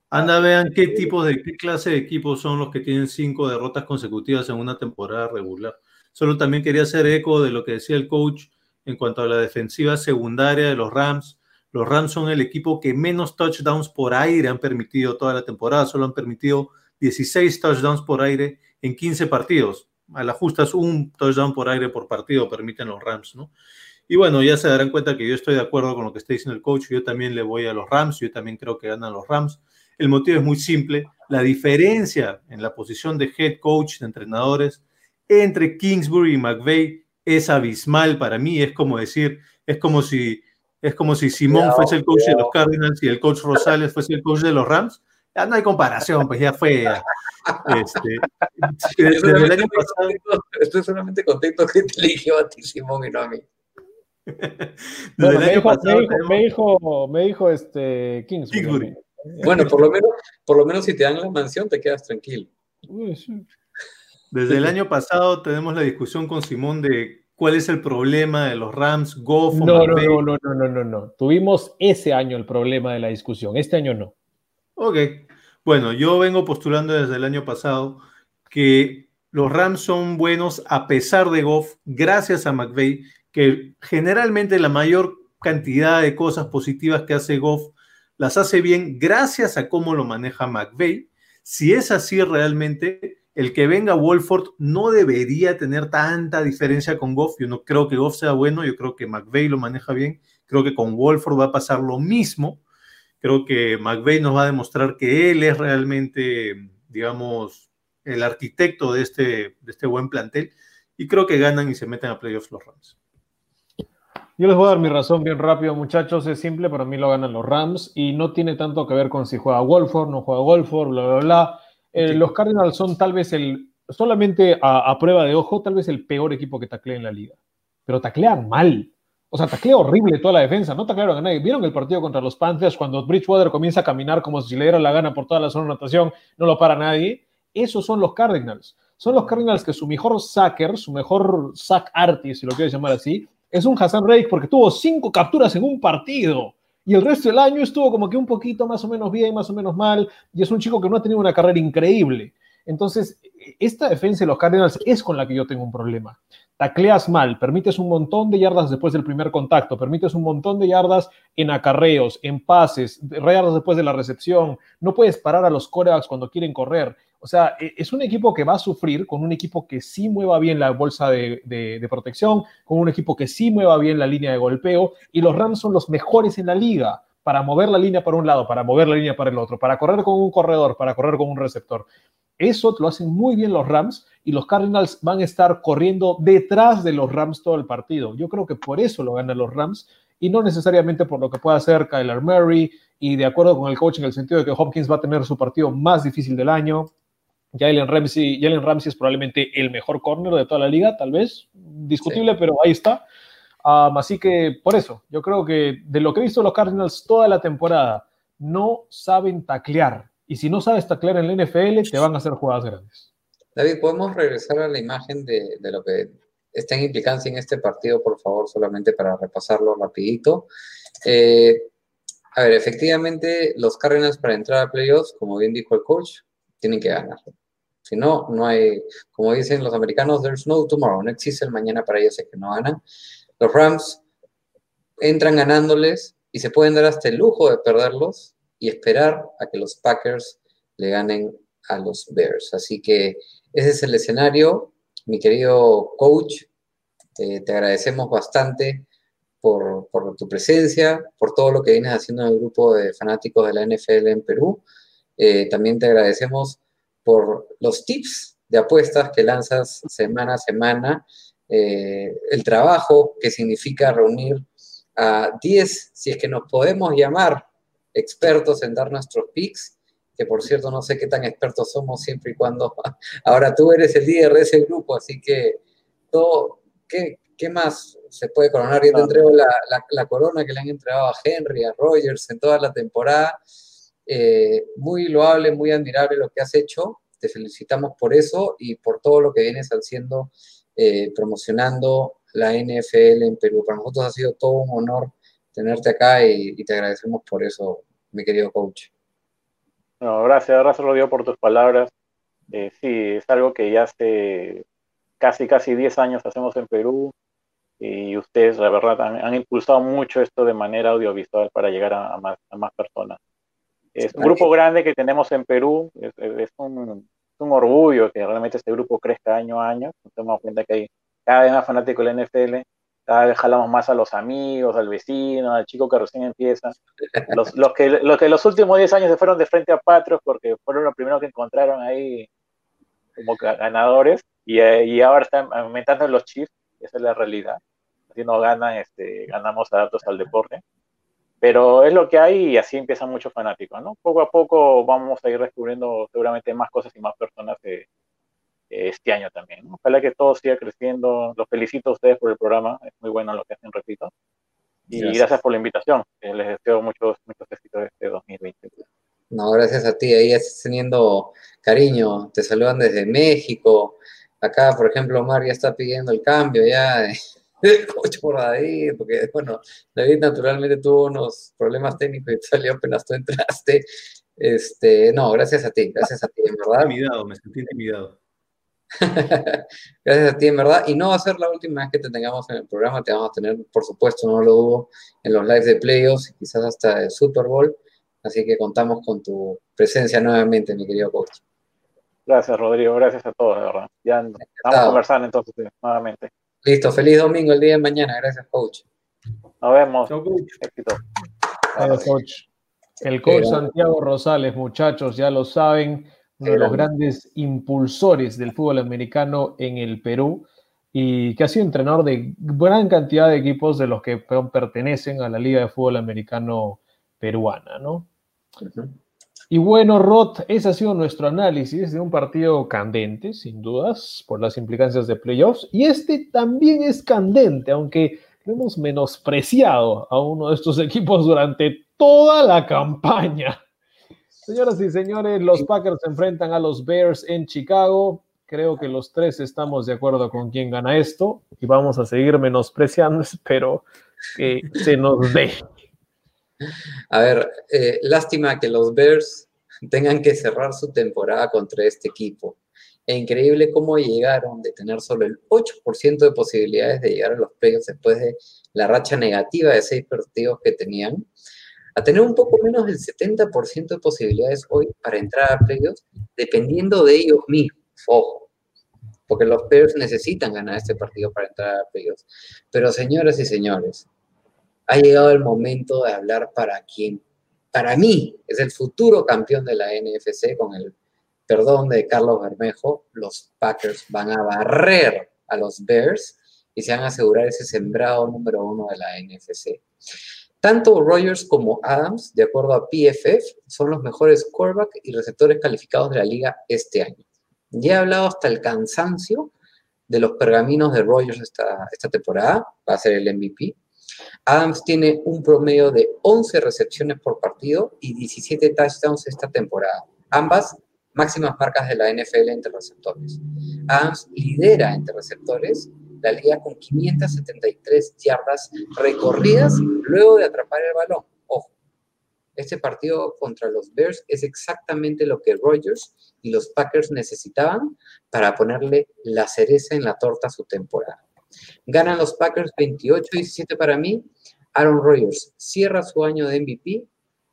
Anda, vean qué tipo de qué clase de equipos son los que tienen cinco derrotas consecutivas en una temporada regular. Solo también quería hacer eco de lo que decía el coach en cuanto a la defensiva secundaria de los Rams. Los Rams son el equipo que menos touchdowns por aire han permitido toda la temporada. Solo han permitido 16 touchdowns por aire en 15 partidos. A la justa es un touchdown por aire por partido, permiten los Rams, ¿no? Y bueno, ya se darán cuenta que yo estoy de acuerdo con lo que está diciendo el coach. Yo también le voy a los Rams. Yo también creo que ganan los Rams. El motivo es muy simple. La diferencia en la posición de head coach, de entrenadores, entre Kingsbury y McVeigh es abismal para mí. Es como decir, es como si, es como si Simón fuese el coach de los Cardinals y el coach Rosales fuese el coach de los Rams. Ya no hay comparación, pues ya fue. Este, desde el año pasado. Estoy solamente contento que te eligió a ti, Simón, y no a mí. Bueno, me, dijo, pasado, me, dijo, me, dijo, este Kingsbury. Kingsbury. Bueno, por lo, menos, por lo menos si te dan la mansión te quedas tranquilo. Desde el año pasado tenemos la discusión con Simón de cuál es el problema de los Rams, Goff. No, no, no, no, no, no, no, no. Tuvimos ese año el problema de la discusión, este año no. Ok, bueno, yo vengo postulando desde el año pasado que los Rams son buenos a pesar de Goff, gracias a McVeigh, que generalmente la mayor cantidad de cosas positivas que hace Goff las hace bien gracias a cómo lo maneja McVeigh. Si es así realmente, el que venga Wolford no debería tener tanta diferencia con Goff. Yo no creo que Goff sea bueno, yo creo que McVeigh lo maneja bien. Creo que con Wolford va a pasar lo mismo. Creo que McVeigh nos va a demostrar que él es realmente, digamos, el arquitecto de este, de este buen plantel. Y creo que ganan y se meten a playoffs los Rams. Yo les voy a dar mi razón bien rápido, muchachos. Es simple, para mí lo ganan los Rams y no tiene tanto que ver con si juega Wolford, no juega Wolford, bla, bla, bla. Eh, los Cardinals son tal vez el, solamente a, prueba de ojo, tal vez el peor equipo que taclea en la liga. Pero taclean mal. O sea, taclea horrible toda la defensa. No taclearon a nadie. ¿Vieron el partido contra los Panthers cuando Bridgewater comienza a caminar como si le diera la gana por toda la zona de anotación? No lo para nadie. Esos son los Cardinals. Son los Cardinals que su mejor sacker, su mejor sack artist, si lo quieres llamar así, es un Hassan Reich porque tuvo cinco capturas en un partido. Y el resto del año estuvo como que un poquito más o menos bien, más o menos mal. Y es un chico que no ha tenido una carrera increíble. Entonces, esta defensa de los Cardinals es con la que yo tengo un problema. Tacleas mal, permites un montón de yardas después del primer contacto, permites un montón de yardas en acarreos, en pases, yardas después de la recepción. No puedes parar a los corebacks cuando quieren correr. O sea, e, es un equipo que va a sufrir con un equipo que sí mueva bien la bolsa de, protección, con un equipo que sí mueva bien la línea de golpeo, y los Rams son los mejores en la liga para mover la línea para un lado, para mover la línea para el otro, para correr con un corredor, para correr con un receptor. Eso lo hacen muy bien los Rams y los Cardinals van a estar corriendo detrás de los Rams todo el partido. Yo creo que por eso lo ganan los Rams y no necesariamente por lo que pueda hacer Kyler Murray y de acuerdo con el coach en el sentido de que Hopkins va a tener su partido más difícil del año. Jalen Ramsey, Jalen Ramsey es probablemente el mejor corner de toda la liga, tal vez, discutible, pero ahí está. así que por eso, yo creo que de lo que he visto los Cardinals toda la temporada, no saben taclear. Y si no sabes taclear en la NFL, te van a hacer jugadas grandes. David, ¿podemos regresar a la imagen de, lo que está en implicancia en este partido, por favor, solamente para repasarlo rapidito? Eh, a ver, efectivamente, los Cardinals para entrar a playoffs, como bien dijo el coach, tienen que ganar. Si no, no hay, como dicen los americanos, there's no tomorrow, no existe el mañana para ellos, es que no ganan. Los Rams entran ganándoles y se pueden dar hasta el lujo de perderlos y esperar a que los Packers le ganen a los Bears. Así que ese es el escenario. Mi querido coach, eh, te agradecemos bastante por, tu presencia, por todo lo que vienes haciendo en el grupo de fanáticos de la NFL en Perú. Eh, también te agradecemos por los tips de apuestas que lanzas semana a semana, eh, el trabajo que significa reunir a 10, si es que nos podemos llamar expertos en dar nuestros picks, que por cierto no sé qué tan expertos somos siempre y cuando ahora tú eres el líder de ese grupo, así que todo, ¿qué, qué más se puede coronar? Yo te entrego la, la, corona que le han entregado a Henry, a Rogers en toda la temporada. Eh, muy loable, muy admirable lo que has hecho. Te felicitamos por eso y por todo lo que vienes haciendo, eh, promocionando la NFL en Perú. Para nosotros ha sido todo un honor tenerte acá y, te agradecemos por eso, mi querido coach. No, gracias, gracias Rodrigo por tus palabras. Eh, sí, es algo que ya hace casi, casi 10 años hacemos en Perú y ustedes, la verdad, han, impulsado mucho esto de manera audiovisual para llegar a, más, a más, personas. Es un grupo grande que tenemos en Perú, es, un, un, orgullo que realmente este grupo crezca año a año. Nos damos cuenta que hay cada vez más fanáticos de la NFL, cada jalamos más a los amigos, al vecino, al chico que recién empieza. Los, los, que, los que últimos 10 años se fueron de frente a Patrios porque fueron los primeros que encontraron ahí como ganadores y, eh, y ahora están aumentando los chips, esa es la realidad si no ganan, este, ganamos adaptos al deporte. Pero es lo que hay y así empiezan muchos fanáticos, ¿no? Poco a poco vamos a ir descubriendo seguramente más cosas y más personas este año también. Ojalá que todo siga creciendo. Los felicito a ustedes por el programa, es muy bueno lo que hacen, repito. Y gracias, por la invitación. les deseo muchos, muchos éxitos este 2020. No, gracias a ti. Ahí estás teniendo cariño. Te saludan desde México. Acá, por ejemplo, Omar ya está pidiendo el cambio ya. coach por David, porque bueno, David naturalmente tuvo unos problemas técnicos y salió apenas tú entraste. Este, no, gracias a ti, gracias a ti, en verdad. Intimidado, me sentí intimidado. gracias a ti, en verdad. Y no va a ser la última vez que te tengamos en el programa, te vamos a tener, por supuesto, no lo dudo, en los lives de playoffs y quizás hasta el Super Bowl. Así que contamos con tu presencia nuevamente, mi querido coach. Gracias, Rodrigo. Gracias a todos, de verdad. Ya estamos conversando entonces nuevamente. Listo, feliz domingo el día de mañana. Gracias, coach. Nos vemos. coach. El coach Santiago Rosales, muchachos, ya lo saben, uno de los grandes impulsores del fútbol americano en el Perú y que ha sido entrenador de gran cantidad de equipos de los que pertenecen a la Liga de Fútbol Americano Peruana, ¿no? Y bueno, Roth, ese ha sido nuestro análisis de un partido candente, sin dudas, por las implicancias de playoffs. Y este también es candente, aunque lo hemos menospreciado a uno de estos equipos durante toda la campaña. Señoras y señores, los Packers se enfrentan a los Bears en Chicago. Creo que los tres estamos de acuerdo con quién gana esto y vamos a seguir menospreciando, espero que se nos dé. A ver, eh, lástima que los Bears tengan que cerrar su temporada contra este equipo. Es increíble cómo llegaron de tener solo el 8% de posibilidades de llegar a los playoffs después de la racha negativa de seis partidos que tenían, a tener un poco menos del 70% de posibilidades hoy para entrar a playoffs, dependiendo de ellos mismos. Ojo, porque los Bears necesitan ganar este partido para entrar a playoffs. Pero señoras y señores, ha llegado el momento de hablar para quien, para mí, es el futuro campeón de la NFC con el perdón de Carlos Bermejo. Los Packers van a barrer a los Bears y se van a asegurar ese sembrado número uno de la NFC. Tanto Rogers como Adams, de acuerdo a PFF, son los mejores quarterback y receptores calificados de la liga este año. Ya he hablado hasta el cansancio de los pergaminos de Rogers esta, esta temporada, va a ser el MVP. Adams tiene un promedio de 11 recepciones por partido y 17 touchdowns esta temporada, ambas máximas marcas de la NFL entre receptores. Adams lidera entre receptores la liga con 573 yardas recorridas luego de atrapar el balón. Ojo, este partido contra los Bears es exactamente lo que Rodgers y los Packers necesitaban para ponerle la cereza en la torta a su temporada. Ganan los Packers 28-17 para mí. Aaron Rodgers cierra su año de MVP.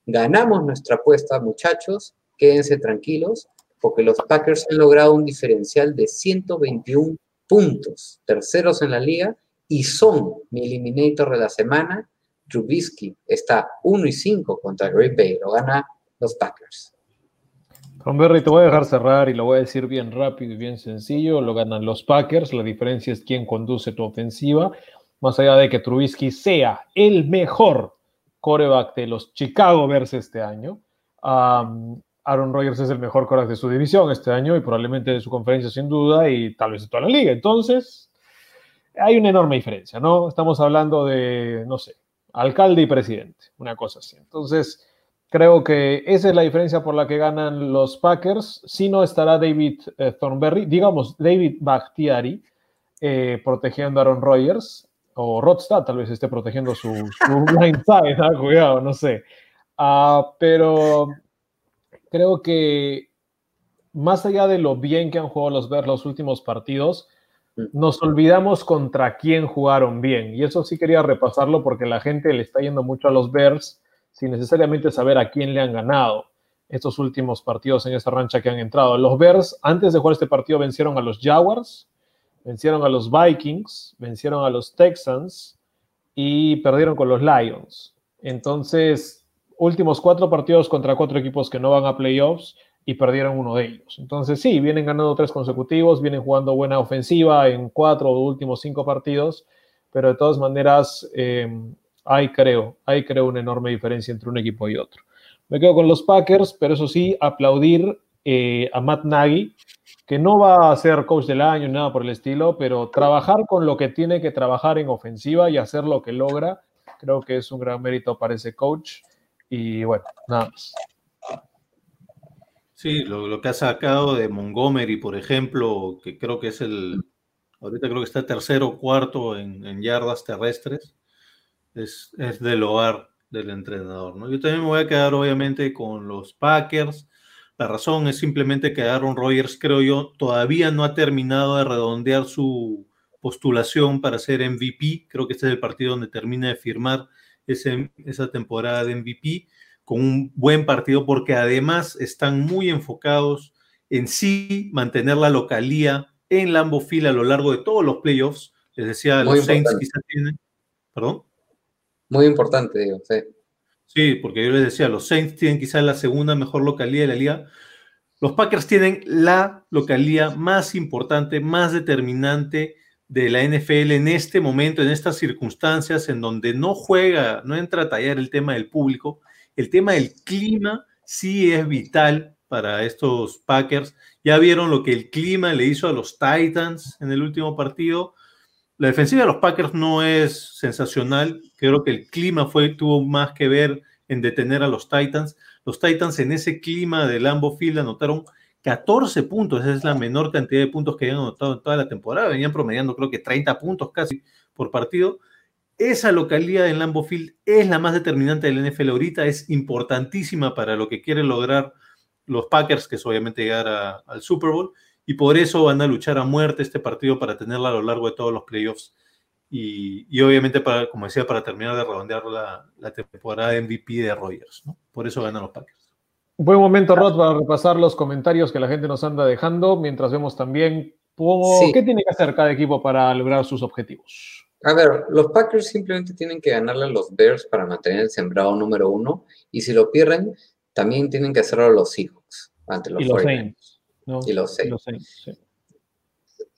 Ganamos nuestra apuesta, muchachos. Quédense tranquilos, porque los Packers han logrado un diferencial de 121 puntos, terceros en la liga, y son mi eliminator de la semana. Trubisky está 1 y 5 contra Green Bay, lo gana los Packers. Tom Berry, te voy a dejar cerrar y lo voy a decir bien rápido y bien sencillo. Lo ganan los Packers. La diferencia es quién conduce tu ofensiva. Más allá de que Trubisky sea el mejor coreback de los Chicago Bears este año, Aaron Rodgers es el mejor coreback de su división este año y probablemente de su conferencia sin duda y tal vez de toda la liga. Entonces, hay una enorme diferencia, ¿no? Estamos hablando de, no sé, alcalde y presidente, una cosa así. Entonces, creo que esa es la diferencia por la que ganan los Packers. Si no estará David eh, Thornberry, digamos David Bakhtiari, eh, protegiendo a Aaron Rodgers, o Rodstad tal vez esté protegiendo su, su blind side, ¿ah? cuidado, no sé. Uh, pero creo que más allá de lo bien que han jugado los Bears los últimos partidos, nos olvidamos contra quién jugaron bien. Y eso sí quería repasarlo porque la gente le está yendo mucho a los Bears sin necesariamente saber a quién le han ganado estos últimos partidos en esta rancha que han entrado. Los Bears, antes de jugar este partido, vencieron a los Jaguars, vencieron a los Vikings, vencieron a los Texans y perdieron con los Lions. Entonces, últimos cuatro partidos contra cuatro equipos que no van a playoffs y perdieron uno de ellos. Entonces sí, vienen ganando tres consecutivos, vienen jugando buena ofensiva en cuatro o últimos cinco partidos, pero de todas maneras eh, hay creo, hay creo una enorme diferencia entre un equipo y otro. Me quedo con los Packers, pero eso sí, aplaudir eh, a Matt Nagy, que no va a ser coach del año ni nada por el estilo, pero trabajar con lo que tiene que trabajar en ofensiva y hacer lo que logra, creo que es un gran mérito para ese coach. Y bueno, nada más. Sí, lo, que ha sacado de Montgomery, por ejemplo, que creo que es el, ahorita creo que está tercero o cuarto en, yardas terrestres, es, es del hogar del entrenador. ¿no? Yo también me voy a quedar obviamente con los Packers. La razón es simplemente que Aaron Rodgers, creo yo, todavía no ha terminado de redondear su postulación para ser MVP. Creo que este es el partido donde termina de firmar esa temporada de MVP con un buen partido porque además están muy enfocados en sí mantener la localía en Lambo Field a lo largo de todos los playoffs. Les decía, los Saints quizás tienen... ¿Perdón? Muy importante, digo, sí. Sí, porque yo les decía, los Saints tienen quizás la segunda mejor localía de la liga. Los Packers tienen la localía más importante, más determinante de la NFL en este momento, en estas circunstancias en donde no juega, no entra a tallar el tema del público, el tema del clima sí es vital para estos Packers. Ya vieron lo que el clima le hizo a los Titans en el último partido. La defensiva de los Packers no es sensacional. Creo que el clima fue, tuvo más que ver en detener a los Titans. Los Titans en ese clima de Lambo Field anotaron 14 puntos, esa es la menor cantidad de puntos que habían anotado en toda la temporada, venían promediando creo que 30 puntos casi por partido. Esa localidad en Lambeau Field es la más determinante del NFL ahorita, es importantísima para lo que quieren lograr los Packers, que es obviamente llegar al Super Bowl, y por eso van a luchar a muerte este partido para tenerla a lo largo de todos los playoffs y, obviamente, para, como decía, para terminar de redondear la, la temporada MVP de Rogers, ¿no? Por eso ganan los Packers. Buen momento, Rod, para repasar los comentarios que la gente nos anda dejando, mientras vemos también qué tiene que hacer cada equipo para lograr sus objetivos. A ver, los Packers simplemente tienen que ganarle a los Bears para mantener el sembrado número uno, y si lo pierden, también tienen que hacerlo a los Seahawks ante los, y los Saints. Y los Saints.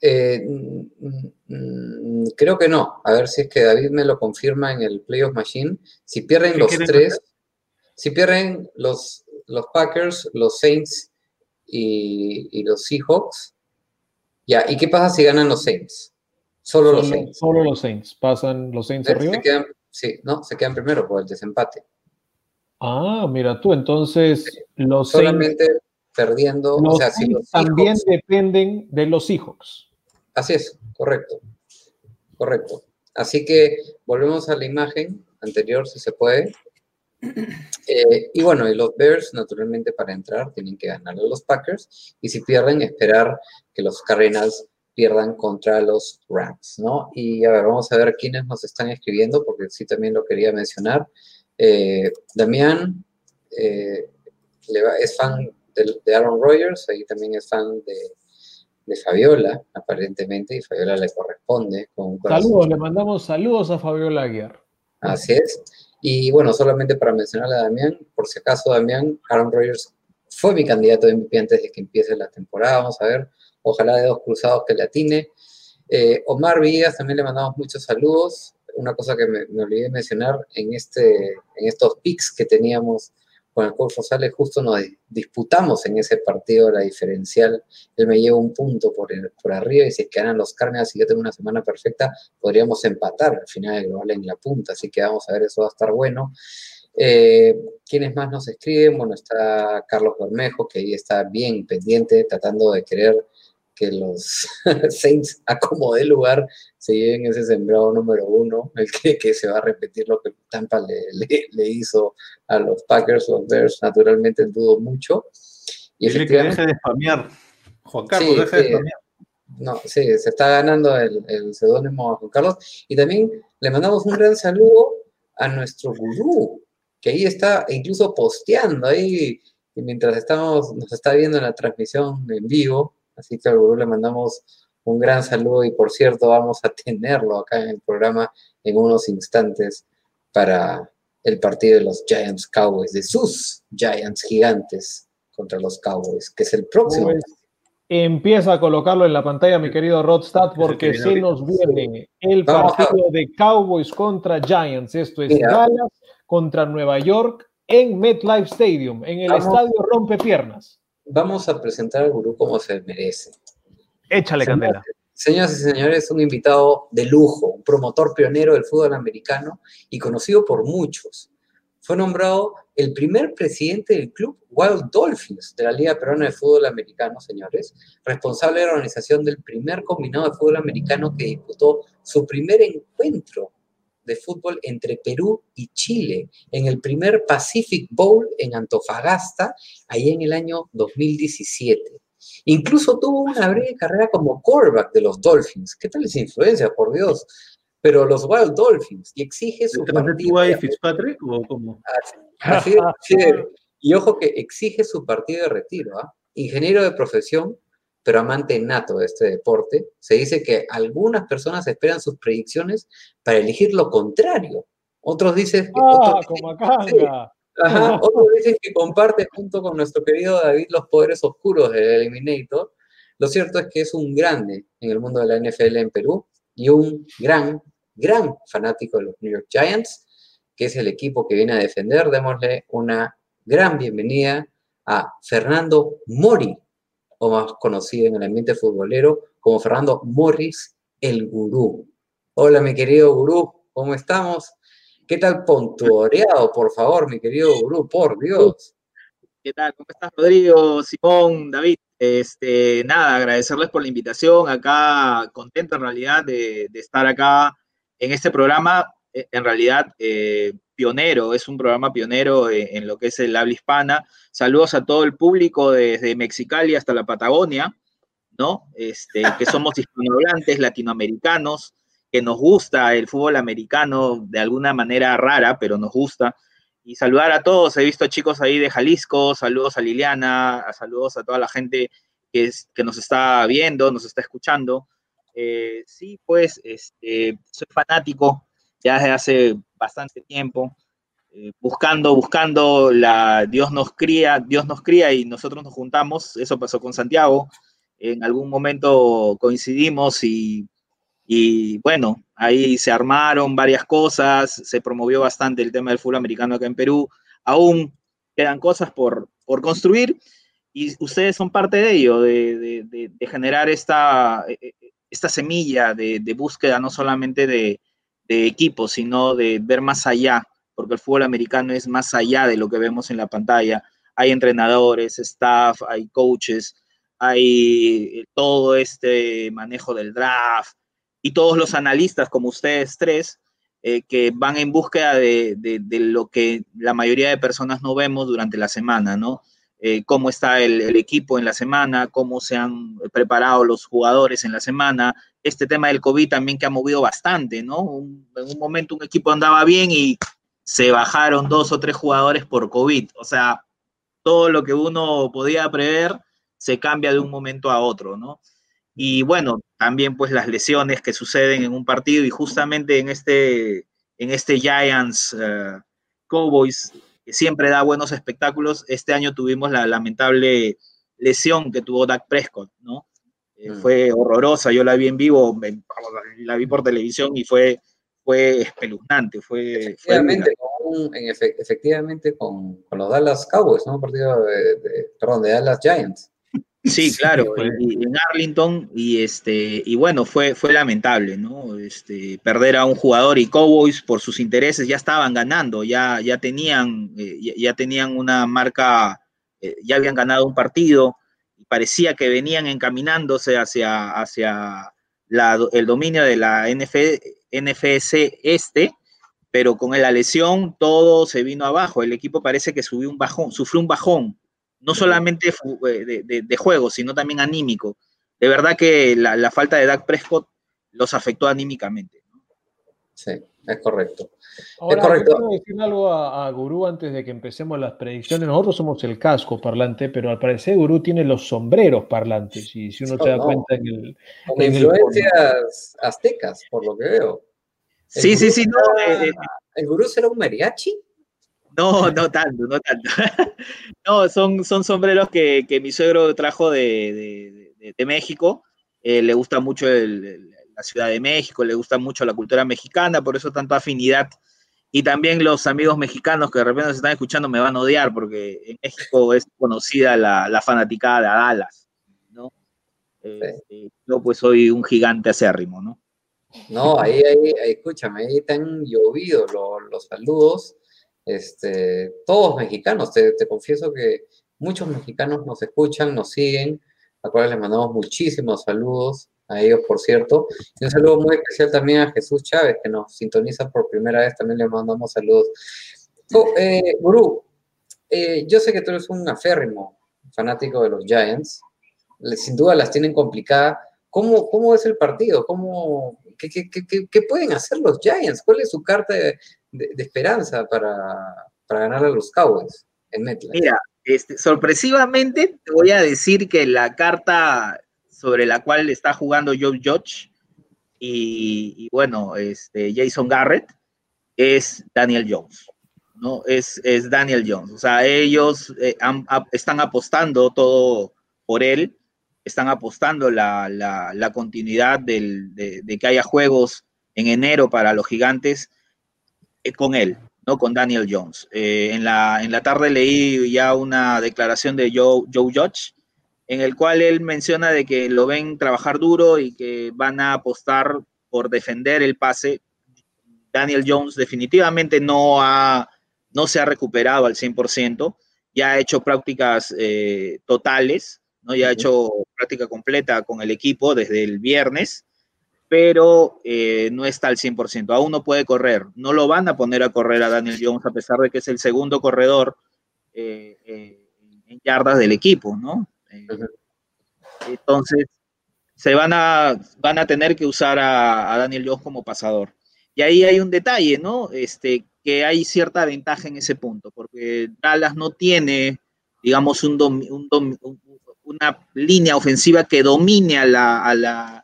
Eh, mm, mm, creo que no. A ver si es que David me lo confirma en el Playoff Machine. Si pierden los tres, si pierden los los Packers, los Saints y, los Seahawks. Ya, ¿y qué pasa si ganan los Saints? Solo, los Saints. Solo los Saints. ¿Pasan los Saints arriba? sí, no, se quedan primero por el desempate. Ah, mira tú, entonces los Solamente perdiendo. Los Saints también dependen de los Seahawks. Así es, correcto. Correcto. Así que volvemos a la imagen anterior, si se puede. Eh, y bueno, y los Bears, naturalmente, para entrar tienen que ganar a los Packers. Y si pierden, esperar que los Cardinals pierdan contra los Rams, ¿no? Y a ver, vamos a ver quiénes nos están escribiendo, porque sí también lo quería mencionar. Eh, Damián eh, es fan de, Aaron Rodgers, ahí también es fan de, Fabiola, aparentemente, y Fabiola le corresponde. Con saludos, le mandamos saludos a Fabiola Aguiar. Así es. Y bueno, solamente para mencionarle a Damián, por si acaso Damián, Aaron Rodgers fue mi candidato de MVP antes de que empiece la temporada, vamos a ver, ojalá de dos cruzados que le atine. Eh, Omar Villas también le mandamos muchos saludos. Una cosa que me, me olvidé mencionar en, este, en estos picks que teníamos con el Coach Rosales justo nos disputamos en ese partido la diferencial. Él me lleva un punto por, arriba y si es que ganan los Cardinals y yo tengo una semana perfecta, podríamos empatar al final del global en la punta. Así que vamos a ver, eso va a estar bueno. Eh, ¿Quiénes más nos escriben? Bueno, está Carlos Bermejo, que ahí está bien pendiente, tratando de querer que los Saints a como de lugar se lleven ese sembrado número uno, el que, que se va a repetir lo que Tampa le, le, hizo a los Packers, los Bears, naturalmente dudo mucho. Y Dile que deje de spamear. Juan Carlos, deje de spamear. No, sí, se está ganando el, el seudónimo a Juan Carlos. Y también le mandamos un gran saludo a nuestro gurú, que ahí está incluso posteando ahí, mientras estamos, nos está viendo en la transmisión en vivo, Así que al gurú le mandamos un gran saludo y por cierto vamos a tenerlo acá en el programa en unos instantes para el partido de los Giants Cowboys, de sus Giants gigantes contra los Cowboys, que es el próximo. Pues, empieza a colocarlo en la pantalla, mi querido Rodstad, porque se nos viene el partido de Cowboys contra Giants. Esto es Dallas contra Nueva York en MetLife Stadium, en el estadio Rompe Piernas vamos a presentar al gurú como se merece. Échale candela. Señoras y señores, un invitado de lujo, un promotor pionero del fútbol americano y conocido por muchos. Fue nombrado el primer presidente del club Wild Dolphins de la Liga Peruana de Fútbol Americano, señores, responsable de la organización del primer combinado de fútbol americano que disputó su primer encuentro de fútbol entre Perú y Chile en el primer Pacific Bowl en Antofagasta, ahí en el año 2017. Incluso tuvo una breve carrera como quarterback de los Dolphins. ¿Qué tal esa influencia, por Dios? Pero los Wild Dolphins, y exige su partido. De Fitzpatrick o cómo? y ojo que exige su partido de retiro. ¿ah? Ingeniero de profesión, pero amante nato de este deporte, se dice que algunas personas esperan sus predicciones para elegir lo contrario. Otros dicen que, ah, como acá. otros dicen que comparte junto con nuestro querido David los poderes oscuros del Eliminator. Lo cierto es que es un grande en el mundo de la NFL en Perú y un gran, gran fanático de los New York Giants, que es el equipo que viene a defender. Démosle una gran bienvenida a Fernando Mori, o más conocido en el ambiente futbolero como Fernando Morris, el gurú. Hola, mi querido gurú, ¿cómo estamos? ¿Qué tal pontureado, por favor, mi querido gurú? Por Dios. ¿Qué tal? ¿Cómo estás, Rodrigo, Simón, David? Este, nada, agradecerles por la invitación. Acá, contento en realidad de, estar acá en este programa. E, en realidad, eh, pionero, es un programa pionero en, lo que es el habla hispana. Saludos a todo el público desde Mexicali hasta la Patagonia, ¿no? Este, que somos hispanohablantes, latinoamericanos. que nos gusta el fútbol americano de alguna manera rara, pero nos gusta. Y saludar a todos, he visto chicos ahí de Jalisco, saludos a Liliana, saludos a toda la gente que, es, que nos está viendo, nos está escuchando. Eh, sí, pues este, soy fanático ya desde hace bastante tiempo, eh, buscando, buscando, la, Dios nos cría, Dios nos cría y nosotros nos juntamos, eso pasó con Santiago, en algún momento coincidimos y, y bueno, ahí se armaron varias cosas, se promovió bastante el tema del fútbol americano acá en Perú, aún quedan cosas por, por construir y ustedes son parte de ello, de, de, de generar esta, esta semilla de, búsqueda no solamente de, equipos, sino de ver más allá, porque el fútbol americano es más allá de lo que vemos en la pantalla. Hay entrenadores, staff, hay coaches, hay todo este manejo del draft y todos los analistas como ustedes tres eh, que van en búsqueda de, de, lo que la mayoría de personas no vemos durante la semana, ¿no? Eh, cómo está el, equipo en la semana, cómo se han preparado los jugadores en la semana. Este tema del COVID también que ha movido bastante, ¿no? en un momento un equipo andaba bien y se bajaron dos o tres jugadores por COVID. O sea, todo lo que uno podía prever se cambia de un momento a otro, ¿no? Y bueno, también pues las lesiones que suceden en un partido y justamente en este, en este Giants uh, Cowboys que siempre da buenos espectáculos. Este año tuvimos la lamentable lesión que tuvo Dak Prescott, ¿no? Eh, mm. Fue horrorosa, yo la vi en vivo, la vi por televisión y fue, fue espeluznante. Fue, efectivamente, con, en efectivamente con, con, los Dallas Cowboys, ¿no? Partido de, de, perdón, de Dallas Giants. Sí, claro, en Arlington y este y bueno, fue fue lamentable, ¿no? Este perder a un jugador y Cowboys por sus intereses ya estaban ganando, ya ya tenían eh, ya, tenían una marca eh, ya habían ganado un partido y parecía que venían encaminándose hacia hacia el dominio de la NFC este, pero con la lesión todo se vino abajo, el equipo parece que subió un bajón, sufrió un bajón no solamente eh, de, juego, sino también anímico. De verdad que la, falta de Dak Prescott los afectó anímicamente. Sí, es correcto. Ahora, es correcto. Quiero decir algo a, Gurú antes de que empecemos las predicciones. Nosotros somos el casco parlante, pero al parecer Gurú tiene los sombreros parlantes. Y si uno se da cuenta en el. Con influencias aztecas, por lo que veo. sí, sí, sí. No, eh, ¿El Gurú será un mariachi? No, no tanto, no tanto. no, son, son sombreros que, mi suegro trajo de, México. Eh, le gusta mucho la Ciudad de México, le gusta mucho la cultura mexicana, por eso tanta afinidad. Y también los amigos mexicanos que de repente se están escuchando me van a odiar porque en México es conocida la, fanaticada de Dallas, ¿no? Eh, yo pues soy un gigante acérrimo, ¿no? No, ahí, ahí, escúchame, ahí están llovido los, los saludos este, todos mexicanos. Te, confieso que muchos mexicanos nos escuchan, nos siguen, a cuales les mandamos muchísimos saludos a ellos, por cierto. Y un saludo muy especial también a Jesús Chávez, que nos sintoniza por primera vez, también le mandamos saludos. Oh, eh, eh, yo sé que tú eres un aférrimo fanático de los Giants, sin duda las tienen complicadas. ¿Cómo, cómo es el partido? ¿Cómo, qué, qué, qué, qué, pueden hacer los Giants? ¿Cuál es su carta de, de, esperanza para, para, ganar a los Cowboys en MetLife. Mira, este, sorpresivamente te voy a decir que la carta sobre la cual está jugando Joe Judge y, bueno, este, Jason Garrett es Daniel Jones. ¿no? Es, es Daniel Jones. O sea, ellos eh, están apostando todo por él, están apostando la, la, continuidad del, de, de, que haya juegos en enero para los gigantes con él, ¿no? Con Daniel Jones. Eh, en, la, en la tarde leí ya una declaración de Joe, Joe Judge, en el cual él menciona de que lo ven trabajar duro y que van a apostar por defender el pase. Daniel Jones definitivamente no, ha, no se ha recuperado al 100%, ya ha hecho prácticas eh, totales, ¿no? ya ha hecho práctica completa con el equipo desde el viernes pero eh, no está al 100%. Aún no puede correr. No lo van a poner a correr a Daniel Jones a pesar de que es el segundo corredor eh, eh, en yardas del equipo, ¿no? entonces, se van a, van a tener que usar a, Daniel Jones como pasador. Y ahí hay un detalle, ¿no? Este, que hay cierta ventaja en ese punto, porque Dallas no tiene, digamos, un, una línea ofensiva que domine a la,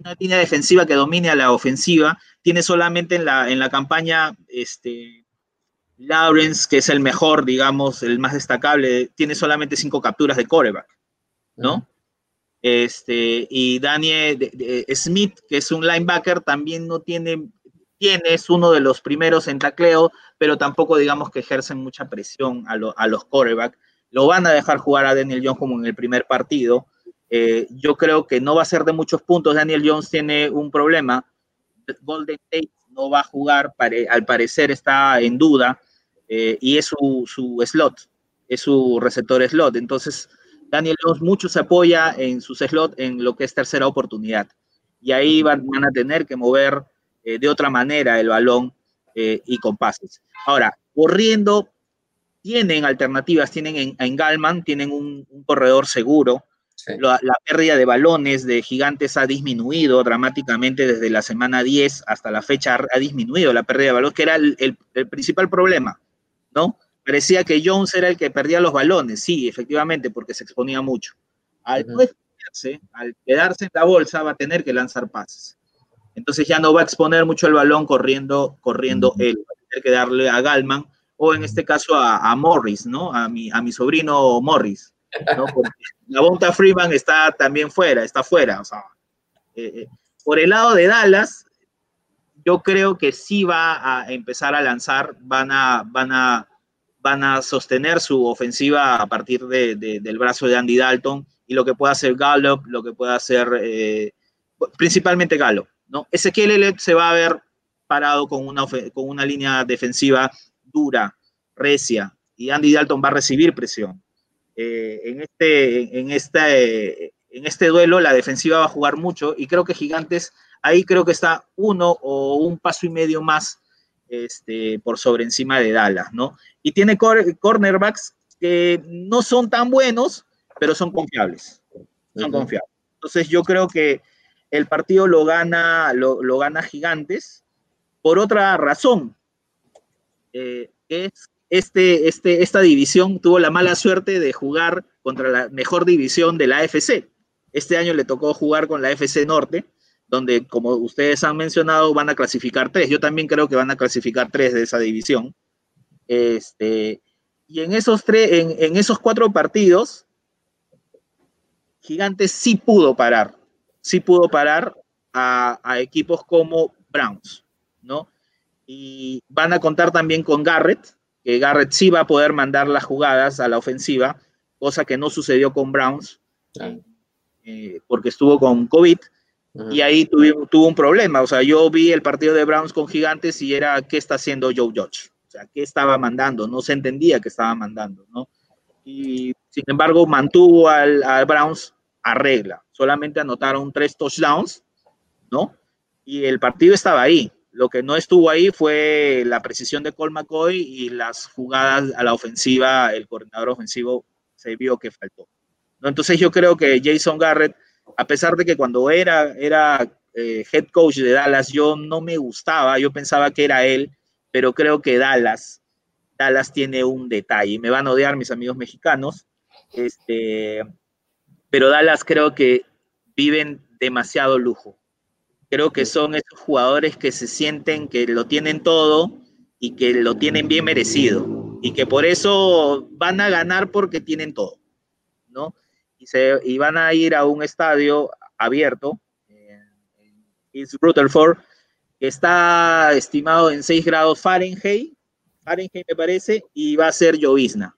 una línea defensiva que domine a la ofensiva, tiene solamente en la, en la campaña este, Lawrence, que es el mejor, digamos, el más destacable, tiene solamente cinco capturas de coreback, ¿no? Este, y Daniel Smith, que es un linebacker, también no tiene, tiene, es uno de los primeros en tacleo, pero tampoco digamos que ejercen mucha presión a, a los corebacks. Lo van a dejar jugar a Daniel Jones como en el primer partido. Eh, yo creo que no va a ser de muchos puntos. Daniel Jones tiene un problema. Golden State no va a jugar, al parecer está en duda, eh, y es su, su slot, es su receptor slot. Entonces, Daniel Jones mucho se apoya en sus slots en lo que es tercera oportunidad. Y ahí van, a tener que mover eh, de otra manera el balón eh, y con pases. Ahora, corriendo, tienen alternativas, tienen en, Galman, tienen un, corredor seguro. La, pérdida de balones de gigantes ha disminuido dramáticamente desde la semana 10 hasta la fecha, ha disminuido la pérdida de balones, que era el, el principal problema, ¿no? parecía que Jones era el que perdía los balones, sí, efectivamente, porque se exponía mucho. Al no exponerse, al quedarse en la bolsa, va a tener que lanzar pases. Entonces ya no va a exponer mucho el balón corriendo, corriendo él, va a tener que darle a Galman, o en este caso a, Morris, ¿no? A mi, a mi sobrino Morris, ¿no? la Bonta Freeman está también fuera, está fuera, o sea, eh, eh, por el lado de Dallas, yo creo que sí va a empezar a lanzar, van a, van a, van a sostener su ofensiva a partir de, del brazo de Andy Dalton y lo que pueda hacer Gallup, lo que pueda hacer eh, principalmente Gallup. ¿no? Ezequiel Elliott se va a ver parado con una, con una línea defensiva dura, recia, y Andy Dalton va a recibir presión. Eh, en, este, en, este, en este duelo la defensiva va a jugar mucho y creo que Gigantes ahí creo que está uno o un paso y medio más este, por sobre encima de Dallas, ¿no? y tiene cornerbacks que no son tan buenos, pero son confiables. Son confiables. Entonces yo creo que el partido lo gana, lo, gana Gigantes por otra razón. Eh, es este, este, esta división tuvo la mala suerte de jugar contra la mejor división de la AFC. Este año le tocó jugar con la AFC Norte, donde, como ustedes han mencionado, van a clasificar tres. Yo también creo que van a clasificar tres de esa división. Este, y en esos, tres, en, esos cuatro partidos, Gigantes sí pudo parar, sí pudo parar a, equipos como Browns, ¿no? Y van a contar también con Garrett, que Garrett sí va a poder mandar las jugadas a la ofensiva, cosa que no sucedió con Browns, eh, porque estuvo con COVID, y ahí tuvo, tuvo, un problema. O sea, yo vi el partido de Browns con Gigantes y era, ¿qué está haciendo Joe Judge? O sea, ¿qué estaba mandando? No se entendía que estaba mandando, ¿no? Y sin embargo, mantuvo al, Browns a regla. Solamente anotaron tres touchdowns, ¿no? Y el partido estaba ahí. Lo que no estuvo ahí fue la precisión de Cole McCoy y las jugadas a la ofensiva, el coordinador ofensivo se vio que faltó. Entonces yo creo que Jason Garrett, a pesar de que cuando era, era eh, head coach de Dallas yo no me gustaba, yo pensaba que era él, pero creo que Dallas, Dallas tiene un detalle. Me van a odiar mis amigos mexicanos, este, pero Dallas creo que viven demasiado lujo. Creo que son esos jugadores que se sienten que lo tienen todo y que lo tienen bien merecido y que por eso van a ganar porque tienen todo, ¿no? Y, se, y van a ir a un estadio abierto en, en East Rutherford está estimado en 6 grados Fahrenheit, Fahrenheit me parece, y va a ser llovizna.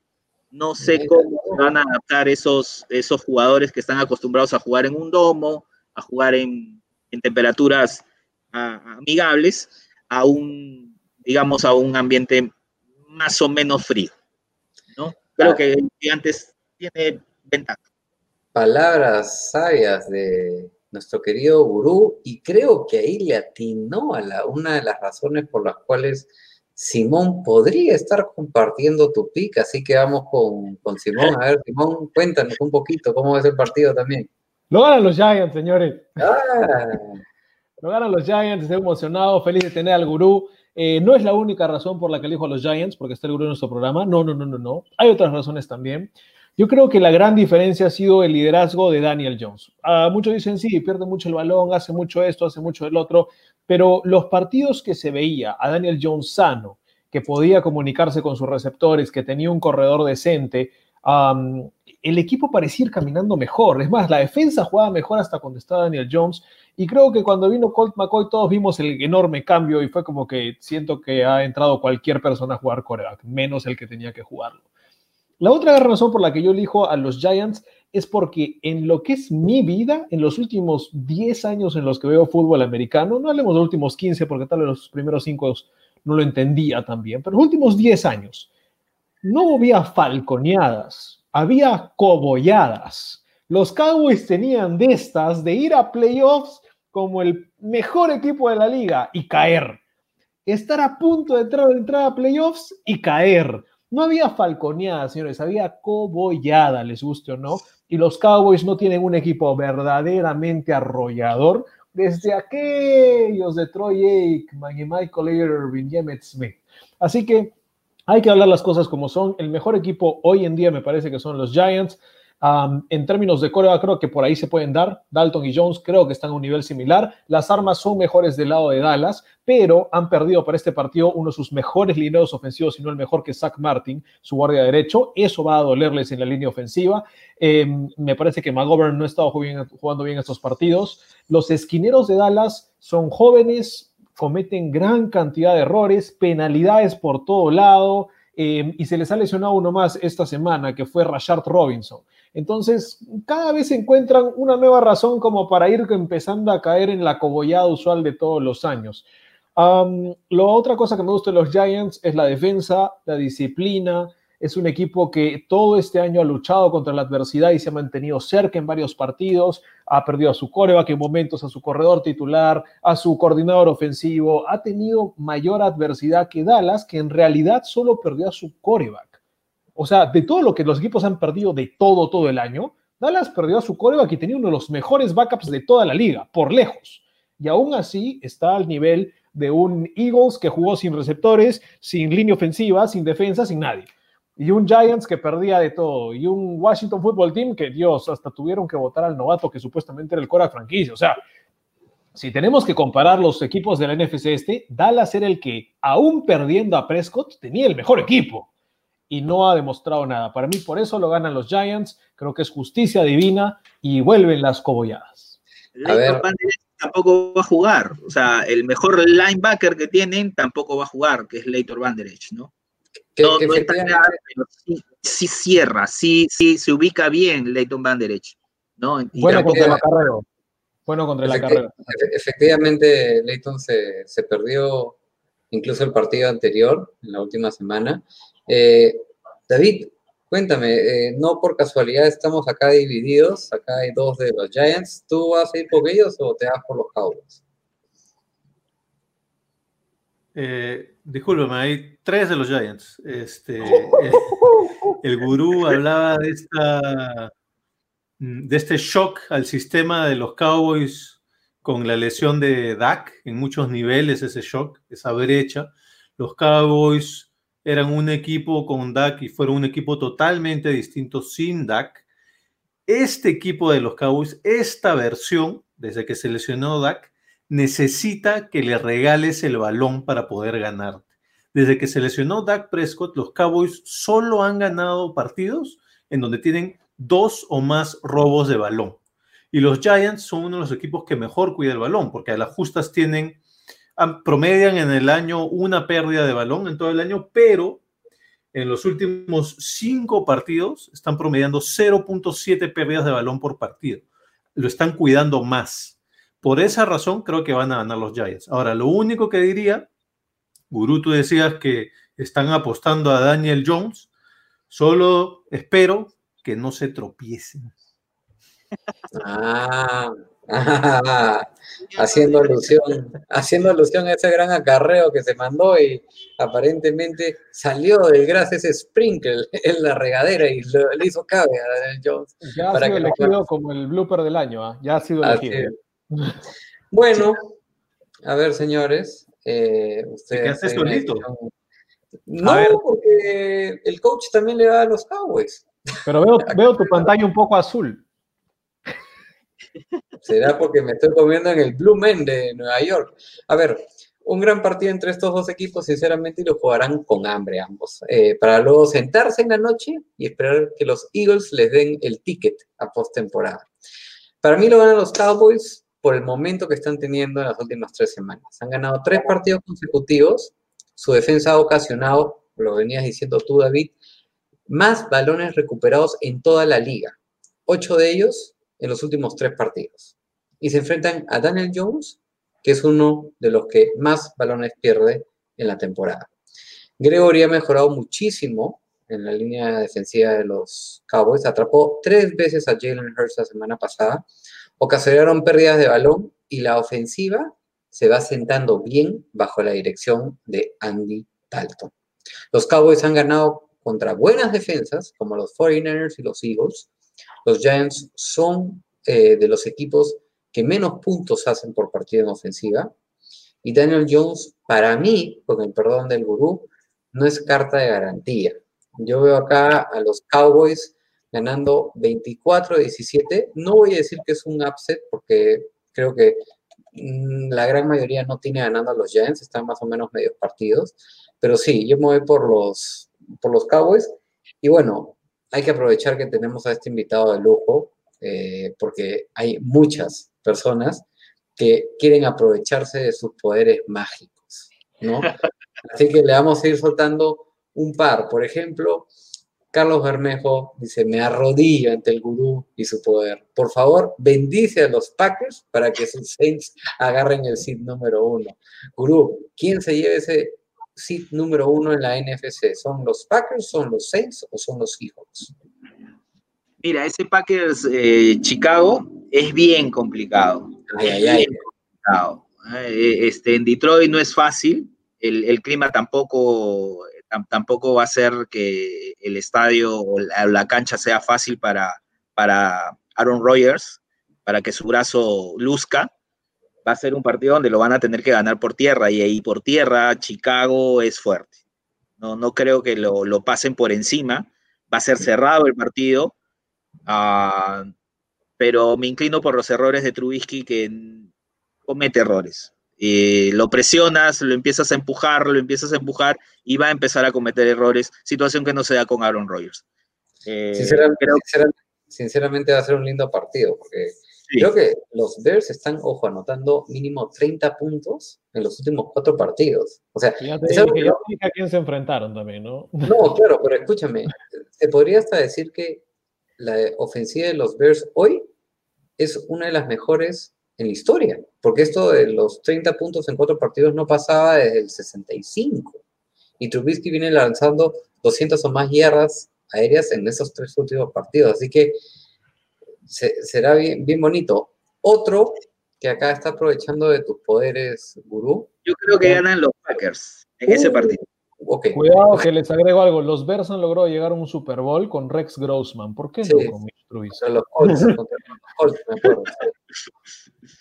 No sé cómo van a adaptar esos, esos jugadores que están acostumbrados a jugar en un domo, a jugar en, temperaturas amigables, a un, digamos, a un ambiente más o menos frío. ¿no? Creo que antes tiene ventaja. Palabras sabias de nuestro querido gurú, y creo que ahí le atinó a la, una de las razones por las cuales Simón podría estar compartiendo tu pica, así que vamos con, Simón. A ver, Simón, cuéntanos un poquito cómo es el partido también. Lo ganan los Giants, señores. Ah, Lo ganan los Giants, estoy emocionado, feliz de tener al gurú. Eh, no es la única razón por la que elijo a los Giants, porque está el gurú en nuestro programa. No, no, no, no, no. Hay otras razones también. Yo creo que la gran diferencia ha sido el liderazgo de Daniel Jones. Ah, muchos dicen, sí, pierde mucho el balón, hace mucho esto, hace mucho el otro, pero los partidos que se veía a Daniel Jones sano, que podía comunicarse con sus receptores, que tenía un corredor decente, um, el equipo parecía ir caminando mejor. Es más, la defensa jugaba mejor hasta cuando estaba Daniel Jones. Y creo que cuando vino Colt McCoy todos vimos el enorme cambio y fue como que siento que ha entrado cualquier persona a jugar coreback, menos el que tenía que jugarlo. La otra razón por la que yo elijo a los Giants es porque en lo que es mi vida, en los últimos 10 años en los que veo fútbol americano, no hablemos de los últimos 15 porque tal vez los primeros 5 no lo entendía también, pero los últimos 10 años no había falconeadas, había cobolladas. Los Cowboys tenían de estas de ir a playoffs como el mejor equipo de la liga y caer. Estar a punto de entrar, entrar a playoffs y caer no había falconeada, señores, había cobollada, les guste o no. Y los Cowboys no tienen un equipo verdaderamente arrollador desde aquellos de Troy Aikman y Michael Irvin y Smith. Así que hay que hablar las cosas como son. El mejor equipo hoy en día me parece que son los Giants. En términos de coreback, creo que por ahí se pueden dar. Dalton y Jones creo que están a un nivel similar. Las armas son mejores del lado de Dallas, pero han perdido para este partido uno de sus mejores lineos ofensivos, si no el mejor que Zach Martin, su guardia derecho. Eso va a dolerles en la línea ofensiva. Eh, me parece que McGovern no ha estado jugando bien estos partidos. Los esquineros de Dallas son jóvenes, cometen gran cantidad de errores, penalidades por todo lado. Eh, y se les ha lesionado uno más esta semana, que fue Rashard Robinson. Entonces, cada vez encuentran una nueva razón como para ir empezando a caer en la cobollada usual de todos los años. La otra cosa que me gusta de los Giants es la defensa, la disciplina. Es un equipo que todo este año ha luchado contra la adversidad y se ha mantenido cerca en varios partidos. Ha perdido a su coreback en momentos, a su corredor titular, a su coordinador ofensivo. Ha tenido mayor adversidad que Dallas, que en realidad solo perdió a su coreback. O sea, de todo lo que los equipos han perdido de todo, todo el año, Dallas perdió a su coreback y tenía uno de los mejores backups de toda la liga, por lejos. Y aún así está al nivel de un Eagles que jugó sin receptores, sin línea ofensiva, sin defensa, sin nadie. Y un Giants que perdía de todo. Y un Washington Football Team que, Dios, hasta tuvieron que votar al novato que supuestamente era el coreback franquicia. O sea, si tenemos que comparar los equipos de la NFC este, Dallas era el que, aún perdiendo a Prescott, tenía el mejor equipo y no ha demostrado nada. Para mí, por eso lo ganan los Giants. Creo que es justicia divina y vuelven las cobolladas. A ver. tampoco va a jugar. O sea, el mejor linebacker que tienen tampoco va a jugar, que es Leighton Vanderech, ¿no? Que, no, que no está claro, pero sí, sí cierra, sí, sí se ubica bien Leighton Vanderech, ¿no? Y Bueno contra el acarreo. Bueno contra acarreo. efe- efectivamente, Leighton se, se perdió incluso el partido anterior, en la última semana. Eh, David, cuéntame, eh, no por casualidad estamos acá divididos, acá hay dos de los Giants. ¿Tú vas a ir por ellos o te vas por los Cowboys? Eh, discúlpame, hay tres de los Giants. Este, el, el gurú hablaba de esta de este shock al sistema de los Cowboys con la lesión de Dak en muchos niveles, ese shock, esa brecha. Los Cowboys eran un equipo con Dak y fueron un equipo totalmente distinto sin Dak. Este equipo de los Cowboys, esta versión, desde que se lesionó Dak, necesita que le regales el balón para poder ganar. Desde que se lesionó Dak Prescott, los Cowboys solo han ganado partidos en donde tienen dos o más robos de balón. Y los Giants son uno de los equipos que mejor cuida el balón, porque a las justas tienen, promedian en el año una pérdida de balón en todo el año, pero en los últimos cinco partidos están promediando 0.7 pérdidas de balón por partido. Lo están cuidando más. Por esa razón creo que van a ganar los Giants. Ahora, lo único que diría, Gurú, tú decías que están apostando a Daniel Jones. Solo espero que no se tropiecen. Ah, Ah, haciendo alusión, haciendo alusión a ese gran acarreo que se mandó y aparentemente salió del gras ese sprinkle en la regadera y le hizo cabe a Daniel Jones. Ya ha sido elegido como el blooper del año, ¿ah? ya ha sido elegido. Bueno, a ver, señores. Eh, ¿Qué hace solito? No, porque el coach también le da a los Cowboys. Pero veo, veo tu pantalla un poco azul. Será porque me estoy comiendo en el Blue Men de Nueva York. A ver, un gran partido entre estos dos equipos, sinceramente, y lo jugarán con hambre ambos. Eh, para luego sentarse en la noche y esperar que los Eagles les den el ticket a postemporada. Para mí lo ganan los Cowboys por el momento que están teniendo en las últimas tres semanas. Han ganado tres partidos consecutivos. Su defensa ha ocasionado, lo venías diciendo tú, David, más balones recuperados en toda la liga. Ocho de ellos en los últimos tres partidos. Y se enfrentan a Daniel Jones, que es uno de los que más balones pierde en la temporada. Gregory ha mejorado muchísimo en la línea defensiva de los Cowboys. Atrapó tres veces a Jalen Hurts la semana pasada. Ocasionaron pérdidas de balón y la ofensiva se va sentando bien bajo la dirección de Andy Dalton. Los Cowboys han ganado contra buenas defensas, como los 49ers y los Eagles, los Giants son eh, de los equipos que menos puntos hacen por partido en ofensiva. Y Daniel Jones, para mí, con el perdón del gurú, no es carta de garantía. Yo veo acá a los Cowboys ganando 24-17. No voy a decir que es un upset porque creo que mm, la gran mayoría no tiene ganando a los Giants, están más o menos medios partidos. Pero sí, yo me voy por los, por los Cowboys. Y bueno, hay que aprovechar que tenemos a este invitado de lujo, eh, porque hay muchas personas que quieren aprovecharse de sus poderes mágicos, ¿no? Así que le vamos a ir soltando un par. Por ejemplo, Carlos Bermejo dice, me arrodillo ante el gurú y su poder. Por favor, bendice a los Packers para que sus Saints agarren el seed número uno. Gurú, ¿quién se lleva ese seed número uno en la NFC? ¿Son los Packers, son los Saints o son los Seahawks? Mira, ese Packers eh, Chicago es bien complicado. Eh, este, en Detroit no es fácil, el, clima tampoco, tampoco va a ser que el estadio o la, cancha sea fácil para, para Aaron Rodgers, para que su brazo luzca va a ser un partido donde lo van a tener que ganar por tierra y ahí por tierra Chicago es fuerte. No, no creo que lo, pasen por encima. Va a ser cerrado el partido, ah, pero me inclino por los errores de Trubisky que comete errores. Eh, lo presionas, lo empiezas a empujar, lo empiezas a empujar y va a empezar a cometer errores, situación que no se da con Aaron Rodgers. Eh, sinceramente, va a ser un lindo partido, porque Creo que los Bears están, ojo, anotando mínimo 30 puntos en los últimos cuatro partidos. O sea, ya te que a quién se enfrentaron también, ¿no? No, claro, pero escúchame, se podría hasta decir que la ofensiva de los Bears hoy es una de las mejores en la historia, porque esto de los 30 puntos en cuatro partidos no pasaba desde el 65. Y Trubisky viene lanzando 200 o más yardas aéreas en esos tres últimos partidos. Así que será bien, bien bonito. Otro que acá está aprovechando de tus poderes, gurú. Yo creo que ganan los Packers en ese uh, Cuidado que les agrego algo. Los Bears han logrado llegar a un Super Bowl con Rex Grossman. ¿Por qué no con Los Colts, me acuerdo.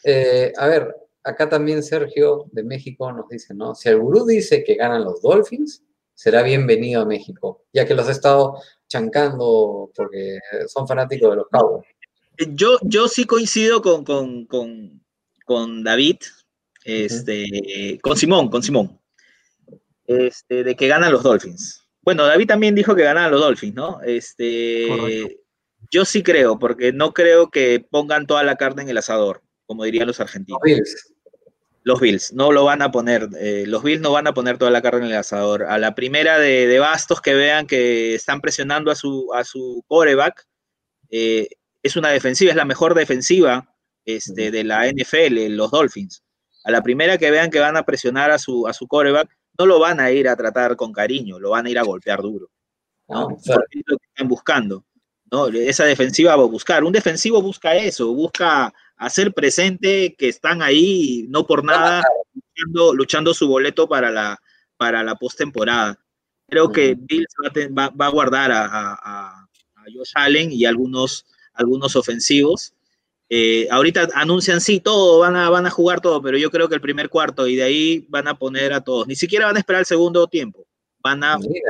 Eh, a ver, acá también Sergio de México nos dice, ¿no? Si el gurú dice que ganan los Dolphins, será bienvenido a México, ya que los ha estado chancando porque son fanáticos de los Cowboys yo, yo sí coincido con, con, David, este, con Simón, con Simón, este, de que ganan los Dolphins. Bueno, David también dijo que ganan los Dolphins, ¿no? Este, yo sí creo, porque no creo que pongan toda la carne en el asador, como dirían los argentinos. Los Bills. Los Bills, no lo van a poner, eh, los Bills no van a poner toda la carne en el asador. A la primera de, bastos que vean que están presionando a su, a su coreback, eh, es una defensiva, es la mejor defensiva este, de la NFL, los Dolphins. A la primera que vean que van a presionar a su, a su coreback, no lo van a ir a tratar con cariño, lo van a ir a golpear duro. ¿no? es lo que están buscando. ¿no? Esa defensiva va a buscar. Un defensivo busca eso, busca hacer presente que están ahí, no por nada, luchando, luchando su boleto para la, para la postemporada. Creo que Bills va, va, a guardar a, a, a, Josh Allen y algunos, algunos ofensivos. Eh, ahorita anuncian sí, todo, van a, van a jugar todo, pero yo creo que el primer cuarto y de ahí van a poner a todos. Ni siquiera van a esperar el segundo tiempo. Van a poner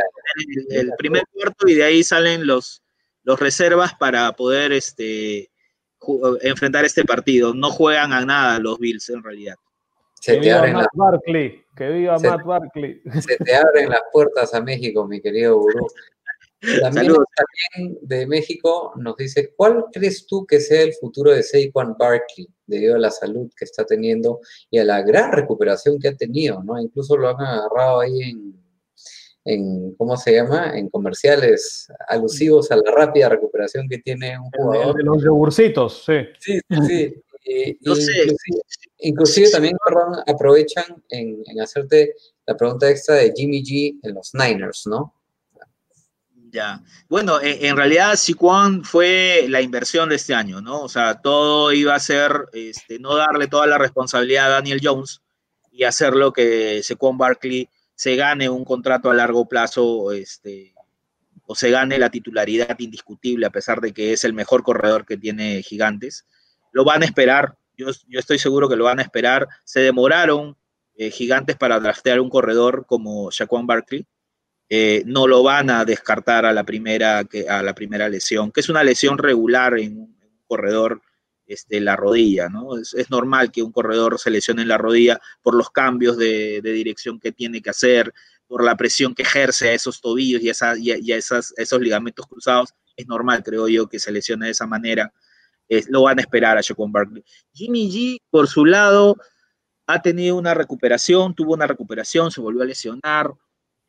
el, el, primer cuarto y de ahí salen los, los reservas para poder este, enfrentar este partido. No juegan a nada los Bills en realidad. Se que viva Matt Barkley, que viva se, Matt Barkley. Se te abren las puertas a México, mi querido Gurú. También, también, de México nos dice, ¿cuál crees tú que sea el futuro de Saquon Barkley debido a la salud que está teniendo y a la gran recuperación que ha tenido? ¿no? Incluso lo han agarrado ahí en, en, ¿cómo se llama? En comerciales alusivos a la rápida recuperación que tiene un jugador. De los yogurcitos, sí. Sí, sí. Eh, no sé. Inclusive, inclusive también, perdón, aprovechan en, en, hacerte la pregunta extra de Jimmy G en los Niners, ¿no? Ya. Bueno, en, realidad Siquan fue la inversión de este año, ¿no? O sea, todo iba a ser, este, no darle toda la responsabilidad a Daniel Jones y hacer lo que Saquon Barkley se gane un contrato a largo plazo, este, o se gane la titularidad indiscutible, a pesar de que es el mejor corredor que tiene Gigantes. Lo van a esperar, yo, yo estoy seguro que lo van a esperar. Se demoraron eh, Gigantes para draftear un corredor como Shaquan Barkley. Eh, no lo van a descartar a la, primera, a la primera lesión, que es una lesión regular en un, corredor este, la rodilla, ¿no? Es, normal que un corredor se lesione en la rodilla por los cambios de, dirección que tiene que hacer, por la presión que ejerce a esos tobillos y, y, a esos ligamentos cruzados. Es normal, creo yo, que se lesione de esa manera. Lo van a esperar a Shaquan Barkley. Jimmy G, por su lado, ha tenido una recuperación, tuvo una recuperación, se volvió a lesionar.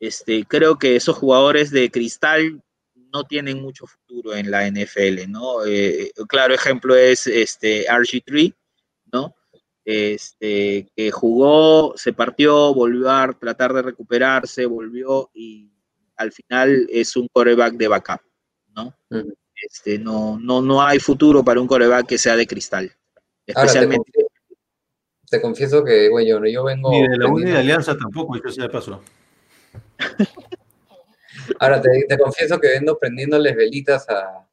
Este, creo que esos jugadores de cristal no tienen mucho futuro en la NFL, ¿no? Eh, claro ejemplo es este RG3, ¿no? Este, que jugó, se partió, volvió a tratar de recuperarse, volvió y al final es un coreback de backup, ¿no? Uh -huh. Este, no, no, no hay futuro para un coreback que sea de cristal. Especialmente. Ahora, te, confieso, te, confieso, que, güey, yo, yo vengo. Ni de la Unión de Alianza tampoco, yo se pasó. Ahora te, te, confieso que vendo prendiéndoles velitas a,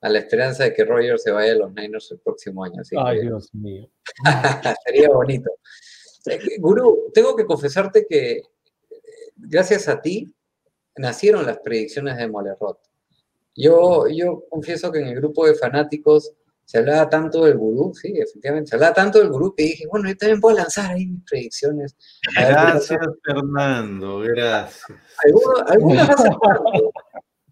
a, la esperanza de que Roger se vaya a los Niners el próximo año. Así Ay, que, Dios mío. sería bonito. Guru, tengo que confesarte que gracias a ti nacieron las predicciones de Molerot. Yo, yo confieso que en el grupo de fanáticos se hablaba tanto del gurú, sí, efectivamente, se hablaba tanto del gurú que dije, bueno, yo también puedo lanzar ahí mis predicciones. Gracias, Fernando, gracias. Algunas, algunas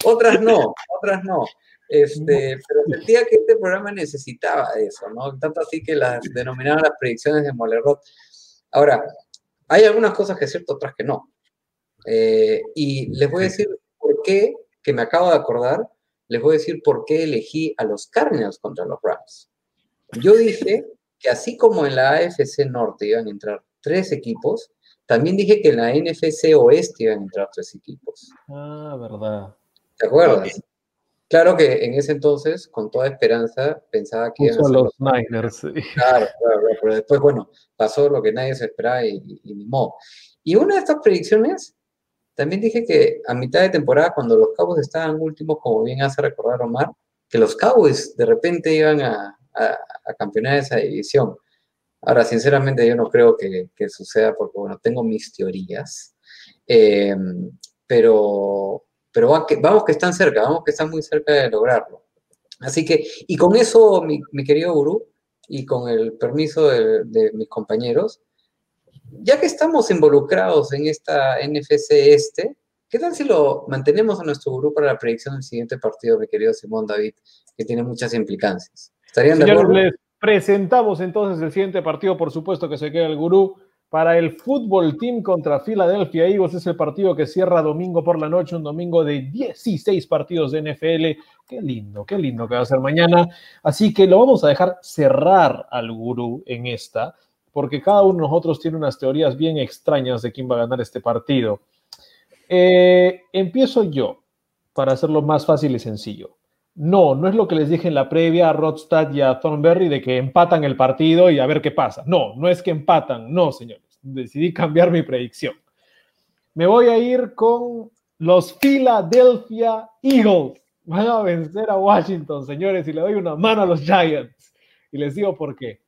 otras no, otras no. Este, pero sentía que este programa necesitaba eso, ¿no? Tanto así que las denominaron las predicciones de Molerot. Ahora, hay algunas cosas que es cierto, otras que no. Eh, y les voy a decir por qué, que me acabo de acordar, les voy a decir por qué elegí a los Cardinals contra los Rams. Yo dije que así como en la AFC Norte iban a entrar tres equipos, también dije que en la NFC Oeste iban a entrar tres equipos. Ah, verdad. ¿Te acuerdas? Okay. Claro que en ese entonces, con toda esperanza, pensaba que iban a ser los, los Niners. Sí. Claro, claro, pero después, bueno, pasó lo que nadie se esperaba y, y, y ni modo. Y una de estas predicciones también dije que a mitad de temporada, cuando los Cowboys estaban últimos, como bien hace recordar Omar, que los Cowboys de repente iban a, a, a campeonar esa división. Ahora, sinceramente, yo no creo que, que suceda porque, bueno, tengo mis teorías. Eh, pero pero va que, vamos que están cerca, vamos que están muy cerca de lograrlo. Así que, y con eso, mi, mi querido gurú, y con el permiso de, de mis compañeros, ya que estamos involucrados en esta NFC este, ¿qué tal si lo mantenemos a nuestro grupo para la predicción del siguiente partido, mi querido Simón David, que tiene muchas implicancias? ¿Estarían de acuerdo? Les presentamos entonces el siguiente partido, por supuesto que se queda el gurú. Para el Fútbol Team contra Philadelphia Eagles es el partido que cierra domingo por la noche, un domingo de 16 partidos de NFL. Qué lindo, qué lindo que va a ser mañana. Así que lo vamos a dejar cerrar al gurú en esta porque cada uno de nosotros tiene unas teorías bien extrañas de quién va a ganar este partido. Eh, empiezo yo, para hacerlo más fácil y sencillo. No, no es lo que les dije en la previa a Rodstad y a Thornberry de que empatan el partido y a ver qué pasa. No, no es que empatan, no, señores. Decidí cambiar mi predicción. Me voy a ir con los Philadelphia Eagles. Van a vencer a Washington, señores, y le doy una mano a los Giants. Y les digo por qué.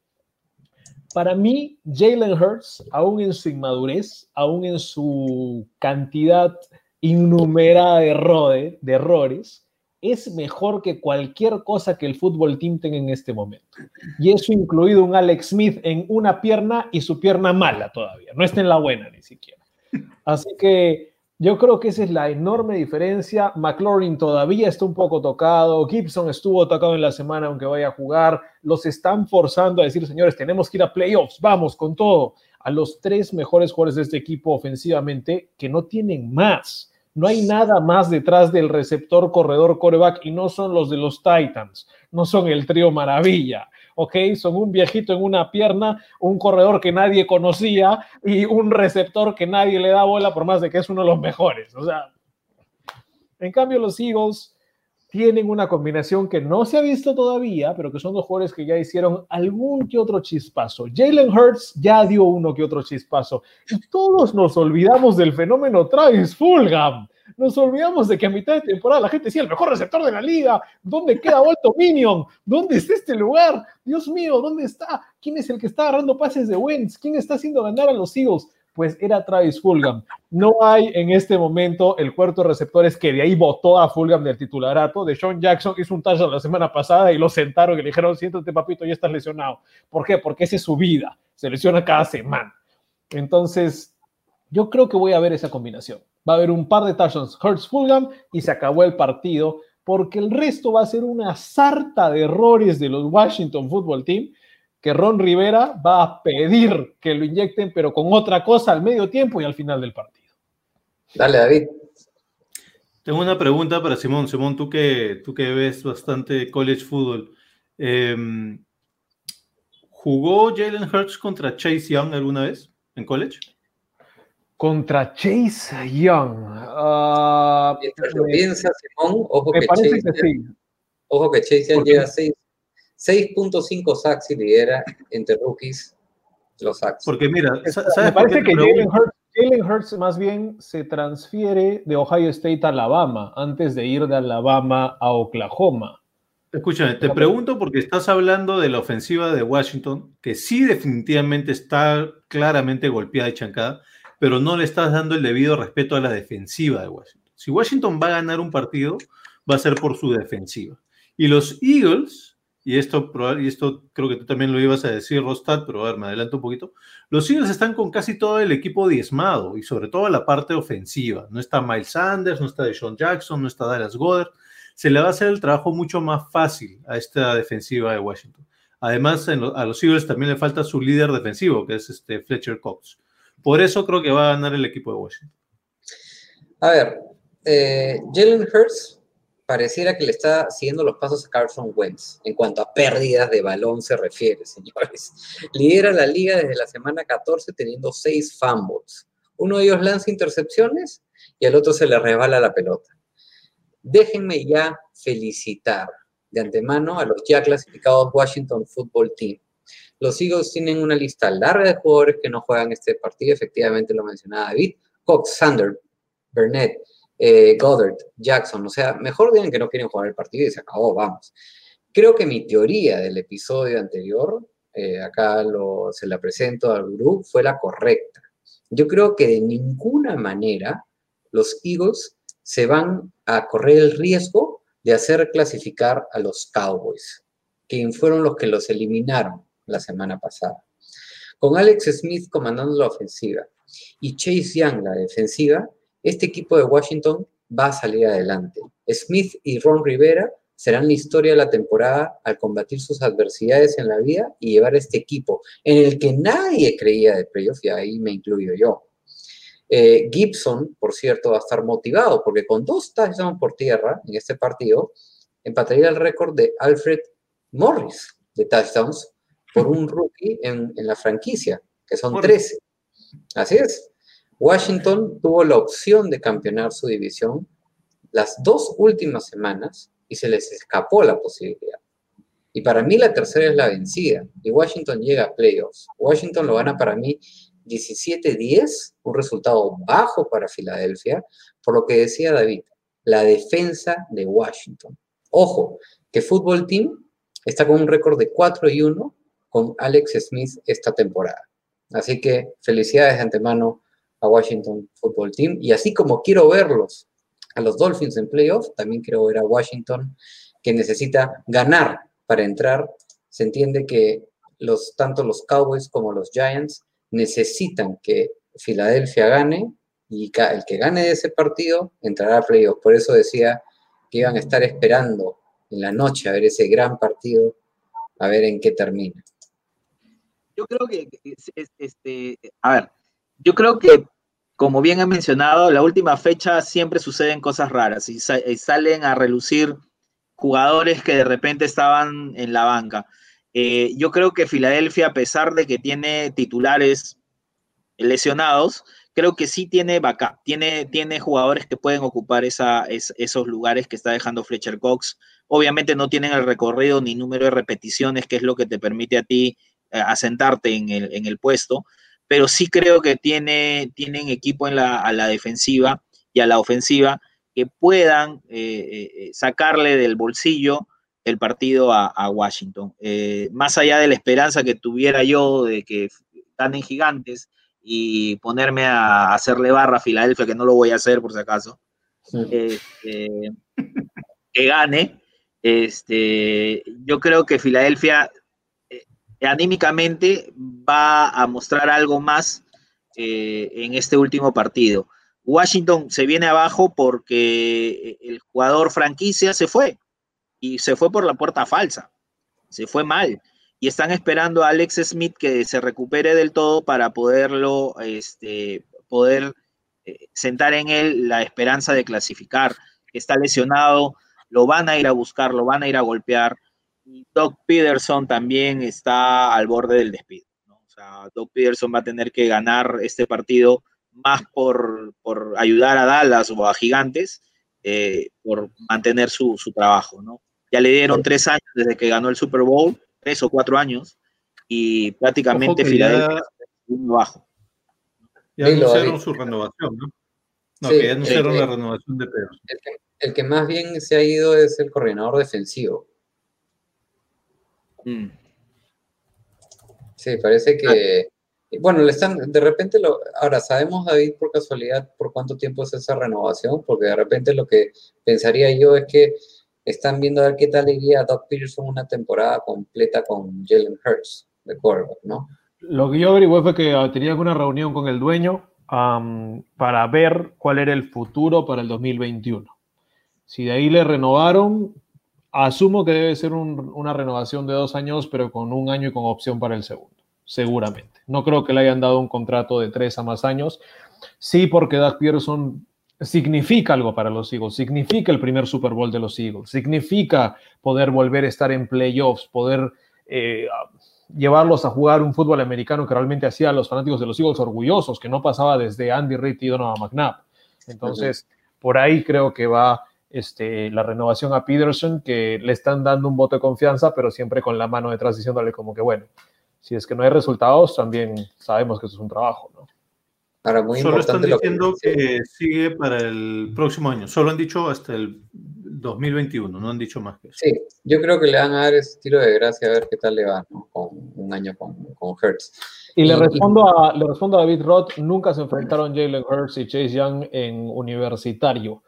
Para mí, Jalen Hurts, aún en su inmadurez, aún en su cantidad innumerada de, de errores, es mejor que cualquier cosa que el fútbol team tenga en este momento. Y eso incluido un Alex Smith en una pierna y su pierna mala todavía, no está en la buena ni siquiera. Así que yo creo que esa es la enorme diferencia. McLaurin todavía está un poco tocado, Gibson estuvo tocado en la semana aunque vaya a jugar, los están forzando a decir, señores, tenemos que ir a playoffs, vamos con todo, a los tres mejores jugadores de este equipo ofensivamente que no tienen más. No hay nada más detrás del receptor corredor coreback y no son los de los Titans, no son el trío maravilla, ¿ok? Son un viejito en una pierna, un corredor que nadie conocía y un receptor que nadie le da bola por más de que es uno de los mejores. O sea, en cambio los Eagles tienen una combinación que no se ha visto todavía, pero que son dos jugadores que ya hicieron algún que otro chispazo. Jalen Hurts ya dio uno que otro chispazo. Y todos nos olvidamos del fenómeno Travis Fulgham. Nos olvidamos de que a mitad de temporada la gente decía el mejor receptor de la liga. ¿Dónde queda Walter Minion? ¿Dónde está este lugar? Dios mío, ¿dónde está? ¿Quién es el que está agarrando pases de Wentz? ¿Quién está haciendo ganar a los Eagles? pues era Travis Fulgham. No hay en este momento el cuarto de receptores que de ahí votó a Fulgham del titularato. De Sean Jackson hizo un touchdown la semana pasada y lo sentaron y le dijeron, siéntate papito, ya estás lesionado. ¿Por qué? Porque esa es su vida. Se lesiona cada semana. Entonces, yo creo que voy a ver esa combinación. Va a haber un par de touchdowns Hurts Fulgham y se acabó el partido porque el resto va a ser una sarta de errores de los Washington Football Team que Ron Rivera va a pedir que lo inyecten, pero con otra cosa al medio tiempo y al final del partido. Dale, David. Tengo una pregunta para Simón. Simón, tú que, tú que ves bastante college football. Em, ¿Jugó Jalen Hurts contra Chase Young alguna vez en college? Contra Chase Young. Uh, lo piensa, Simón, ojo que, Chase, que sí. Ojo que Chase Young llega a 6 6.5 sacks y lidera entre rookies los sacks. Porque mira, ¿sabes me parece que Jalen Hurts, más bien se transfiere de Ohio State a Alabama antes de ir de Alabama a Oklahoma. Escúchame, te pregunto porque estás hablando de la ofensiva de Washington, que sí definitivamente está claramente golpeada y chancada, pero no le estás dando el debido respeto a la defensiva de Washington. Si Washington va a ganar un partido, va a ser por su defensiva. Y los Eagles, y esto, y esto creo que tú también lo ibas a decir, Rostad, pero a ver, me adelanto un poquito. Los Eagles están con casi todo el equipo diezmado y sobre todo la parte ofensiva. No está Miles Sanders, no está Deshaun Jackson, no está Dallas Goddard. Se le va a hacer el trabajo mucho más fácil a esta defensiva de Washington. Además, a los Eagles también le falta su líder defensivo, que es este Fletcher Cox. Por eso creo que va a ganar el equipo de Washington. A ver, eh, Jalen Hurts pareciera que le está siguiendo los pasos a Carson Wentz en cuanto a pérdidas de balón se refiere, señores. Lidera la liga desde la semana 14 teniendo seis fumbles. Uno de ellos lanza intercepciones y al otro se le resbala la pelota. Déjenme ya felicitar de antemano a los ya clasificados Washington Football Team. Los Eagles tienen una lista larga de jugadores que no juegan este partido, efectivamente lo mencionaba David, Cox, Sander, Burnett, eh, Goddard, Jackson, o sea, mejor digan que no quieren jugar el partido y se acabó, vamos. Creo que mi teoría del episodio anterior, eh, acá lo, se la presento al grupo, fue la correcta. Yo creo que de ninguna manera los Eagles se van a correr el riesgo de hacer clasificar a los Cowboys, que fueron los que los eliminaron la semana pasada. Con Alex Smith comandando la ofensiva y Chase Young la defensiva, este equipo de Washington va a salir adelante. Smith y Ron Rivera serán la historia de la temporada al combatir sus adversidades en la vida y llevar este equipo en el que nadie creía de playoff, y ahí me incluyo yo. Eh, Gibson, por cierto, va a estar motivado porque con dos touchdowns por tierra en este partido, empataría el récord de Alfred Morris de touchdowns por un rookie en, la franquicia, que son 13. Así es. Washington tuvo la opción de campeonar su división las dos últimas semanas y se les escapó la posibilidad. Y para mí la tercera es la vencida. Y Washington llega a playoffs. Washington lo gana para mí 17-10, un resultado bajo para Filadelfia, por lo que decía David, la defensa de Washington. Ojo, que Fútbol Team está con un récord de 4 y 1 con Alex Smith esta temporada. Así que felicidades de antemano a Washington Football Team. Y así como quiero verlos a los Dolphins en playoffs, también quiero ver a Washington que necesita ganar para entrar. Se entiende que los, tanto los Cowboys como los Giants necesitan que Filadelfia gane y el que gane ese partido entrará a playoffs. Por eso decía que iban a estar esperando en la noche a ver ese gran partido, a ver en qué termina. Yo creo que, este, a ver, yo creo que, como bien ha mencionado, la última fecha siempre suceden cosas raras y, salen a relucir jugadores que de repente estaban en la banca. Eh, yo creo que Filadelfia, a pesar de que tiene titulares lesionados, creo que sí tiene backup, tiene, tiene jugadores que pueden ocupar esa, esos lugares que está dejando Fletcher Cox. Obviamente no tienen el recorrido ni número de repeticiones, que es lo que te permite a ti asentarte en el, en el, puesto, pero sí creo que tiene, tienen equipo en la, a la defensiva y a la ofensiva que puedan eh, eh, sacarle del bolsillo el partido a, a Washington. más allá de la esperanza que tuviera yo de que ganen gigantes, y ponerme a hacerle barra a Filadelfia, que no lo voy a hacer por si acaso, este, que gane. Este, yo creo que Filadelfia eh, anímicamente va a mostrar algo más eh, en este último partido. Washington se viene abajo porque el jugador franquicia se fue y se fue por la puerta falsa, se fue mal y están esperando a Alex Smith que se recupere del todo para poderlo, este, poder eh, sentar en él la esperanza de clasificar. Está lesionado, lo van a ir a buscar, lo van a ir a golpear. Y Doug Peterson también está al borde del despido. O sea, Doug Peterson va a tener que ganar este partido más por, ayudar a Dallas o a Gigantes, eh, por mantener su, su trabajo, ¿no? Ya le dieron tres años desde que ganó el Super Bowl tres o cuatro años y prácticamente Filadelfia ya, bajo. Ya anunciaron su renovación, ¿no? No, que ya anunciaron la renovación de Pedro. El que, más bien se ha ido es el coordinador defensivo. Mm. Sí, parece que. Bueno, le están, de repente lo. Ahora, ¿sabemos, David, por casualidad, por cuánto tiempo es esa renovación? Porque de repente lo que pensaría yo es que están viendo a ver qué tal iría Doc Peterson una temporada completa con Jalen Hurts de quarterback, ¿no? Lo que yo averigué fue que tenía una reunión con el dueño para ver cuál era el futuro para el 2021. Si de ahí le renovaron, asumo que debe ser una renovación de dos años, pero con un año y con opción para el segundo, seguramente. No creo que le hayan dado un contrato de tres a más años. Sí, porque Doug Peterson significa algo para los Eagles, significa el primer Super Bowl de los Eagles, significa poder volver a estar en playoffs, poder eh, llevarlos a jugar un fútbol americano que realmente hacía a los fanáticos de los Eagles orgullosos, que no pasaba desde Andy Reid y Donovan McNabb. Entonces, por ahí creo que va este, la renovación a Peterson, que le están dando un voto de confianza, pero siempre con la mano detrás diciéndole como que, bueno, si es que no hay resultados, también sabemos que eso es un trabajo, ¿no? Solo están diciendo que, sigue para el próximo año. Solo han dicho hasta el 2021, no han dicho más que eso. Sí, yo creo que le van a dar ese tiro de gracia a ver qué tal le va con un año con, con Hertz. Y, le, respondo a, le respondo a David Roth, nunca se enfrentaron Jalen Hurts y Chase Young en universitario.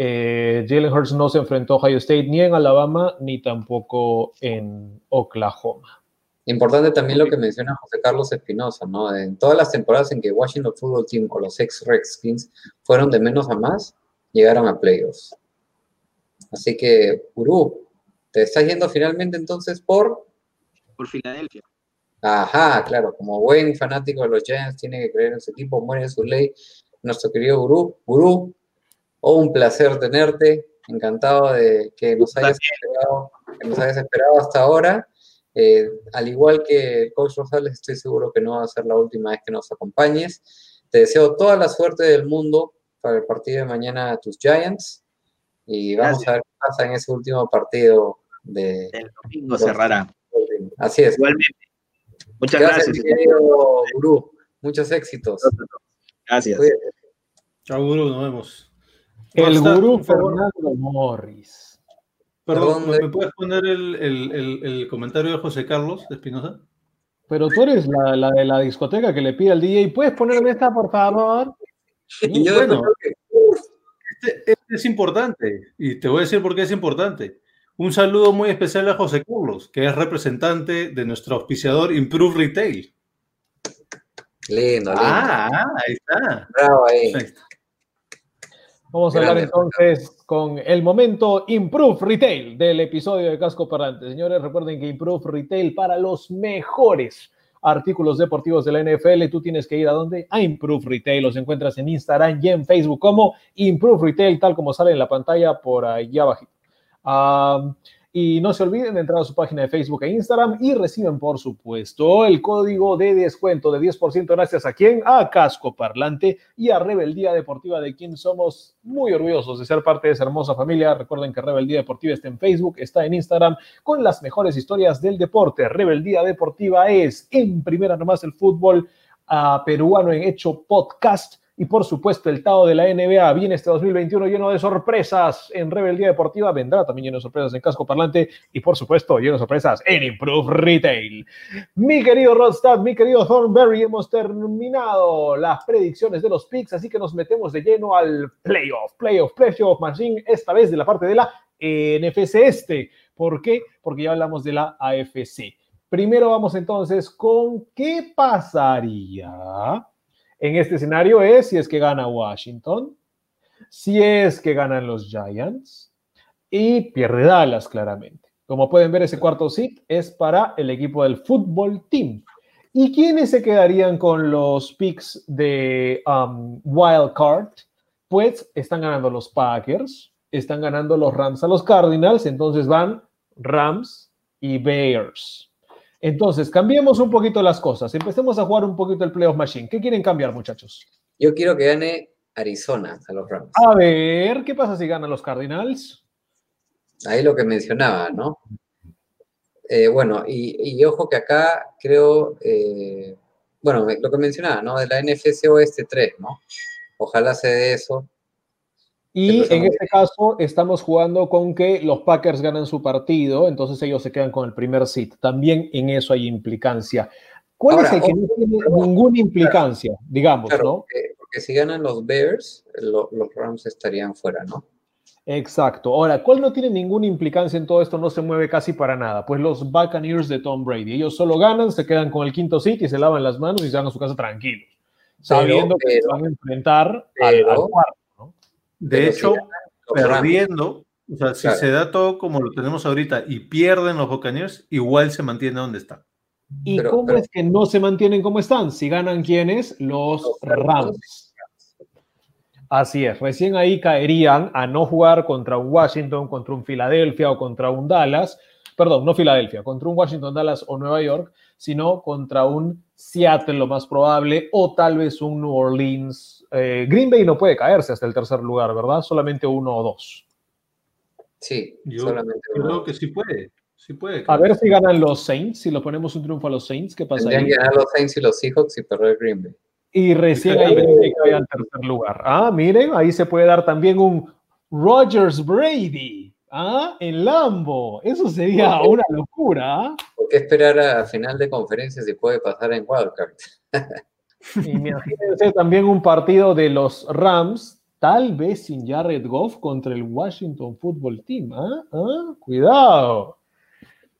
Eh, Jalen Hurts no se enfrentó a Ohio State ni en Alabama ni tampoco en Oklahoma. Importante también lo que menciona José Carlos Espinosa, ¿no? En todas las temporadas en que Washington Football Team o los ex Redskins fueron de menos a más, llegaron a playoffs. Así que, Uru, ¿te estás yendo finalmente entonces por? Por Filadelfia. Ajá, claro, como buen fanático de los Giants, tiene que creer en su equipo, muere en su ley. Nuestro querido Gurú, Gurú, oh, un placer tenerte, encantado de que nos hayas esperado, que nos hayas esperado hasta ahora. Eh, al igual que el coach Rosales, estoy seguro que no va a ser la última vez que nos acompañes. Te deseo toda la suerte del mundo para el partido de mañana a tus Giants y vamos a ver pasa en ese último partido de... El domingo cerrará. Así es. Igualmente. Muchas Gracias, gracias. querido gurú. Muchos éxitos. Gracias. Cuídate. Chao, gurú, nos vemos. El gurú. Fernando Morris. Perdón, ¿me puedes poner el, el- el- el comentario de José Carlos de Espinosa? Pero tú eres la, la de la discoteca que le pide al DJ, ¿puedes ponerme esta, por favor? Y yo Bueno. que Este, este es importante y te voy a decir por qué es importante. Un saludo muy especial a José Carlos, que es representante de nuestro auspiciador Improve Retail. lindo, lindo. Ah, ahí está. Bravo ahí. Ahí está. Vamos a hablar entonces con el momento Improve Retail del episodio de Casco Parlante. Señores, recuerden que Improve Retail para los mejores artículos deportivos de la NFL, tú tienes que ir a dónde? A Improve Retail. Los encuentras en Instagram y en Facebook como Improve Retail, tal como sale en la pantalla por allá abajito. Ah, y no se olviden de entrar a su página de Facebook e Instagram y reciben, por supuesto, el código de descuento de 10% gracias a quién? A Casco Parlante y a Rebeldía Deportiva, de quien somos muy orgullosos de ser parte de esa hermosa familia. Recuerden que Rebeldía Deportiva está en Facebook, está en Instagram, con las mejores historias del deporte. Rebeldía Deportiva es, en primera nomás, el fútbol ah, peruano en hecho podcast. Y por supuesto, el Tao de la NBA viene este 2021 lleno de sorpresas en Rebeldía Deportiva. Vendrá también lleno de sorpresas en Casco Parlante. Y por supuesto, lleno de sorpresas en Improve Retail. Mi querido Rodstad, mi querido Thornberry, hemos terminado las predicciones de los picks, así que nos metemos de lleno al playoff, playoff, playoff machine, esta vez de la parte de la NFC este. ¿Por qué? Porque ya hablamos de la AFC. Primero vamos entonces con qué pasaría en este escenario es si es que gana Washington, si es que ganan los Giants y pierde Dallas claramente. Como pueden ver, ese cuarto seat es para el equipo del fútbol team. ¿Y quiénes se quedarían con los picks de um, Wild Card? Pues están ganando los Packers, están ganando los Rams a los Cardinals, entonces van Rams y Bears. Entonces, cambiemos un poquito las cosas. Empecemos a jugar un poquito el Playoff Machine. ¿Qué quieren cambiar, muchachos? Yo quiero que gane Arizona a los Rams. A ver, ¿qué pasa si ganan los Cardinals? Ahí lo que mencionaba, ¿no? Eh, bueno, y, y ojo que acá creo, eh, bueno, lo que mencionaba, ¿no? De la NFC Oeste 3, ¿no? Ojalá se dé eso. Y en este caso estamos jugando con que los Packers ganan su partido, entonces ellos se quedan con el primer seed. También en eso hay implicancia. ¿Cuál Ahora, es el que no tiene ninguna implicancia, digamos, Claro, no? porque, porque si ganan los Bears, lo- los Rams estarían fuera, ¿no? Exacto. Ahora, ¿cuál no tiene ninguna implicancia en todo esto? No se mueve casi para nada. Pues los Buccaneers de Tom Brady. Ellos solo ganan, se quedan con el quinto seed y se lavan las manos y se van a su casa tranquilos, sabiendo que se pero- van a enfrentar al- al, pero- cuarto. De Pero hecho, perdiendo, o sea, si Claro. se da todo como lo tenemos ahorita y pierden los Buccaneers, igual se mantiene donde está. ¿Y Pero- cómo pero- es que no se mantienen como están? Si ganan quiénes? Los Los Rams. Así es, recién ahí caerían a no jugar contra un Washington, contra un Filadelfia o contra un Dallas, perdón, no Filadelfia, contra un Washington, Dallas o Nueva York, sino contra un Seattle lo más probable o tal vez un New Orleans. Eh, Green Bay no puede caerse hasta el tercer lugar, ¿verdad? Solamente uno o dos. Sí, Yo solamente Yo uno. creo que sí puede, sí puede. A ver si ganan los Saints, si lo ponemos un triunfo a los Saints, ¿qué pasa Tendrían que ganar los Saints y los Seahawks y perder Green Bay. Y recién ahí Green Bay cae al tercer lugar. Ah, miren, ahí se puede dar también un Rogers Brady. Ah, en Lambo. Eso sería una locura. ¿ah? ¿Por qué esperar a final de conferencia si puede pasar en Wildcard? Imagínense también un partido de los Rams, tal vez sin Jared Goff contra el Washington Football Team. ¿ah? ¿Ah? Cuidado.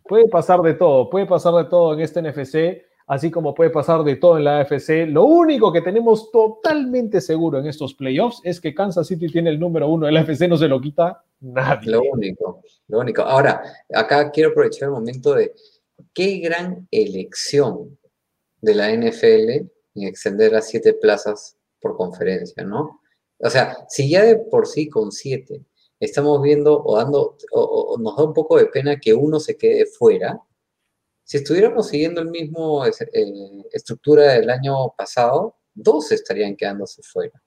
Puede pasar de todo, puede pasar de todo en este NFC, así como puede pasar de todo en la AFC. Lo único que tenemos totalmente seguro en estos playoffs es que Kansas City tiene el número uno de la AFC, no se lo quita nadie. Lo único, lo único. Ahora, acá quiero aprovechar el momento de qué gran elección de la NFL en extender a siete plazas por conferencia, ¿no? O sea, si ya de por sí con siete estamos viendo o dando, o, o nos da un poco de pena que uno se quede fuera, si estuviéramos siguiendo el mismo eh, estructura del año pasado, dos estarían quedándose fuera.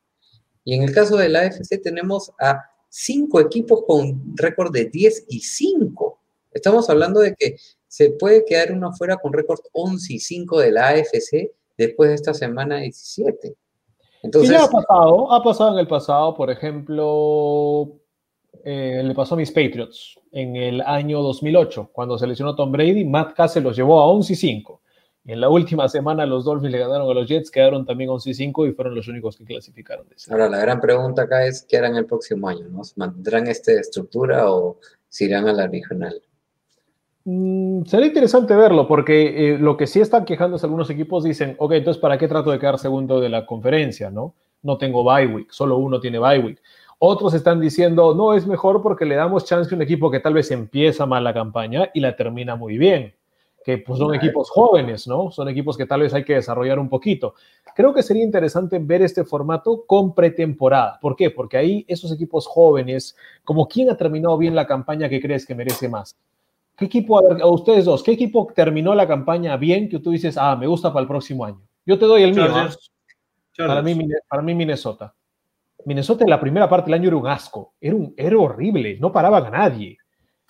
Y en el caso de la AFC tenemos a cinco equipos con récord de 10 y 5. Estamos hablando de que se puede quedar uno fuera con récord 11 y 5 de la AFC después de esta semana 17. Entonces, ya ha pasado, ha pasado en el pasado, por ejemplo, eh, le pasó a mis Patriots en el año 2008, cuando se lesionó Tom Brady, Matt Cassell los llevó a 11 y 5. Y en la última semana los Dolphins le ganaron a los Jets, quedaron también 11 y 5 y fueron los únicos que clasificaron. Ahora, la gran pregunta acá es, ¿qué harán el próximo año? ¿no? ¿Mantendrán esta estructura o se irán a la regional? Mm, sería interesante verlo, porque eh, lo que sí están quejándose algunos equipos dicen, ok, entonces ¿para qué trato de quedar segundo de la conferencia? No, no tengo bye week, solo uno tiene bye week. Otros están diciendo, no, es mejor porque le damos chance a un equipo que tal vez empieza mal la campaña y la termina muy bien, que pues son equipos jóvenes, ¿no? Son equipos que tal vez hay que desarrollar un poquito. Creo que sería interesante ver este formato con pretemporada. ¿Por qué? Porque ahí esos equipos jóvenes, como quién ha terminado bien la campaña que crees que merece más. ¿Qué equipo, a, ustedes dos, qué equipo terminó la campaña bien que tú dices, ah, me gusta para el próximo año? Yo te doy el mío. ¿ah? Para, mí, para mí, Minnesota. Minnesota en la primera parte del año era un asco, era, un, era horrible, no paraban a nadie.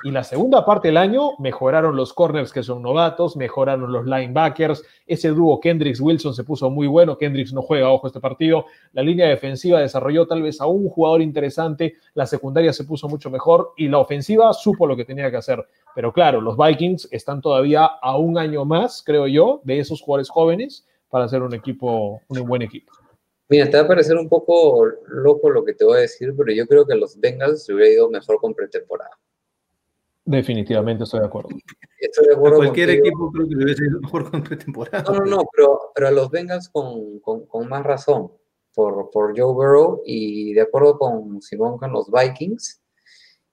Y la segunda parte del año mejoraron los corners que son novatos, mejoraron los linebackers. Ese dúo Kendricks-Wilson se puso muy bueno. Kendricks no juega, ojo, este partido. La línea defensiva desarrolló tal vez a un jugador interesante. La secundaria se puso mucho mejor y la ofensiva supo lo que tenía que hacer. Pero claro, los Vikings están todavía a un año más, creo yo, de esos jugadores jóvenes para ser un equipo, un buen equipo. Mira, te va a parecer un poco loco lo que te voy a decir, pero yo creo que los Bengals se hubiera ido mejor con pretemporada. Definitivamente estoy de acuerdo. Estoy de acuerdo cualquier equipo creo que hubiera ido mejor con pretemporada. No, no, no, pero, pero a los Bengals con, con, con, más razón por, por Joe Burrow y de acuerdo con Simón con los Vikings.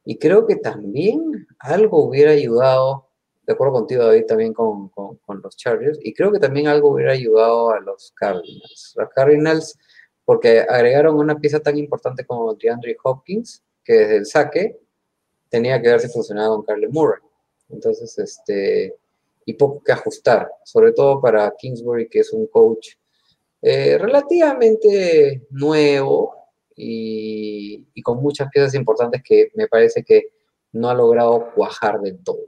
Y creo que también algo hubiera ayudado de acuerdo contigo, David, también con, con, los Chargers, y creo que también algo hubiera ayudado a los Cardinals. Los Cardinals, porque agregaron una pieza tan importante como DeAndre Hopkins, que desde el saque tenía que haberse funcionado con Carly Murray. Entonces, este, y poco que ajustar, sobre todo para Kingsbury, que es un coach eh, relativamente nuevo y, y con muchas piezas importantes que me parece que no ha logrado cuajar del todo.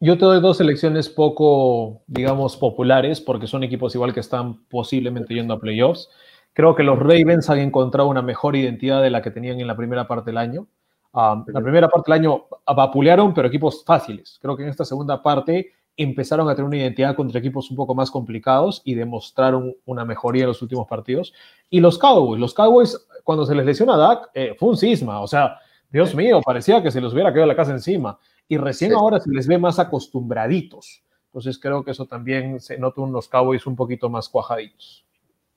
Yo te doy dos selecciones poco, digamos, populares, porque son equipos igual que están posiblemente yendo a playoffs. Creo que los Ravens han encontrado una mejor identidad de la que tenían en la primera parte del año. Um, la primera parte del año vapulearon, pero equipos fáciles. Creo que en esta segunda parte empezaron a tener una identidad contra equipos un poco más complicados y demostraron una mejoría en los últimos partidos. Y los Cowboys, los Cowboys, cuando se les lesiona a Dak, eh, fue un cisma. O sea, Dios mío, parecía que se les hubiera quedado la casa encima y recién ahora se les ve más acostumbraditos. Entonces creo que eso también se nota unos Cowboys un poquito más cuajaditos.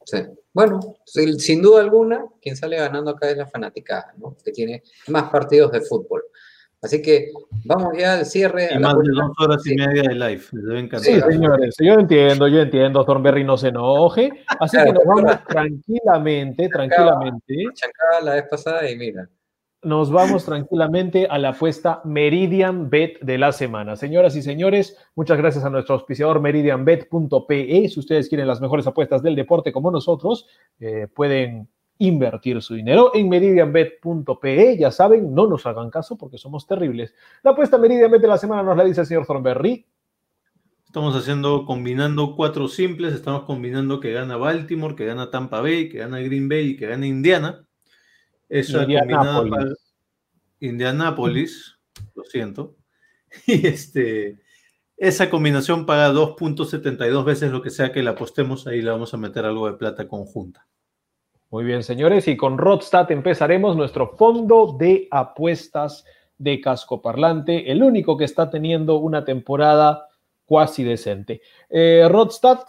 Sí. Bueno, sin duda alguna, quien sale ganando acá es la fanaticada, ¿no? Que tiene más partidos de fútbol. Así que vamos ya al cierre. Y más de dos horas y media de live. Sí, señores, yo entiendo, yo entiendo, Thornberry no se enoje. Así que nos vamos tranquilamente, tranquilamente. la vez pasada y mira nos vamos tranquilamente a la apuesta Meridian Bet de la semana. Señoras y señores, muchas gracias a nuestro auspiciador meridianbet.pe. Si ustedes quieren las mejores apuestas del deporte como nosotros, eh, pueden invertir su dinero en meridianbet.pe. Ya saben, no nos hagan caso porque somos terribles. La apuesta Meridian Bet de la semana nos la dice el señor Thornberry. Estamos haciendo, combinando cuatro simples. Estamos combinando que gana Baltimore, que gana Tampa Bay, que gana Green Bay y que gana Indiana eso Indianápolis. Para Indianápolis, lo siento. Y este, esa combinación paga 2.72 veces lo que sea que la apostemos, ahí le vamos a meter algo de plata conjunta. Muy bien, señores, y con Rodstad empezaremos nuestro fondo de apuestas de casco parlante, el único que está teniendo una temporada cuasi decente. Eh, Rodstad,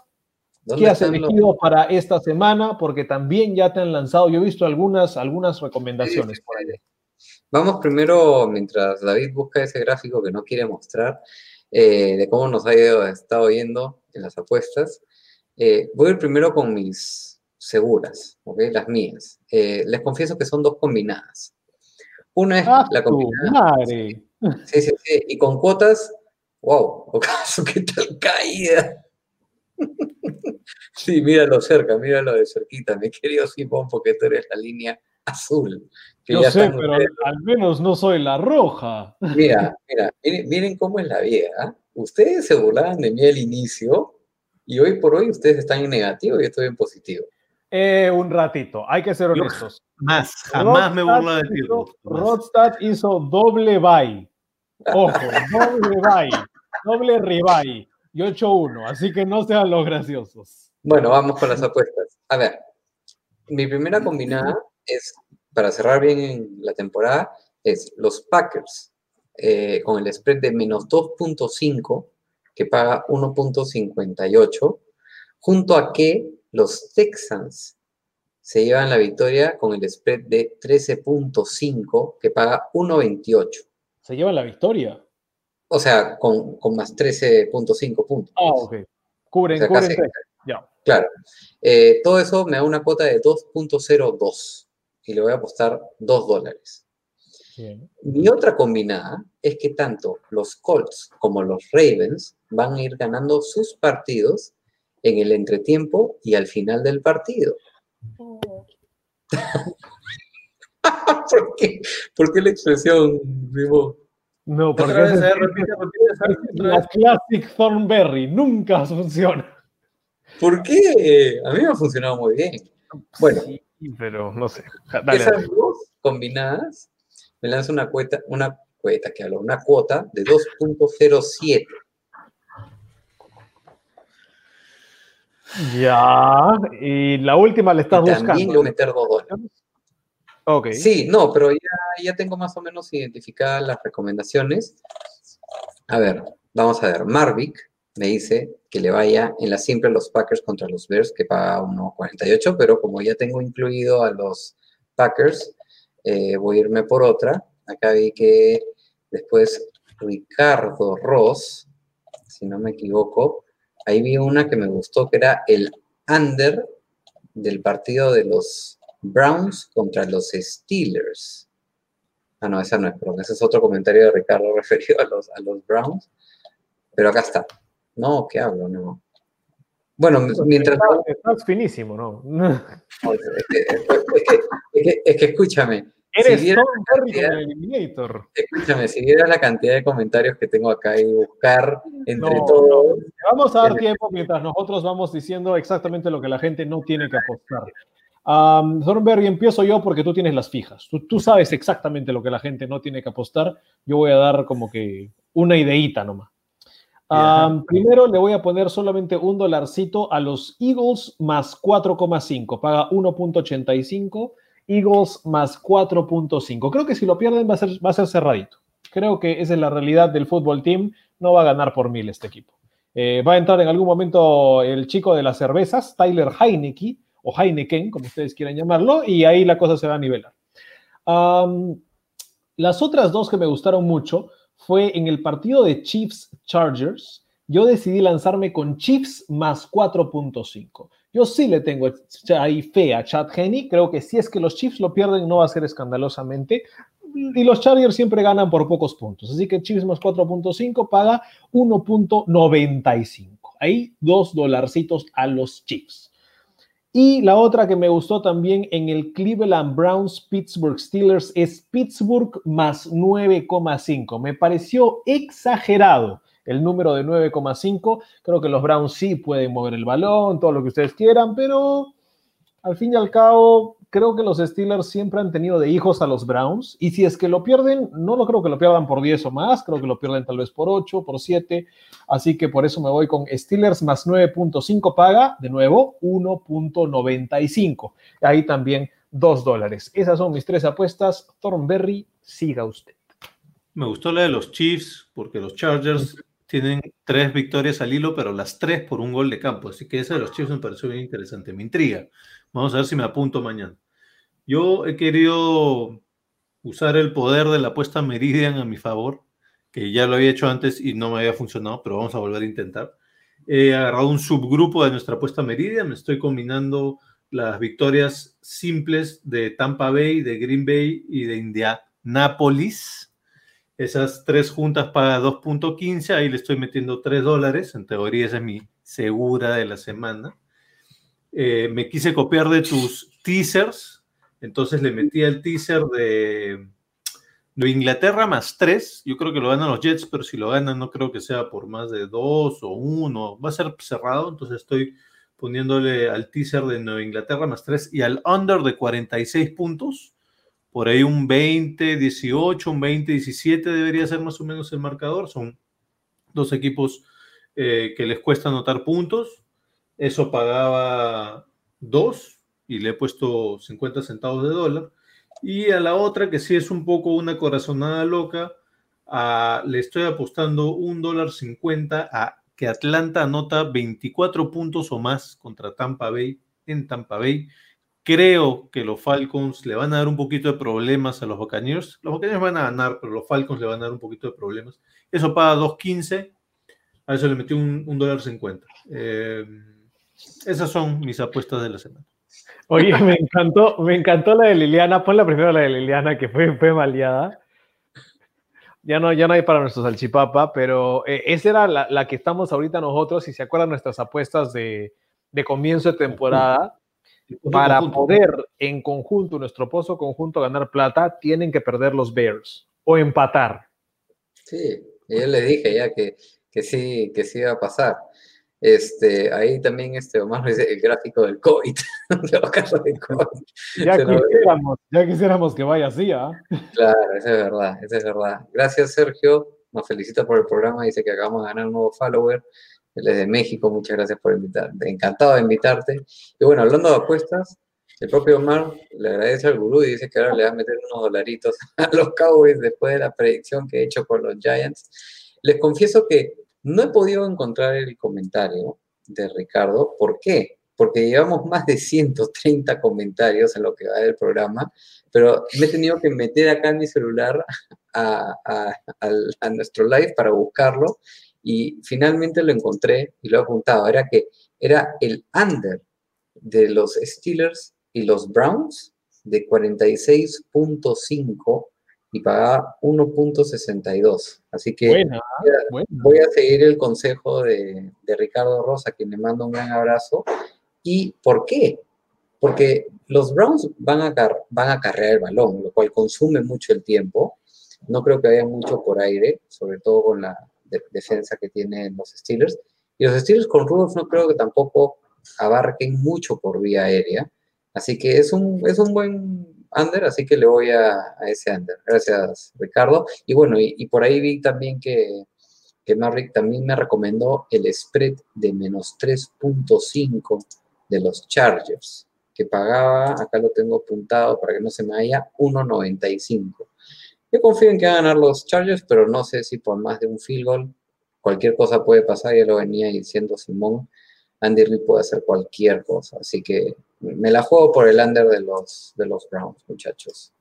¿Qué has elegido para esta semana? Porque también ya te han lanzado, yo he visto algunas, algunas recomendaciones por ahí. Vamos primero, mientras David busca ese gráfico que no quiere mostrar, eh, de cómo nos ha ido, estado yendo en las apuestas. Eh, voy a ir primero con mis seguras, ¿okay? las mías. Eh, les confieso que son dos combinadas. Una es ah, la combinada. Sí, sí, sí. Y con cuotas, wow, ¿acaso qué tal caída? Sí, míralo cerca, míralo de cerquita, mi querido Simón, porque tú eres la línea azul. que Yo ya sé, pero ustedes- al menos no soy la roja. Mira, mira, miren, miren cómo es la vida. Ustedes se burlaban de mí al inicio y hoy por hoy ustedes están en negativo y yo estoy en positivo. Eh, un ratito, hay que ser Yo- honestos. Más, jamás me Rodstad burlo de ti. Rodstad hizo doble bye. Ojo, doble bye. Doble ribeye. Y 8-1. Así que no sean los graciosos. Bueno, vamos con las apuestas. A ver, mi primera combinada es, para cerrar bien en la temporada, es los Packers eh, con el spread de menos 2.5, que paga 1.58, junto a que los Texans se llevan la victoria con el spread de 13.5, que paga 1.28. Se llevan la victoria. O sea, con, con más 13.5 puntos. Ah, ok. Cubren, O sea, cubren Claro. Eh, todo eso me da una cuota de 2.02 y le voy a apostar 2 dólares. Bien. Mi otra combinada es que tanto los Colts como los Ravens van a ir ganando sus partidos en el entretiempo y al final del partido. ¿Por qué? ¿Por qué la expresión, Rimo? No, porque eh, es- otra la. Classic Thornberry. Nunca funciona. ¿Por qué? A mí me ha funcionado muy bien. Bueno, Sí, pero no sé. Dale, Esas dale. dos combinadas me lanza una cuota, una cuota que hablo, una cuota de 2.07. Ya. Y la última la estás también le buscando. voy a meter 2 dólares. Ok. Sí, no, pero ya, ya tengo más o menos identificadas las recomendaciones. A ver, vamos a ver. Marvick me dice que le vaya en la simple los Packers contra los Bears, que paga 1.48, pero como ya tengo incluido a los Packers, eh, voy a irme por otra. Acá vi que después Ricardo Ross, si no me equivoco, ahí vi una que me gustó, que era el under del partido de los Browns contra los Steelers. Ah, no, esa no es, perdón, ese es otro comentario de Ricardo referido a los, a los Browns. Pero acá está. No, ¿qué hablo? No. Bueno, mientras... Estás, estás finísimo, ¿no? Es que, es que- es que- es que escúchame, Eres Si viera Thornberry cantidad- con el Eliminator. escúchame, si vieras la cantidad de comentarios que tengo acá y buscar entre No, todos, Te Vamos a dar tiempo mientras nosotros vamos diciendo exactamente lo que la gente no tiene que apostar. Um, Thornberry, empiezo yo porque tú tienes las fijas. Tú, tú sabes exactamente lo que la gente no tiene que apostar. Yo voy a dar como que una ideita nomás. Primero le voy a poner solamente un dolarcito a los Eagles más 4,5. Paga 1.85. Eagles más 4.5. Creo que si lo pierden va a, ser, va a ser cerradito. Creo que esa es la realidad del fútbol team. No va a ganar por mil este equipo. Eh, va a entrar en algún momento el chico de las cervezas, Tyler Heineke, o Heineken, como ustedes quieran llamarlo, y ahí la cosa se va a nivelar. Las otras dos que me gustaron mucho fue en el partido de Chiefs Chargers. Yo decidí lanzarme con Chiefs más 4.5. Yo sí le tengo ahí fe a Chad Henney. Creo que si es que los Chiefs lo pierden, no va a ser escandalosamente. Y los Chargers siempre ganan por pocos puntos. Así que Chiefs más 4.5 paga 1.95. Ahí dos dolarcitos a los Chiefs. Y la otra que me gustó también en el Cleveland Browns Pittsburgh Steelers es Pittsburgh más 9,5. Me pareció exagerado el número de 9,5. Creo que los Browns sí pueden mover el balón, todo lo que ustedes quieran, pero al fin y al cabo, creo que los Steelers siempre han tenido de hijos a los Browns. Y si es que lo pierden, no lo creo que lo pierdan por 10 o más, creo que lo pierden tal vez por 8, por 7. Así que por eso me voy con Steelers más 9.5 paga, de nuevo, 1.95. Ahí también 2 dólares. Esas son mis tres apuestas. Thornberry, siga usted. Me gustó la de los Chiefs porque los Chargers tienen tres victorias al hilo, pero las tres por un gol de campo. Así que esa de los Chiefs me pareció bien interesante. Me intriga. Vamos a ver si me apunto mañana. Yo he querido usar el poder de la apuesta Meridian a mi favor, que ya lo había hecho antes y no me había funcionado, pero vamos a volver a intentar. He agarrado un subgrupo de nuestra apuesta Meridian. Me estoy combinando las victorias simples de Tampa Bay, de Green Bay y de Indianapolis. Esas tres juntas paga 2.15, ahí le estoy metiendo 3 dólares, en teoría esa es mi segura de la semana. Eh, me quise copiar de tus teasers, Entonces le metí el teaser de Nueva Inglaterra más 3. Yo creo que lo ganan los Jets, pero si lo ganan no creo que sea por más de 2 o 1. Va a ser cerrado, entonces estoy poniéndole al teaser de Nueva Inglaterra más 3 y al under de 46 puntos. Por ahí un 20, 18, un 20, 17 debería ser más o menos el marcador. Son dos equipos eh, que les cuesta anotar puntos. Eso pagaba 2 y le he puesto 50 centavos de dólar. Y a la otra, que sí es un poco una corazonada loca, le estoy apostando un dólar 50 a que Atlanta anota 24 puntos o más contra Tampa Bay en Tampa Bay. Creo que los Falcons le van a dar un poquito de problemas a los Buccaneers. Los Buccaneers van a ganar, pero los Falcons le van a dar un poquito de problemas. Eso paga 2.15. A eso le metí un, dólar 50. Eh, esas son mis apuestas de la semana. Oye, me encantó, me encantó la de Liliana. Pon la primera la de Liliana, que fue, fue maleada. Ya no, ya no hay para nuestro salchipapa, pero eh, esa era la, que estamos ahorita nosotros. Si se acuerdan nuestras apuestas de, comienzo de temporada, para poder en conjunto, nuestro pozo conjunto, ganar plata, tienen que perder los Bears o empatar. Sí, yo le dije ya que, que sí, que sí iba a pasar. Este, ahí también este Omar dice el gráfico del COVID, Ya, quisiéramos, ya quisiéramos que vaya así, ¿ah? Claro, eso es verdad, es verdad. Gracias, Sergio. Nos felicita por el programa, dice que acabamos de ganar un nuevo follower. Él es de México, muchas gracias por invitarte. Encantado de invitarte. Y bueno, hablando de apuestas, el propio Omar le agradece al gurú y dice que ahora le va a meter unos dolaritos a los Cowboys después de la predicción que he hecho con los Giants. Les confieso que no he podido encontrar el comentario de Ricardo. ¿Por qué? Porque llevamos más de 130 comentarios en lo que va del programa, pero me he tenido que meter acá en mi celular a, nuestro live para buscarlo y finalmente lo encontré y lo he apuntado. Era que era el under de los Steelers y los Browns de 46.5 y pagaba 1.62. Así que voy, a, seguir el consejo de, Ricardo Rosa, quien le mando un gran abrazo. ¿Y por qué? Porque los Browns van a, van a carrear el balón, lo cual consume mucho el tiempo. No creo que haya mucho por aire, sobre todo con la defensa que tienen los Steelers. Y los Steelers con Rudolph no creo que tampoco abarquen mucho por vía aérea. Así que es un, es un buen under, así que le voy a, ese under. Gracias, Ricardo. Y bueno, y, por ahí vi también que, que Marrick también me recomendó el spread de menos 3.5 de los Chargers, que pagaba, acá lo tengo apuntado para que no se me vaya, 1.95. Yo confío en que van a ganar los Chargers, pero no sé si por más de un field goal, cualquier cosa puede pasar, ya lo venía diciendo Simón. Andy Reid puede hacer cualquier cosa, así que me la juego por el under de los, de los Browns, muchachos.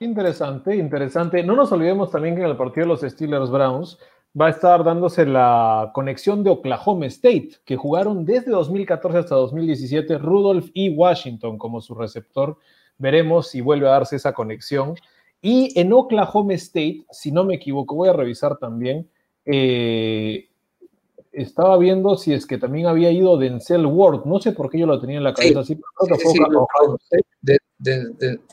Interesante, interesante. No nos olvidemos también que en el partido de los Steelers Browns va a estar dándose la conexión de Oklahoma State, que jugaron desde 2014 hasta 2017 Rudolph y Washington como su receptor. Veremos si vuelve a darse esa conexión. Y en Oklahoma State, si no me equivoco, voy a revisar también, eh, estaba viendo si es que también había ido Denzel Ward. No sé por qué yo lo tenía en la cabeza así,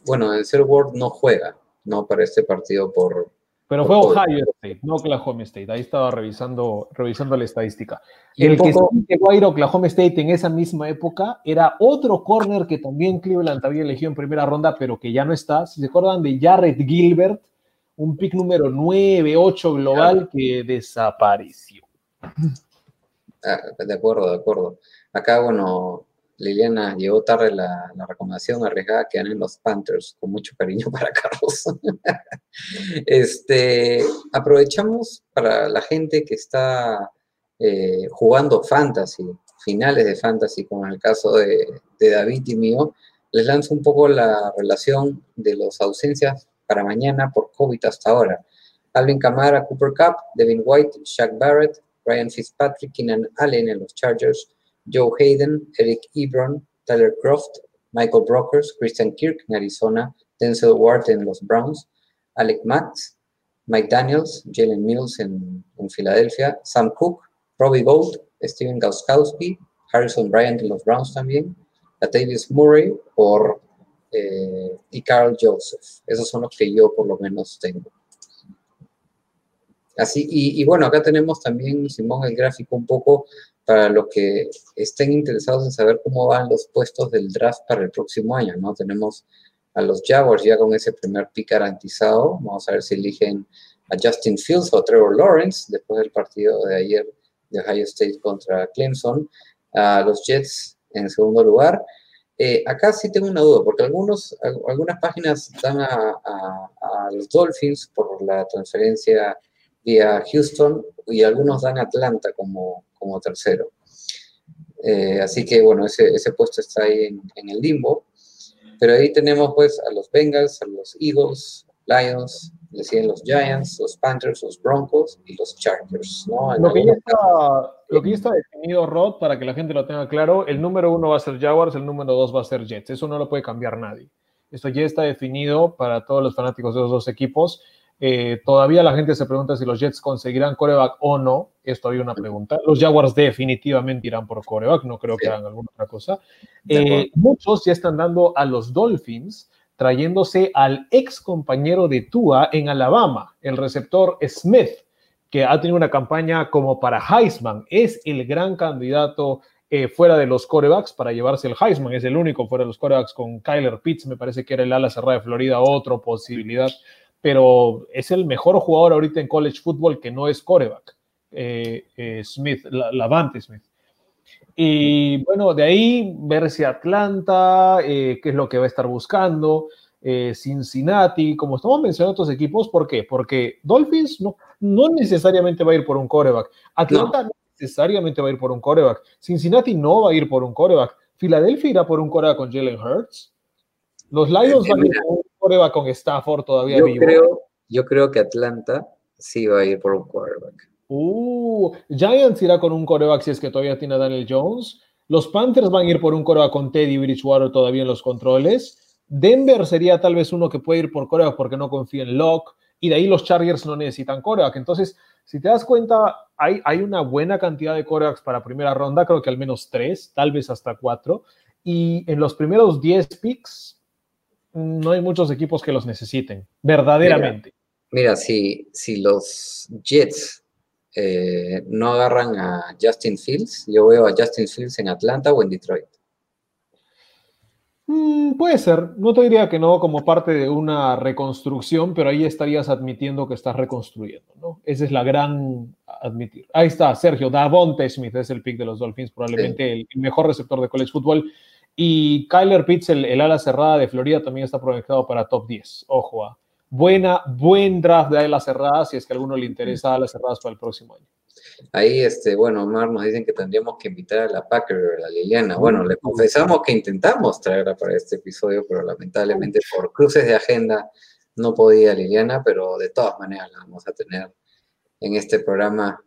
bueno, Denzel Ward no juega, no para este partido por. Pero fue Ohio State, no Oklahoma State. Ahí estaba revisando, revisando la estadística. el que sí llegó a ir a Oklahoma State en esa misma época era otro corner que también Cleveland había elegido en primera ronda, pero que ya no está. Si se acuerdan de Jared Gilbert, un pick número 9, 8 global que desapareció. Ah, de acuerdo, de acuerdo. Acá, bueno, Liliana llegó tarde la, recomendación arriesgada que ganen los Panthers, con mucho cariño para Carlos. este, aprovechamos para la gente que está eh, jugando fantasy, finales de fantasy, como en el caso de, David y mío, les lanzo un poco la relación de las ausencias para mañana por COVID hasta ahora. Alvin Kamara, Cooper Cup, Devin White, Shaq Barrett, Ryan Fitzpatrick, Keenan Allen en los Chargers, Joe Hayden, Eric Ebron, Tyler Croft, Michael Brokers, Christian Kirk en Arizona, Denzel Ward en los Browns, Alec Max, Mike Daniels, Jalen Mills en, Filadelfia, Sam Cook, Robbie Gold, Steven Gauskowski, Harrison Bryant en los Browns también, Latavius Murray por eh, y Carl Joseph. Esos son los que yo por lo menos tengo. Así, y, bueno, acá tenemos también, Simón, el gráfico un poco para los que estén interesados en saber cómo van los puestos del draft para el próximo año, ¿no? Tenemos a los Jaguars ya con ese primer pick garantizado. Vamos a ver si eligen a Justin Fields o Trevor Lawrence después del partido de ayer de Ohio State contra Clemson. A los Jets en segundo lugar. Eh, acá sí tengo una duda, porque algunas páginas dan a, los Dolphins por la transferencia vía Houston y algunos dan a Atlanta como, como tercero. Eh, así que bueno, ese, ese puesto está ahí en, en, el limbo. Pero ahí tenemos pues a los Bengals, a los Eagles, Lions, le siguen los Giants, los Panthers, los Broncos y los Chargers. ¿no? Lo, que ya está, lo que ya está definido, Rod, para que la gente lo tenga claro, el número uno va a ser Jaguars, el número dos va a ser Jets. Eso no lo puede cambiar nadie. Esto ya está definido para todos los fanáticos de los dos equipos. Eh, todavía la gente se pregunta si los Jets conseguirán coreback o no. Es todavía una pregunta. Los Jaguars definitivamente irán por coreback, no creo que hagan alguna otra cosa. Eh, muchos ya están dando a los Dolphins trayéndose al ex compañero de Tua en Alabama, el receptor Smith, que ha tenido una campaña como para Heisman. Es el gran candidato eh, fuera de los corebacks para llevarse el Heisman. Es el único fuera de los corebacks con Kyler Pitts, me parece que era el ala cerrada de Florida, otra posibilidad. Pero es el mejor jugador ahorita en college football que no es coreback. Eh, eh, Smith, Lavante Smith. Y bueno, de ahí ver si Atlanta, eh, qué es lo que va a estar buscando, Cincinnati, como estamos mencionando otros equipos, ¿por qué? Porque Dolphins no, no necesariamente va a ir por un coreback, Atlanta no. necesariamente va a ir por un coreback, Cincinnati no va a ir por un coreback, Filadelfia irá por un coreback con Jalen Hurts, los Lions van a ir por un coreback con Stafford todavía yo vivo. Creo, yo creo que Atlanta sí va a ir por un coreback. Uh, Giants irá con un coreback si es que todavía tiene a Daniel Jones. Los Panthers van a ir por un coreback con Teddy Bridgewater todavía en los controles. Denver sería tal vez uno que puede ir por coreback porque no confía en Locke. Y de ahí los Chargers no necesitan coreback. Entonces, si te das cuenta, hay, hay una buena cantidad de corebacks para primera ronda, creo que al menos tres, tal vez hasta cuatro. Y en los primeros 10 picks, no hay muchos equipos que los necesiten, verdaderamente. Mira, mira si, si los Jets eh, no agarran a Justin Fields. Yo veo a Justin Fields en Atlanta o en Detroit. Mm, puede ser, no te diría que no como parte de una reconstrucción, pero ahí estarías admitiendo que estás reconstruyendo, ¿no? Esa es la gran admitir. Ahí está, Sergio, Davonte Smith es el pick de los Dolphins, probablemente sí. el, mejor receptor de college football. Y Kyler Pitts, el, ala cerrada de Florida, también está proyectado para top 10. Ojo, a buena, buen draft de alas cerradas, si es que a alguno le interesa alas cerradas para el próximo año. Ahí, este, bueno, Omar nos dicen que tendríamos que invitar a la Packer, a la Liliana. Bueno, le confesamos que intentamos traerla para este episodio, pero lamentablemente por cruces de agenda no podía Liliana, pero de todas maneras la vamos a tener en este programa.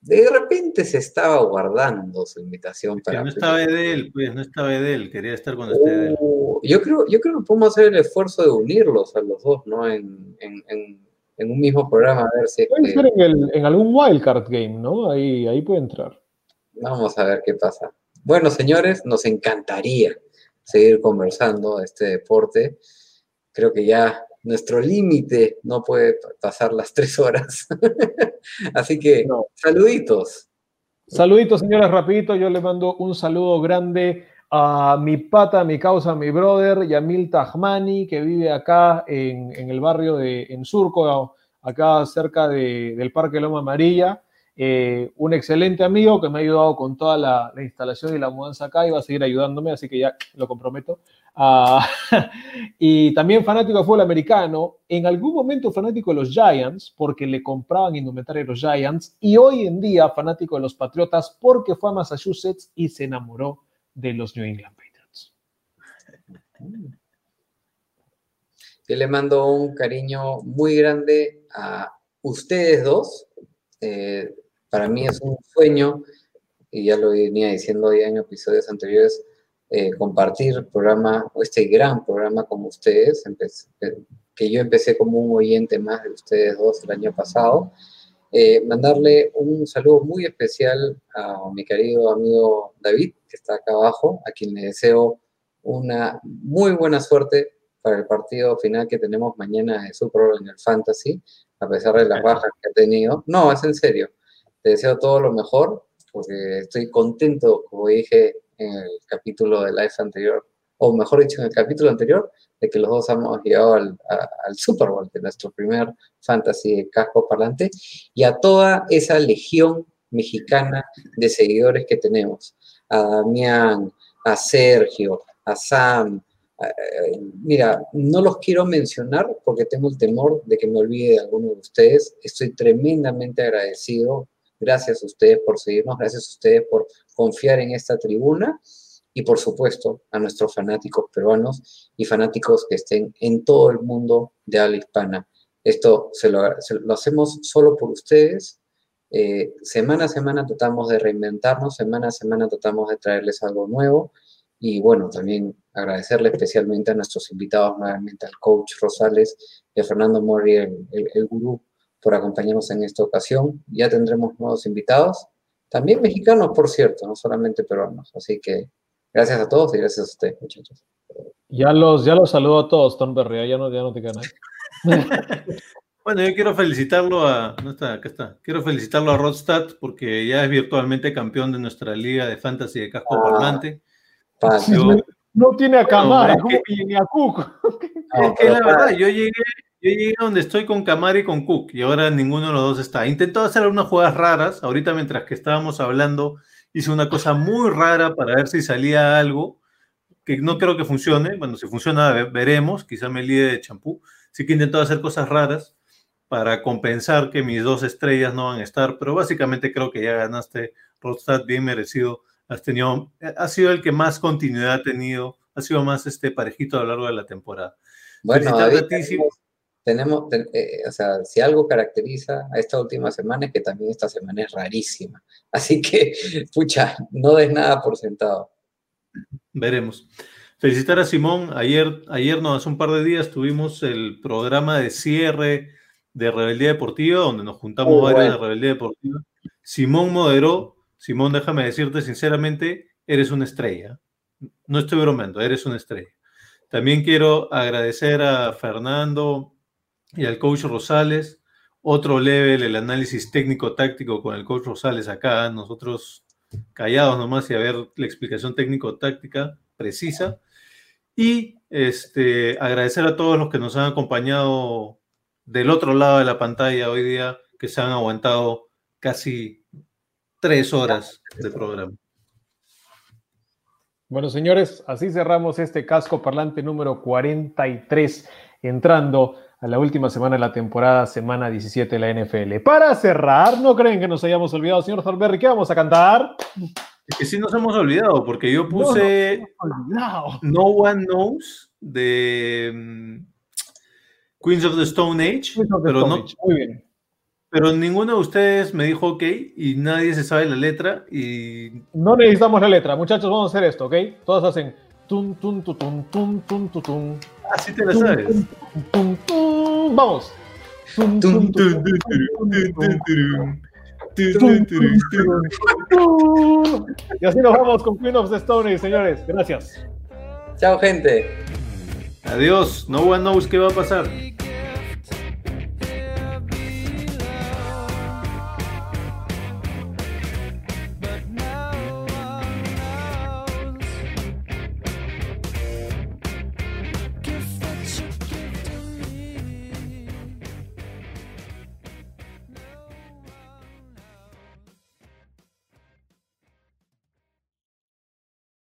De repente se estaba guardando su invitación para. no estaba de él, pues, no estaba de él, quería estar cuando esté de él. Uh, yo creo, yo creo que podemos hacer el esfuerzo de unirlos a los dos, ¿no? En, en, en, en un mismo programa, a ver si. Puede ser en, el, en, algún wildcard game, ¿no? Ahí, ahí puede entrar. Vamos a ver qué pasa. Bueno, señores, nos encantaría seguir conversando de este deporte. Creo que ya nuestro límite no puede pasar las tres horas. Así que, no. saluditos. Saluditos, señores, rapidito. Yo le mando un saludo grande a mi pata, mi causa, mi brother, Yamil Tahmani, que vive acá en, en el barrio de en Surco, acá cerca de, del Parque Loma Amarilla. Eh, un excelente amigo que me ha ayudado con toda la, la, instalación y la mudanza acá y va a seguir ayudándome, así que ya lo comprometo. Uh, y también fanático de fútbol americano, en algún momento fanático de los Giants, porque le compraban indumentaria a los Giants, y hoy en día fanático de los Patriotas, porque fue a Massachusetts y se enamoró de los New England Patriots. Yo le mando un cariño muy grande a ustedes dos. Eh, para mí es un sueño, y ya lo venía diciendo ya en episodios anteriores, eh, compartir programa, este gran programa con ustedes, empecé, que yo empecé como un oyente más de ustedes dos el año pasado. Eh, mandarle un saludo muy especial a mi querido amigo David, que está acá abajo, a quien le deseo una muy buena suerte para el partido final que tenemos mañana de Super Bowl en el Fantasy, a pesar de las bajas que ha tenido. No, es en serio. Te deseo todo lo mejor, porque estoy contento, como dije en el capítulo de Life anterior, o mejor dicho, en el capítulo anterior, de que los dos hemos llegado al, Super Bowl, de nuestro primer fantasy de casco parlante, y a toda esa legión mexicana de seguidores que tenemos. A Damián, a Sergio, a Sam. mira, no los quiero mencionar porque tengo el temor de que me olvide de alguno de ustedes. Estoy tremendamente agradecido. Gracias a ustedes por seguirnos, gracias a ustedes por confiar en esta tribuna y por supuesto a nuestros fanáticos peruanos y fanáticos que estén en todo el mundo de habla hispana. Esto se lo, lo hacemos solo por ustedes. Eh, semana a semana tratamos de reinventarnos, semana a semana tratamos de traerles algo nuevo y bueno, también agradecerle especialmente a nuestros invitados, nuevamente al coach Rosales y a Fernando Mori, el, el, gurú, por acompañarnos en esta ocasión. Ya tendremos nuevos invitados, también mexicanos, por cierto, no solamente peruanos. Así que gracias a todos y gracias a ustedes, muchachos. Ya los, ya los saludo a todos, Tom Berria, ya no, ya no te ganas. Bueno, yo quiero felicitarlo a. No está, acá está. Quiero felicitarlo a Rodstad porque ya es virtualmente campeón de nuestra liga de fantasy de casco ah, parlante. no tiene a Camara ni a Cook. Es que la verdad, yo llegué, yo llegué a donde estoy con Camara y con Cook y ahora ninguno de los dos está. Intentó hacer unas jugadas raras. Ahorita, mientras que estábamos hablando, hice una cosa muy rara para ver si salía algo que no creo que funcione. Bueno, si funciona, veremos. Quizá me líe de champú. Sí que he intentado hacer cosas raras para compensar que mis dos estrellas no van a estar, pero básicamente creo que ya ganaste Rodstad bien merecido. Has tenido, ha sido el que más continuidad ha tenido, ha sido más este parejito a lo largo de la temporada. Bueno, tenemos, eh, o sea, si algo caracteriza a esta última semana es que también esta semana es rarísima. Así que, pucha, no des nada por sentado. Veremos. Felicitar a Simón. Ayer, ayer no, hace un par de días tuvimos el programa de cierre de Rebeldía Deportiva, donde nos juntamos varios de Rebeldía Deportiva. Simón moderó. Simón, déjame decirte sinceramente, eres una estrella. No estoy bromeando, eres una estrella. También quiero agradecer a Fernando y al coach Rosales. Otro level, el análisis técnico-táctico con el coach Rosales acá. Nosotros callados nomás y a ver la explicación técnico-táctica precisa. Y este, agradecer a todos los que nos han acompañado del otro lado de la pantalla hoy día que se han aguantado casi tres horas de programa. Bueno, señores, así cerramos este casco parlante número 43, entrando a la última semana de la temporada, semana 17 de la NFL. Para cerrar, ¿no creen que nos hayamos olvidado, señor Thorberry? ¿Qué vamos a cantar? Es que sí nos hemos olvidado, porque yo puse no, One Knows de mm, Queens of the Stone Age, pero no. Muy bien. Pero ninguno de ustedes me dijo ok y nadie se sabe la letra y... No necesitamos la letra, muchachos, vamos a hacer esto, ¿ok? Todos hacen... Tum, tum, tum, tum, tum, tum, tum. Así te la sabes. Tum, tum, Vamos. Y así nos vamos con Queen of the Stone señores. Gracias. Chao, gente. Adiós. No one knows qué va a pasar.